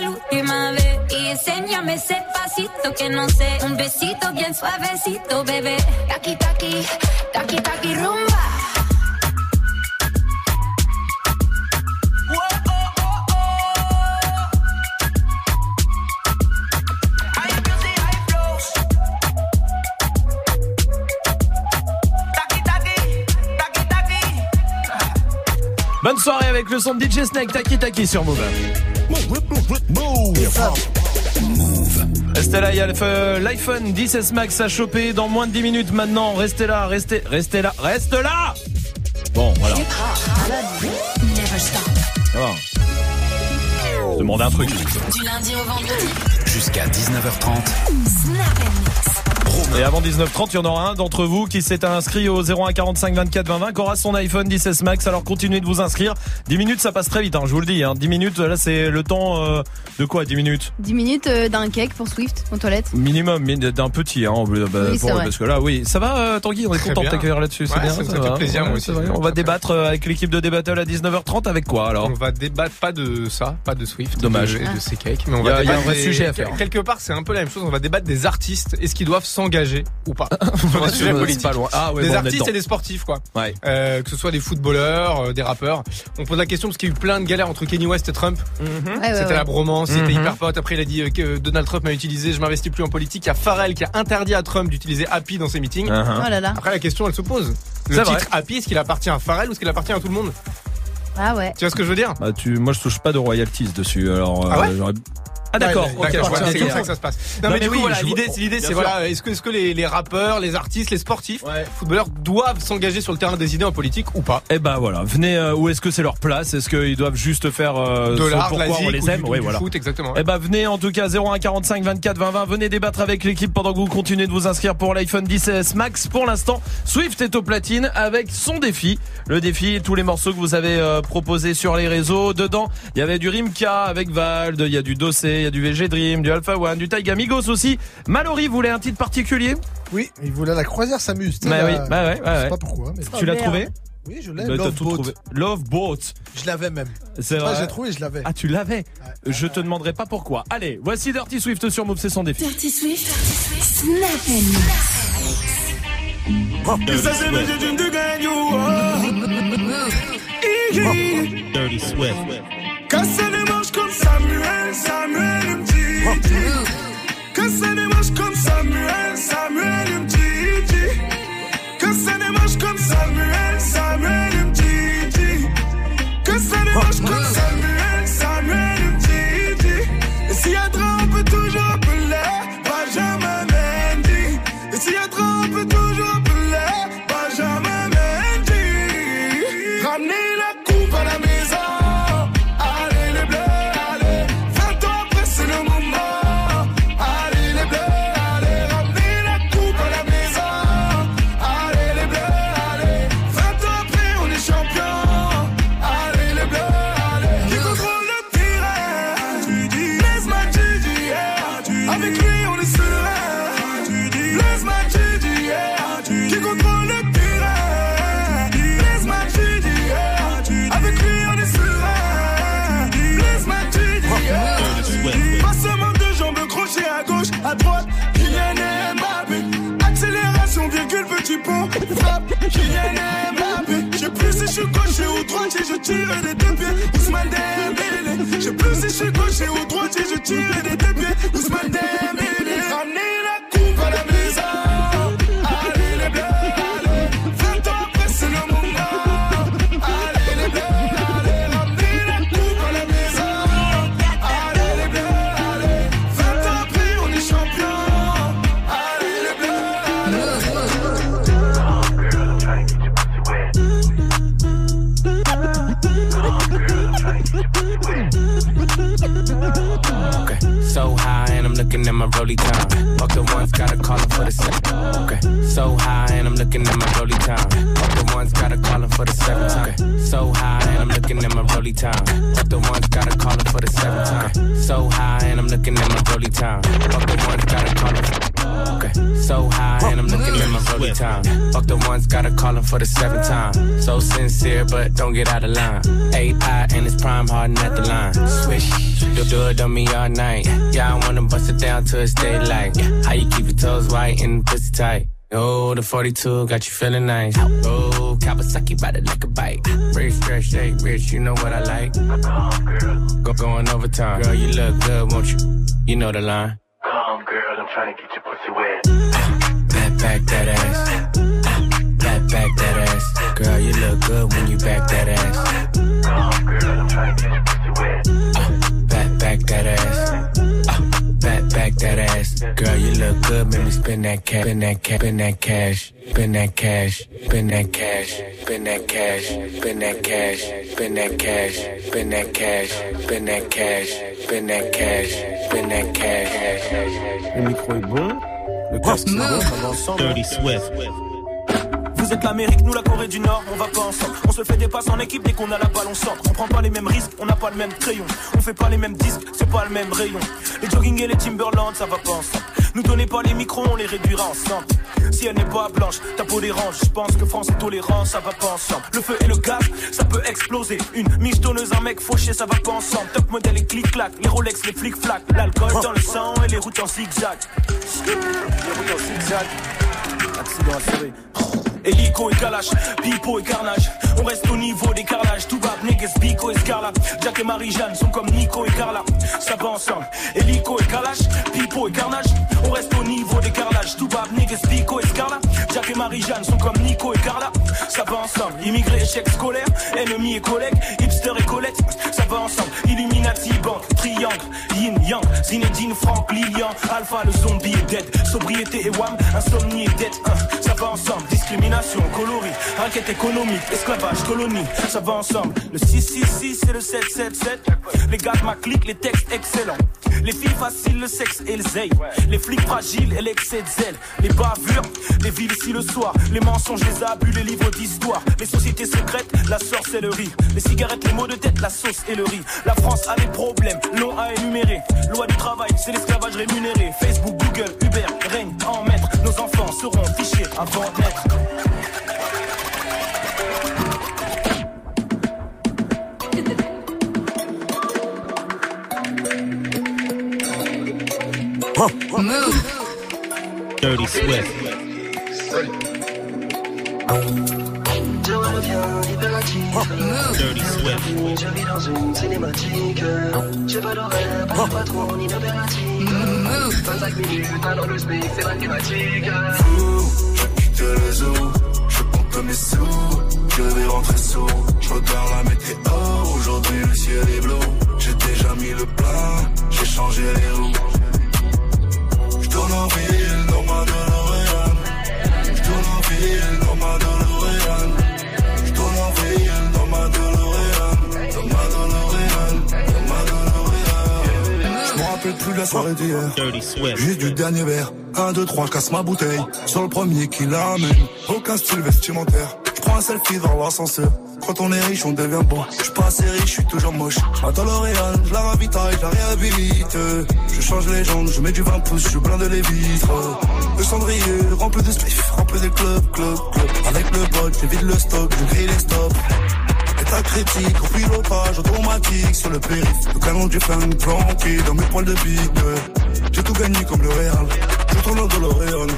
la última vez y enséñame ese pasito que no sé, un besito bien suavecito, bebé. Taki taki, taki taki rumba. Bonne soirée avec le son de DJ Snake, Taki Taki sur Move. Restez là, il y a le- l'iPhone 10S Max à choper dans moins de 10 minutes maintenant. Restez là, restez, restez là, reste là Bon, voilà. Je demande un truc. Du lundi au vendredi. Jusqu'à 19h30. Snap Et avant 19h30, il y en aura un d'entre vous qui s'est inscrit au 01 45 24 20 20, qui aura son iPhone 16 Max. Alors continuez de vous inscrire. 10 minutes, ça passe très vite, hein, je vous le dis. Hein. 10 minutes, là, c'est le temps euh, de quoi 10 minutes? 10 minutes euh, d'un cake pour Swift aux toilettes. Minimum, mais d'un petit, hein, bah, Oui, c'est vrai. parce que là, oui, ça va, euh, Tanguy, on est Très content de t'accueillir là-dessus, c'est bien. ça me fait va, plaisir, ouais, moi aussi, ça On va débattre euh, avec l'équipe de Débattle à 19h30 avec quoi alors? On va débattre pas de ça, pas de Swift. Dommage. de- Et de, Ah. ses cakes. Mais on Il y a- va il y a un vrai sujet à faire. Quelque part, c'est un peu la même chose. On va débattre des artistes. Est-ce qu'ils doivent s'engager ou pas Sur des sujets c'est politiques. pas loin. Ah ouais, des bon, artistes et des sportifs, quoi. Ouais. Euh, que ce soit des footballeurs, euh, des rappeurs. On pose la question parce qu'il y a eu plein de galères entre Kanye West et Trump. Ouais, C'était ouais. la bromance, c'était Mhm. hyper pote. Après, il a dit euh, que Donald Trump m'a utilisé, je m'investis plus en politique. Il y a Pharrell qui a interdit à Trump d'utiliser Happy dans ses meetings. Uh-huh. Oh là là. Après, la question, elle se pose. Le C'est titre vrai. Happy, est-ce qu'il appartient à Pharrell ou est-ce qu'il appartient à tout le monde? Ah ouais. Tu vois ce que je veux dire? Bah, tu, moi, je touche pas de royalties dessus. Alors, Ah ouais? Ah d'accord, Ouais, voilà, c'est comme ça que ça se passe. Non, Non, mais, mais du coup, oui, voilà, je l'idée, l'idée, c'est voilà, est-ce que, est-ce que les, les rappeurs, les artistes, les sportifs, footballeurs doivent s'engager sur le terrain des idées en politique ou pas? Eh ben voilà, venez euh, où est-ce que c'est leur place? Est-ce qu'ils doivent juste faire euh, De l'art, pourquoi on les ou aime? Du- Oui, du voilà. foot, exactement. Eh ben venez en tout cas 01 45 24 20 20, venez débattre avec l'équipe pendant que vous continuez de vous inscrire pour l'iPhone 10s Max. Pour l'instant, Swift est au platine avec son défi. Le défi, tous les morceaux que vous avez euh, proposés sur les réseaux. Dedans, il y avait du Rimka avec Vald, il y a du Dossé, y a du VG Dream, du Alpha One, du Taiga Migos aussi. Mallory voulait un titre particulier Oui, il voulait la croisière s'amuse. Bah la- oui, bah ouais, ouais, Je sais ouais. pas pourquoi. Mais... Tu l'as trouvé Oui, je l'ai. Bah, Love tout Boat. trouvé. Love Boat. Je l'avais même. C'est Moi, vrai. j'ai trouvé, je l'avais. Ah, tu l'avais Je te demanderai pas pourquoi. Allez, voici Dirty Swift sur Move, c'est son défi. Dirty Swift. Dirty Swift. Casser les manches comme Samuel, Samuel me dit Casser les manches comme Samuel, Samuel me dit les manches comme Samuel, Samuel me dit Casser les manches comme Je plus si je suis gaucher ou droitier Je tire des deux pieds. Ousmane Dembélé. Je plus si je suis gaucher ou droitier Je tire des deux pieds. Ousmane Dembélé looking at my rollie time. Fuck the ones, gotta call him for the second. Okay, so high and I'm looking at my rollie time. Fuck the ones, gotta call him for the seventh. Okay, so high and I'm looking at my rollie time. Fuck the ones, gotta call him for the seventh. Okay, so high and I'm looking at my rollie time. Fuck the ones, gotta call him. Okay, so high and I'm looking at my rollie time. Fuck the ones, gotta call him for the seventh time. So sincere, but don't get out of line. Eye and it's prime harden at the line. Swish, do, do it on me all night. Yeah, I wanna bust it down till it's daylight. How you keep your toes white and pussy tight? Oh, the 42 got you feeling nice. Oh, Kawasaki ride it like a bike. Rich, stretch, shake, rich, you know what I like. Girl, go going overtime. Girl, you look good, won't you? You know the line. Come, girl, I'm trying to get your pussy wet. Back, back that ass. Back, back that ass. Girl, you look good when you back that ass. Come, girl, I'm trying to get your pussy wet. Back, back that ass. Uh, back that ass. Girl, you look good, make me spend that cash, spend that cash, spend that cash, spend that cash, spend that cash, spend that cash, spend that cash, spend that cash, spend that cash, spend that cash, spend that cash, spend that cash. Le micro est bon, le casque est bon, on va ensemble. Dirty Swift. Vous êtes l'Amérique, nous la Corée du Nord, on va pas ensemble. On se fait des passes en équipe dès qu'on a la balle, on centre. On prend pas les mêmes risques, on n'a pas le même crayon. On fait pas les mêmes disques, c'est pas le même rayon. Les jogging et les Timberland, ça va pas ensemble. Nous donnez pas les micros, on les réduira ensemble. Si elle n'est pas blanche, ta peau dérange. Je pense que France est tolérant, ça va pas ensemble. Le feu et le gaz, ça peut exploser. Une michetonneuse, un mec fauché, ça va pas ensemble. Top modèle et clic-clac, les Rolex, les flic-flac. L'alcool dans le sang et les routes en zigzag. Les routes en zigzag. Accident assuré. Hélico et Kalash, Pipo et Carnage. On reste au niveau des carrelages. Tout bas, Neges, Pico et Scarla. Jack et Marie-Jeanne sont comme Nico et Carla. Ça va ensemble. Hélico et Kalash, Pipo et Carnage. On reste au niveau des carrelages. Tout bas, Neges, Pico et Scarla. Jack et Marie-Jeanne sont comme Nico et Carla. Ça va ensemble. Immigré, échec scolaire. Ennemi et collègue. Hipster et Colette. Ça va ensemble. Illuminati, banque, triangle. Yin, Yang. Zinedine, Franck, Lilian. Alpha, le zombie est dead. Sobriété et Wam. Insomnie et dette. Hein. Ça va ensemble. Discrimination coloris, enquête économique, esclavage, colonie, ça va ensemble. Le 666 et le 777, les gars de ma clique, les textes excellents. Les filles faciles, le sexe et le. Les flics fragiles et l'excès de zèle. Les bavures, les villes ici le soir. Les mensonges, les abus, les livres d'histoire. Les sociétés secrètes, la sorcellerie. Les cigarettes, les mots de tête, la sauce et le riz. La France a des problèmes, l'ont à énumérer. Loi du travail, c'est l'esclavage rémunéré. Facebook, Google, Uber règne en maître. Nos enfants seront fichés avant de naître. Move. Dirty Swift. Dirty Swift. Je vis dans une cinématique. J'ai pas d'horaire, pas patron ni d'impératif. 25 minutes, alors le SMIC, c'est mathématique. Fou, je compte mes sous, je vais rentrer sourd. Je regarde la météo, aujourd'hui le ciel est bleu. J'ai déjà mis le plein, j'ai changé les roues. Je tourne en ville dans ma DeLorean. Je tourne en ville plus de la soirée d'hier. Juste du dernier verre. 1, 2, 3, je casse ma bouteille. Sur le premier qui l'amène. Aucun style vestimentaire. Je prends un selfie dans l'ascenseur. Quand on est riche, on devient beau. Je suis pas assez riche, je suis toujours moche. Attends L'Oréal, je la ravitaille, je la réhabilite. Je change les jambes, je mets du 20 pouces, je blinde les vitres. Le cendrier, rempli de spliff, rempli de club, club, club. Avec le bot, je vide le stock, je grille les stops. État critique, au pilotage automatique sur le périph. Le canon du flingue planqué dans mes poils de bite. J'ai tout gagné comme le Real. Je tourne de l'Oréal.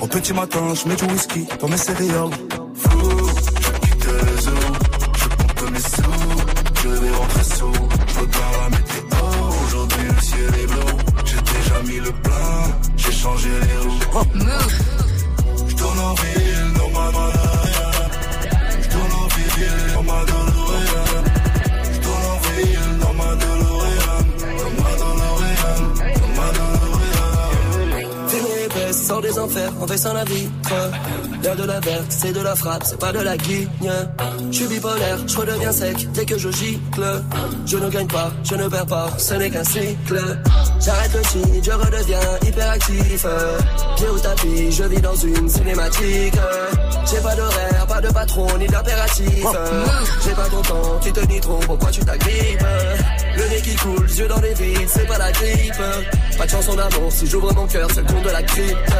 Au petit matin, je mets du whisky dans mes céréales. Fou, je quitte le zoo, je compte mes sous, je vais rentrer sous. Je regarde la météo, aujourd'hui le ciel est bleu. J'ai déjà mis le plein, j'ai changé les roues. Je tourne en ville enfers en baissant la vitre. L'air de la verte, c'est de la frappe, c'est pas de la guigne. Je suis bipolaire, je redeviens sec dès que je gicle. Je ne gagne pas, je ne perds pas, ce n'est qu'un cycle. J'arrête le shit, je redeviens hyperactif. Pied au tapis, je vis dans une cinématique. J'ai pas d'horaire, pas de patron, ni d'impératif. J'ai pas ton temps, tu te dis trop, pourquoi tu t'agrippes? Le nez qui coule, yeux dans les vides, c'est pas la grippe. Pas de chanson d'amour, si j'ouvre mon cœur, c'est le con de la crypte.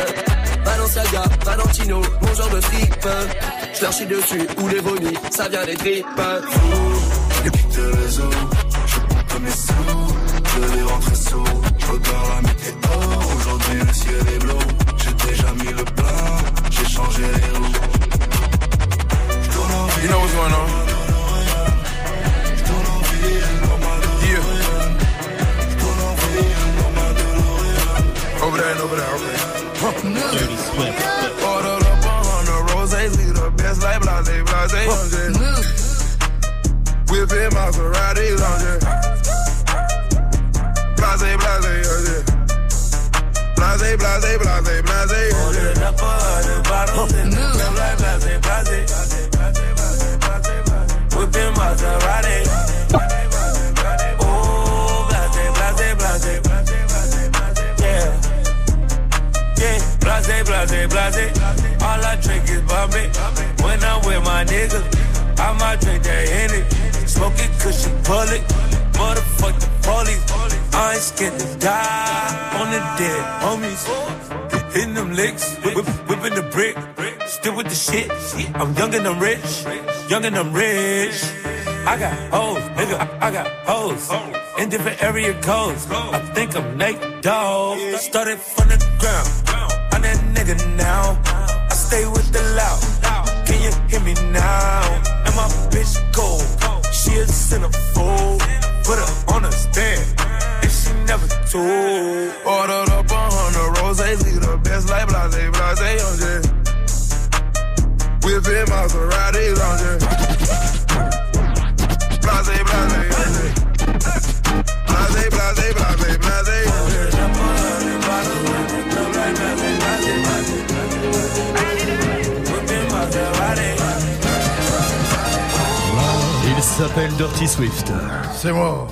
Balenciaga, Valentino, mon genre de fripe. Je leur chie dessus, ou les vomis, ça vient des tripes. Je quitte le réseau, je compte mes sous, je vais rentrer sous, je regarde la météo, aujourd'hui le ciel est bleu, j'ai déjà mis le plein, j'ai changé les roues. Je tourne en ville, You know what's going on? DeLorean. Over there and over there, okay. Dirty Swift. Ordered up a hundred roses, we the best like blase, blase, young Whipping Maserati, lounge Blase, blase, young Blase, blase, blase, blase, young Ordered up a hundred bottles in the club like blase, blase. Whipping Maserati. Blase, blase, blase. All I drink is Bombay. When I'm with my niggas, I might drink that Henny. Smoking cushion bullet. Motherfuck the police. I ain't scared to die on the dead homies. Hitting them licks, whip, whipping the brick. Still with the shit. I'm young and I'm rich. Young and I'm rich. I got hoes, nigga. I, I got hoes. In different area codes. I think I'm Nate Dogg. Started from the ground. Nigga now. I stay with the loud. Can you hear me now? And my bitch cold. She a centerfold. Put her on a stand. And she never told. Ordered up a hundred roses, we the best like blase, blase, young Whipping Maserati, lounge Blase, blase, young Blase, blase, blase, blase, s'appelle Dirty Swift. C'est moi.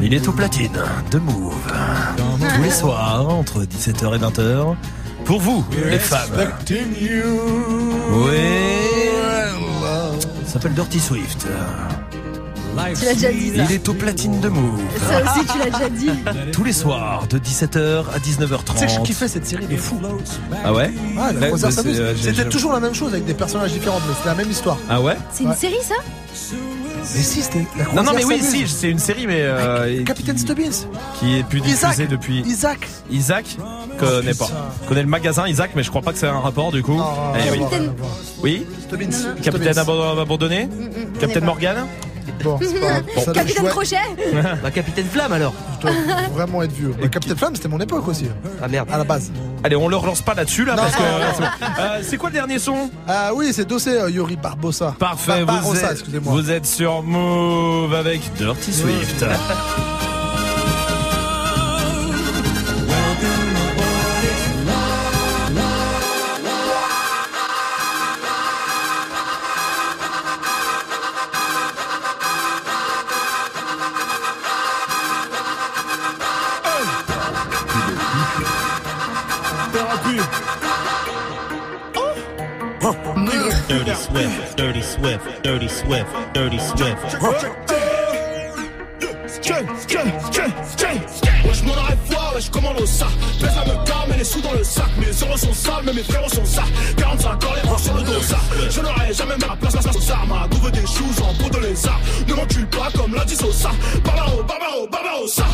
Il est au platine de Move. Tous les soirs, entre 17h et 20h. Pour vous, les femmes. Oui. Il s'appelle Dirty Swift. Tu l'as déjà dit, ça. Il est au platine de Move. Ça aussi, tu l'as déjà dit. Tous les soirs, de 17h à 19h30. Tu sais que je kiffais cette série de fou. Ah ouais Ah, la bah, c'est, euh, C'était toujours la même chose avec des personnages différents, mais c'était la même histoire. Ah ouais C'est une série, ça Mais si, c'était. la Non, non, mais oui, si, c'est une série, mais. euh, Capitaine Stubbins. Qui est plus diffusée depuis. Isaac. Isaac connais pas. Je connais le magasin Isaac, mais je crois pas que c'est un rapport du coup. Non, Eh oui. Capitaine. Oui. Stubbins. Capitaine Stubbins. abo- abandonné. Capitaine pas. Morgan. Bon, c'est pas grave. Ça doit- je Capitaine Crochet Bah, Capitaine Flamme alors. je dois vraiment être vieux. Le Capitaine Flamme, c'était mon époque aussi. Ah merde. À la base. Allez, on le relance pas là-dessus là parce que. bon. Euh, c'est quoi le dernier son? Ah oui, c'est Dossé euh, Yuri Barbosa. Parfait. Bar- vous êtes, vous êtes sur Move avec Dirty Swift. Swift, Dirty Swift, Dirty Swift. Wesh mon arrêt foire, wesh commande au sac Pèse la me calme, les sous dans le sac. Mes euros sont sales, mais mes frérots sont ça 45 ans, les bras sur le dos ça. Je n'aurai jamais ma place, la sauce Ma douve des choux en peau de lézard. Ne m'encule pas comme l'a dit Sosa. Barbaro, barbaro, barbaro, ça.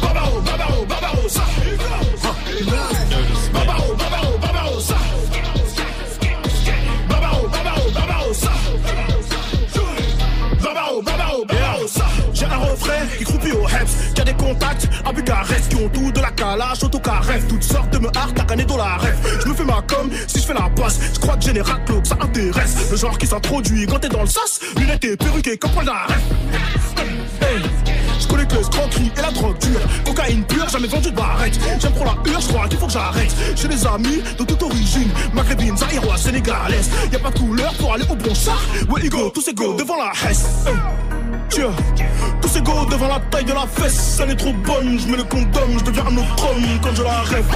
Barbaro, barbaro, barbaro, ça. Barbaro, barbaro, Refrain qui croupit au Heps Qui a des contacts à Bucarest Qui ont tout de la calage, autocaref Toutes sortes de me hart, à dans la ref Je me fais ma com, si je fais la passe Je crois que raclos, que ça intéresse Le genre qui s'introduit quand t'es dans le sas Lunettes et perruquées comme Paul d'arrêt. Je connais que l'escroquerie et la drogue dure. Cocaïne pure, jamais vendu de barrette. J'aime trop la hurle, je crois qu'il faut que j'arrête. J'ai des amis de toute origine. Maghrébine, zaïrois, sénégalaise. Y a pas de couleur pour aller au bon char. Ouais, ego, tous ces go devant la Hesse. Tiens, tous ces go devant la taille de la fesse. Elle est trop bonne, je mets le condom, je deviens un autre homme quand je la rêve.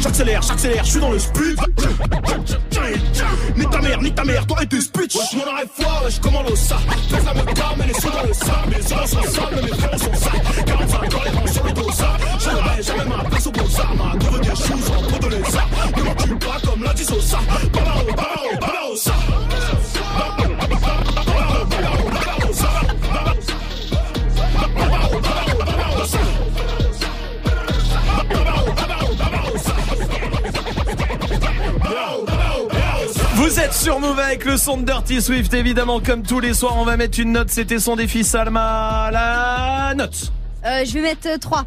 J'accélère, j'accélère, je suis dans le speed. Ni ta mère, ni ta mère, toi et tes speech. Wesh, mon arrêt foi, wesh, comment l'eau ça? Pèse la gamme, mais les sous dans le sable. Mes yeux sont sales, mes frères sont sales. 45 ans, les rangs sur le dos, ça. Je jamais ma place au beau Ma devant des choses en peau de lézard. Ne m'en tue pas comme l'a dit Sosa. Babao, babao, babao, ça. Vous êtes sur Move avec le son de Dirty Swift, évidemment, comme tous les soirs, on va mettre une note. C'était son défi Salma. La note. Euh, je vais mettre euh, 3.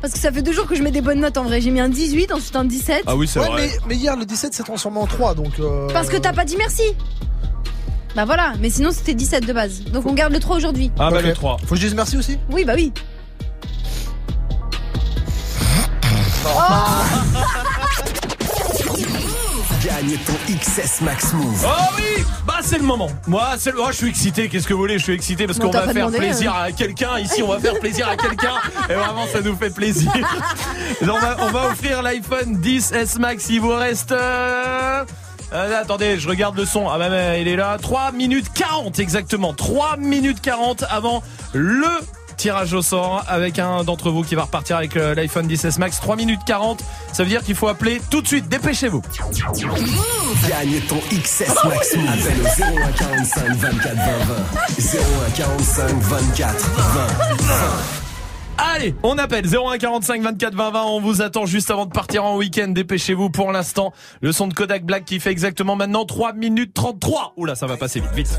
Parce que ça fait deux jours que je mets des bonnes notes en vrai. J'ai mis un 18, ensuite un 17. Ah oui, c'est Ouais, vrai. mais, mais hier, le 17 s'est transformé en 3, donc. euh, Parce que t'as pas dit merci. Bah voilà, mais sinon c'était 17 de base. Donc on garde le 3 aujourd'hui. Ah bah le 3. Faut que je dise merci aussi Oui, bah oui. Gagne ton XS Max Move. Oh oui Bah c'est le moment Moi, c'est le... oh, je suis excité, qu'est-ce que vous voulez? Je suis excité parce qu'on va faire demandé, plaisir hein. à quelqu'un Ici, on va faire plaisir à quelqu'un Et vraiment, ça nous fait plaisir on va, on va offrir l'iPhone 10 S Max Il vous reste... euh, euh, attendez, je regarde le son. Ah bah, bah, il est là. 3 minutes 40 exactement. 3 minutes 40 avant le tirage au sort avec un d'entre vous qui va repartir avec euh, l'iPhone 10S Max. 3 minutes 40. Ça veut dire qu'il faut appeler tout de suite. Dépêchez-vous. Gagne ton XS Max Move. Appelle au 0145 24 20 20. 0145 24 20 20. Allez, on appelle 0145 24 20 20. On vous attend juste avant de partir en week-end. Dépêchez-vous pour l'instant. Le son de Kodak Black qui fait exactement maintenant 3 minutes 33. Oula, ça va passer vite, vite.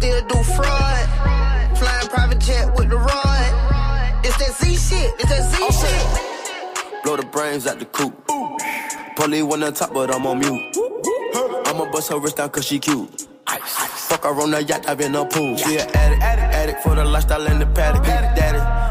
Looking like I still do fraud. Flying private jet with the rod. It's that Z shit. It's that Z shit. Blow the brains out the coop. Polly one on top, but I'm on mute. I'ma bust her wrist down cause she cute. Fuck her on the yacht, I've been a pool. She an addict, addict for the lifestyle and the paddock. Daddy,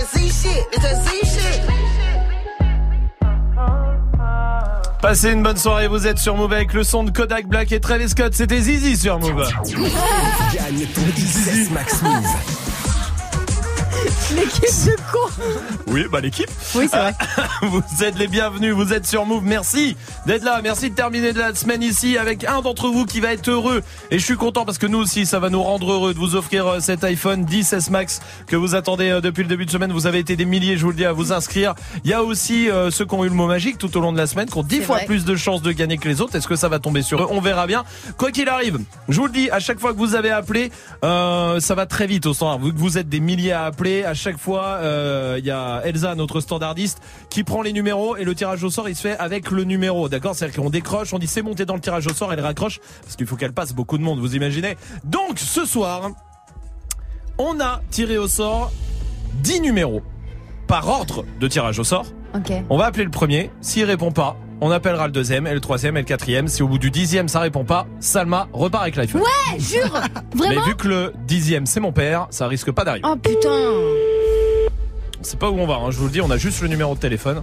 that Z shit, it's that Z shit. Passez une bonne soirée, vous êtes sur Move avec le son de Kodak Black et Travis Scott, c'était Zizi sur Move. Gagne ton 16 Max Move. L'équipe de con. Oui, bah l'équipe. Oui, c'est vrai. vous êtes les bienvenus, vous êtes sur Move. Merci d'être là, merci de terminer la semaine ici avec un d'entre vous qui va être heureux. Et je suis content parce que nous aussi, ça va nous rendre heureux de vous offrir euh, cet iPhone 10S Max que vous attendez euh, depuis le début de semaine. Vous avez été des milliers, je vous le dis, à vous inscrire. Il y a aussi euh, ceux qui ont eu le mot magique tout au long de la semaine, qui ont 10 C'est fois vrai. plus de chances de gagner que les autres. Est-ce que ça va tomber sur eux? On verra bien. Quoi qu'il arrive, je vous le dis, à chaque fois que vous avez appelé, euh, ça va très vite au. Vu que vous êtes des milliers à appeler, à chaque fois, euh, il y a Elsa, notre standardiste, qui prend les numéros et le tirage au sort, il se fait avec le numéro. D'accord? C'est-à-dire qu'on décroche, on dit c'est monté dans le tirage au sort, elle raccroche parce qu'il faut qu'elle passe beaucoup de monde, vous imaginez. Donc ce soir, on a tiré au sort 10 numéros par ordre de tirage au sort. On va appeler le premier. S'il répond pas, on appellera le deuxième, et le troisième, et le quatrième. Si au bout du dixième ça répond pas, Salma repart avec l'iPhone. Ouais, jure Mais Vraiment vu que le dixième c'est mon père, ça risque pas d'arriver. Oh putain C'est pas où on va, hein, je vous le dis, on a juste le numéro de téléphone.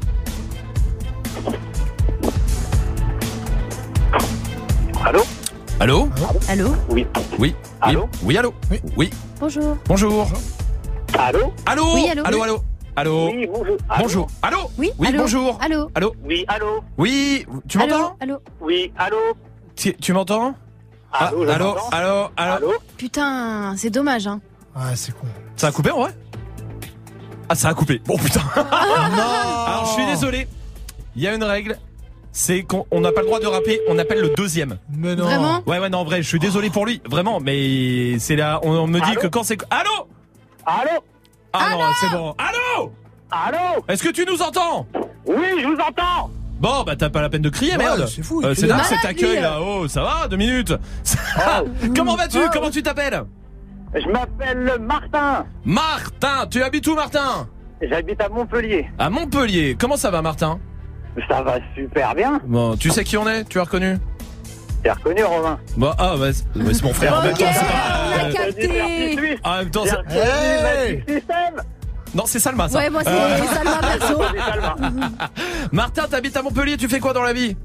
Allô? Allô? Allô? Oui. Oui. Allô? Oui, allô? Oui. Bonjour. Bonjour. Allô? Allô? Oui, allô? Allô, allô? Allô Oui, bonjour. Allô Bonjour. Allô Oui, Oui, allô bonjour. Allô Allô Oui, allô Oui, tu m'entends Allô Oui, allô Tu, tu m'entends Ah, Allô, Allô Allô Allô Allô Putain, c'est dommage, hein. Ouais, c'est con. Ça a coupé en vrai Ah, ça a coupé. Bon putain. Alors, je suis désolé. Il y a une règle. C'est qu'on on n'a pas le droit de rappeler, on appelle le deuxième. Mais non. Vraiment Ouais, ouais, non, en vrai, je suis désolé pour lui, vraiment, mais c'est là, on, on me dit Allô que quand c'est. Allô Allô Ah non, c'est bon. Allô Allô Est-ce que tu nous entends Oui, je vous entends Bon, bah t'as pas la peine de crier, Ouais, merde. c'est fou, Euh, c'est dingue cet accueil là. Oh, ça va, deux minutes. Comment vas-tu Comment tu t'appelles Je m'appelle Martin. Martin, tu habites où, Martin J'habite à Montpellier. À Montpellier. Comment ça va, Martin Ça va super bien. Bon, tu sais qui on est Tu as reconnu Reconnu, Romain Bon, ah, bah, c'est bah, c'est mon frère. En même temps, c'est on pas, a capté en même temps, c'est- non, c'est Salma, ça. Ouais, moi c'est Euh, Salma perso. Martin, t'habites à Montpellier. Tu fais quoi dans la vie?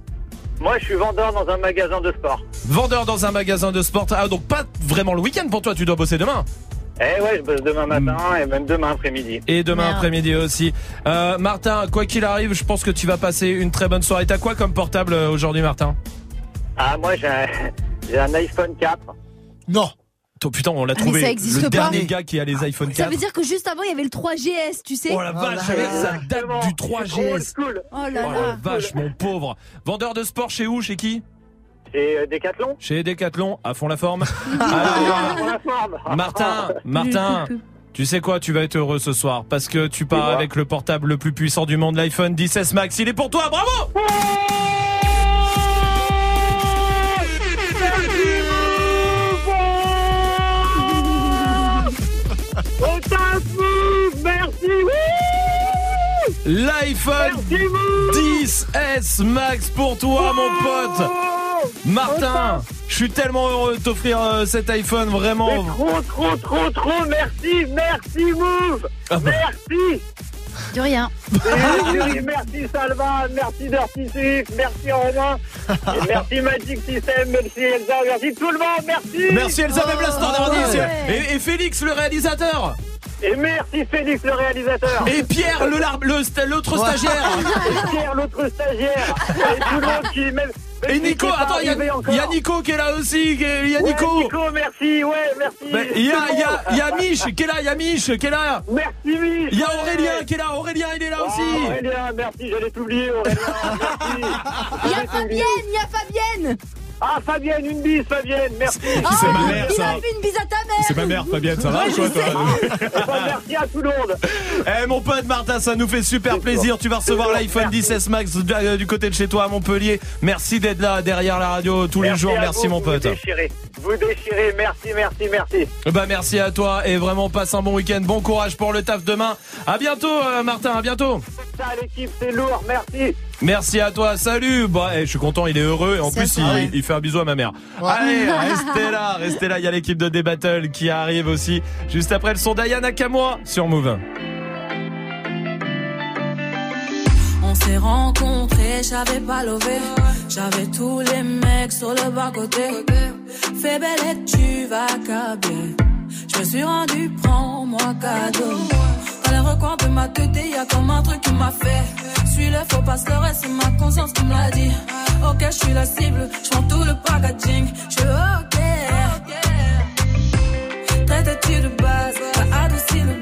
Moi, je suis vendeur dans un magasin de sport. Vendeur dans un magasin de sport. Ah, donc pas vraiment le week-end pour toi. Tu dois bosser demain. Eh ouais, je bosse demain matin et même demain après-midi. Et demain après-midi aussi. Euh, Martin, quoi qu'il arrive, je pense que tu vas passer une très bonne soirée. T'as quoi comme portable euh, aujourd'hui, Martin? Ah, moi, j'ai un, j'ai un iPhone 4. Non. Oh, putain, on l'a Ah, mais trouvé. ça existe le pas. dernier gars qui a les iPhone 4. Ça veut dire que juste avant, il y avait le 3GS, tu sais Oh la vache, là là. ça date du 3GS. cool. Oh là Oh là. la vache, mon pauvre. Vendeur de sport chez où? Chez qui? C'est euh, Decathlon Chez Decathlon, à fond la forme. Ah, Alors, la forme. Martin, Martin, tu sais quoi, tu vas être heureux ce soir parce que tu pars avec le portable le plus puissant du monde, l'iPhone 16 Max. Il est pour toi, bravo L'iPhone Merci, vous 10S Max pour toi, mon pote. Martin, je suis tellement heureux de t'offrir euh, cet iPhone, Mais vraiment. trop, trop, trop, trop, merci, merci, Move Ah bah. Merci De rien. Merci, merci Salva, merci Dirty Swift, merci Romain, et merci Magic System, merci Elsa, merci tout le monde, merci Merci Elisabeth Oh, la standardiste ouais. et, et Félix le réalisateur Et merci Félix le réalisateur. Et Pierre le lar- le sta- l'autre stagiaire. Et Pierre l'autre stagiaire. Et tout le monde qui même... même et qui Nico pas attends il y, a- encore. il y a Nico qui est là aussi qui est- il y a Ouais, Nico. Nico, merci, ouais, merci. Ben, il y a, il y a, il y a Mich qui est là, il y a Mich qui est là. Merci Mich. Il y a. Aurélien qui est là, Aurélien il est là Ah, aussi. Aurélien, merci, j'allais t'oublier Aurélien, merci. Il y a Fabienne, il y a Fabienne Ah Fabienne, une bise Fabienne, merci C'est ma mère, Il ça. a fait une bise à ta mère C'est ma mère Fabienne, ça va Ouais, ou quoi je toi Merci à tout le monde Eh mon pote Martin, ça nous fait super plaisir. Tu vas recevoir l'iPhone merci. 16 Max euh, du côté de chez toi à Montpellier. Merci d'être là derrière la radio tous les jours. Merci vous, mon pote. Vous déchirez, merci, merci, merci Bah merci à toi et vraiment passe un bon week-end. Bon courage pour le taf demain. À bientôt euh, Martin, à bientôt. ça l'équipe, c'est lourd, merci. Merci à toi, salut Bah, eh, je suis content, il est heureux et en plus il, fait un bisou à ma mère. Ouais. Allez, restez là, restez là, il y a l'équipe de D-Battle qui arrive aussi. Juste après le son d'Ayana Nakamura sur Move. On s'est rencontrés, j'avais pas levé. J'avais tous les mecs sur le bas côté. Fais belle et tu vas câbler. Je me suis rendu, prends-moi cadeau. Dans les recoins de ma tête, y a comme un truc qui m'a fait. Suis le faux pas le c'est ma conscience qui me l'a dit. Ok, je suis la cible, je tout le packaging. Je ok. Traite-tu de base, t'as adouci le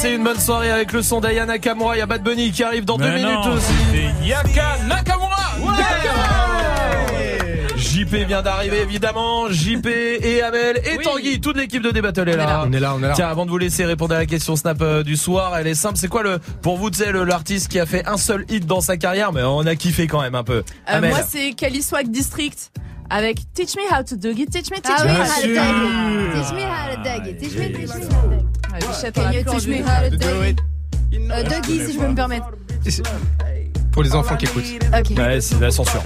Passez une bonne soirée avec le son d'Ayana Nakamura. Il y a Bad Bunny qui arrive dans deux minutes aussi. c'est Yaka Nakamura JP vient d'arriver évidemment, JP et Amel et Tanguy, toute l'équipe de Débattle est là. On est là, on est là. Tiens, avant de vous laisser répondre à la question Snap euh, du soir, elle est simple. C'est quoi le pour vous, tu sais, l'artiste qui a fait un seul hit dans sa carrière, mais on a kiffé quand même un peu. Euh, Amel. moi, c'est Kelly Swag District avec Teach Me How to Do It. Teach me, teach Ah me how how to to do dug it. Teach me how to dug it. Teach me, teach me how to dug it. Bichette, on a plus envie de- it? Euh, Dougie, si je peux me permettre. Pour les enfants qui écoutent. Ok. Ouais, c'est de la censure.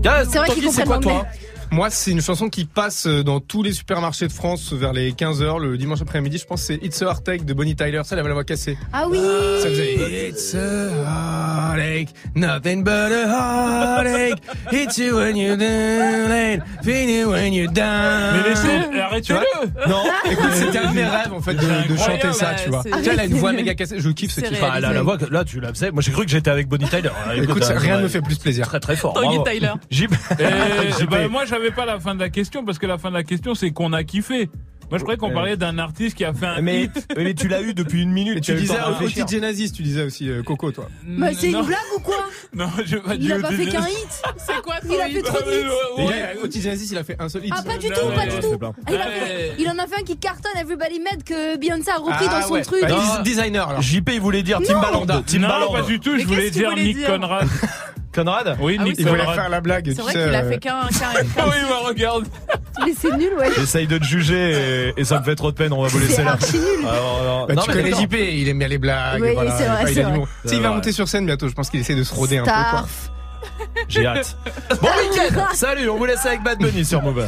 Gars, C'est vrai qu'ils Tanguy, c'est comprennent quoi l'anglais. Moi, c'est une chanson qui passe euh, dans tous les supermarchés de France vers les 15h le dimanche après-midi. Je pense que c'est It's a Heartache de Bonnie Tyler. Ça, elle avait la voix cassée. Ah oui Ça faisait It's a heartache, nothing but a heartache. Hits you when you're down feel you when you're down. Mais laissez- arrêtez-le. Tu vois Non, écoute, c'était un de mes rêves en fait de, chanter ça, tu vois. Tu vois, elle a une voix méga cassée. Je kiffe ce kiff. Enfin, là, la voix, là, tu la faisais. Moi, j'ai cru que j'étais avec Bonnie Tyler. Écoute, rien ne me fait plus plaisir. Très très fort. Bravo. Tyler. Eh, bah, moi, j'avais pas la fin de la question parce que la fin de la question, c'est qu'on a kiffé. Moi, je croyais qu'on parlait d'un artiste qui a fait un Mais, hit. mais tu l'as eu depuis une minute. Et tu disais. Genesis, tu disais aussi euh, Coco, toi. Bah, c'est une blague ou quoi Non, je vais pas Il a pas fait qu'un hit C'est quoi Il a fait trop de hits Genesis, il a fait un seul hit. Ah, pas du Non, tout, ouais, pas ouais, du tout. Ah, il, fait- en a fait un qui cartonne Everybody Mad que Beyoncé a repris Ah dans son ouais. truc. Bah, designer alors. JP, il voulait dire Non. Timbaland. Timbaland. Non, pas du tout. Je voulais dire Nick Conrad. Conrad Oui, Ah oui, Nick Il voulait Conrad. faire la blague. C'est tu vrai sais, qu'il a euh, fait qu'un. qu'un- Ah oui, bah regarde. Mais c'est nul, ouais. J'essaye de te juger et, et ça me fait trop de peine. On va vous laisser C'est là. archi nul. Alors, alors, Bah, non, tu mais connais d'accord. JP, il aime bien les blagues. Oui, voilà. c'est vrai, il c'est vrai. sais, il va vrai. monter sur scène bientôt. Je pense qu'il essaie de se roder un peu. quoi. Starf. J'ai hâte. Bon week-end. Salut, on vous laisse avec Bad Bunny sur Move.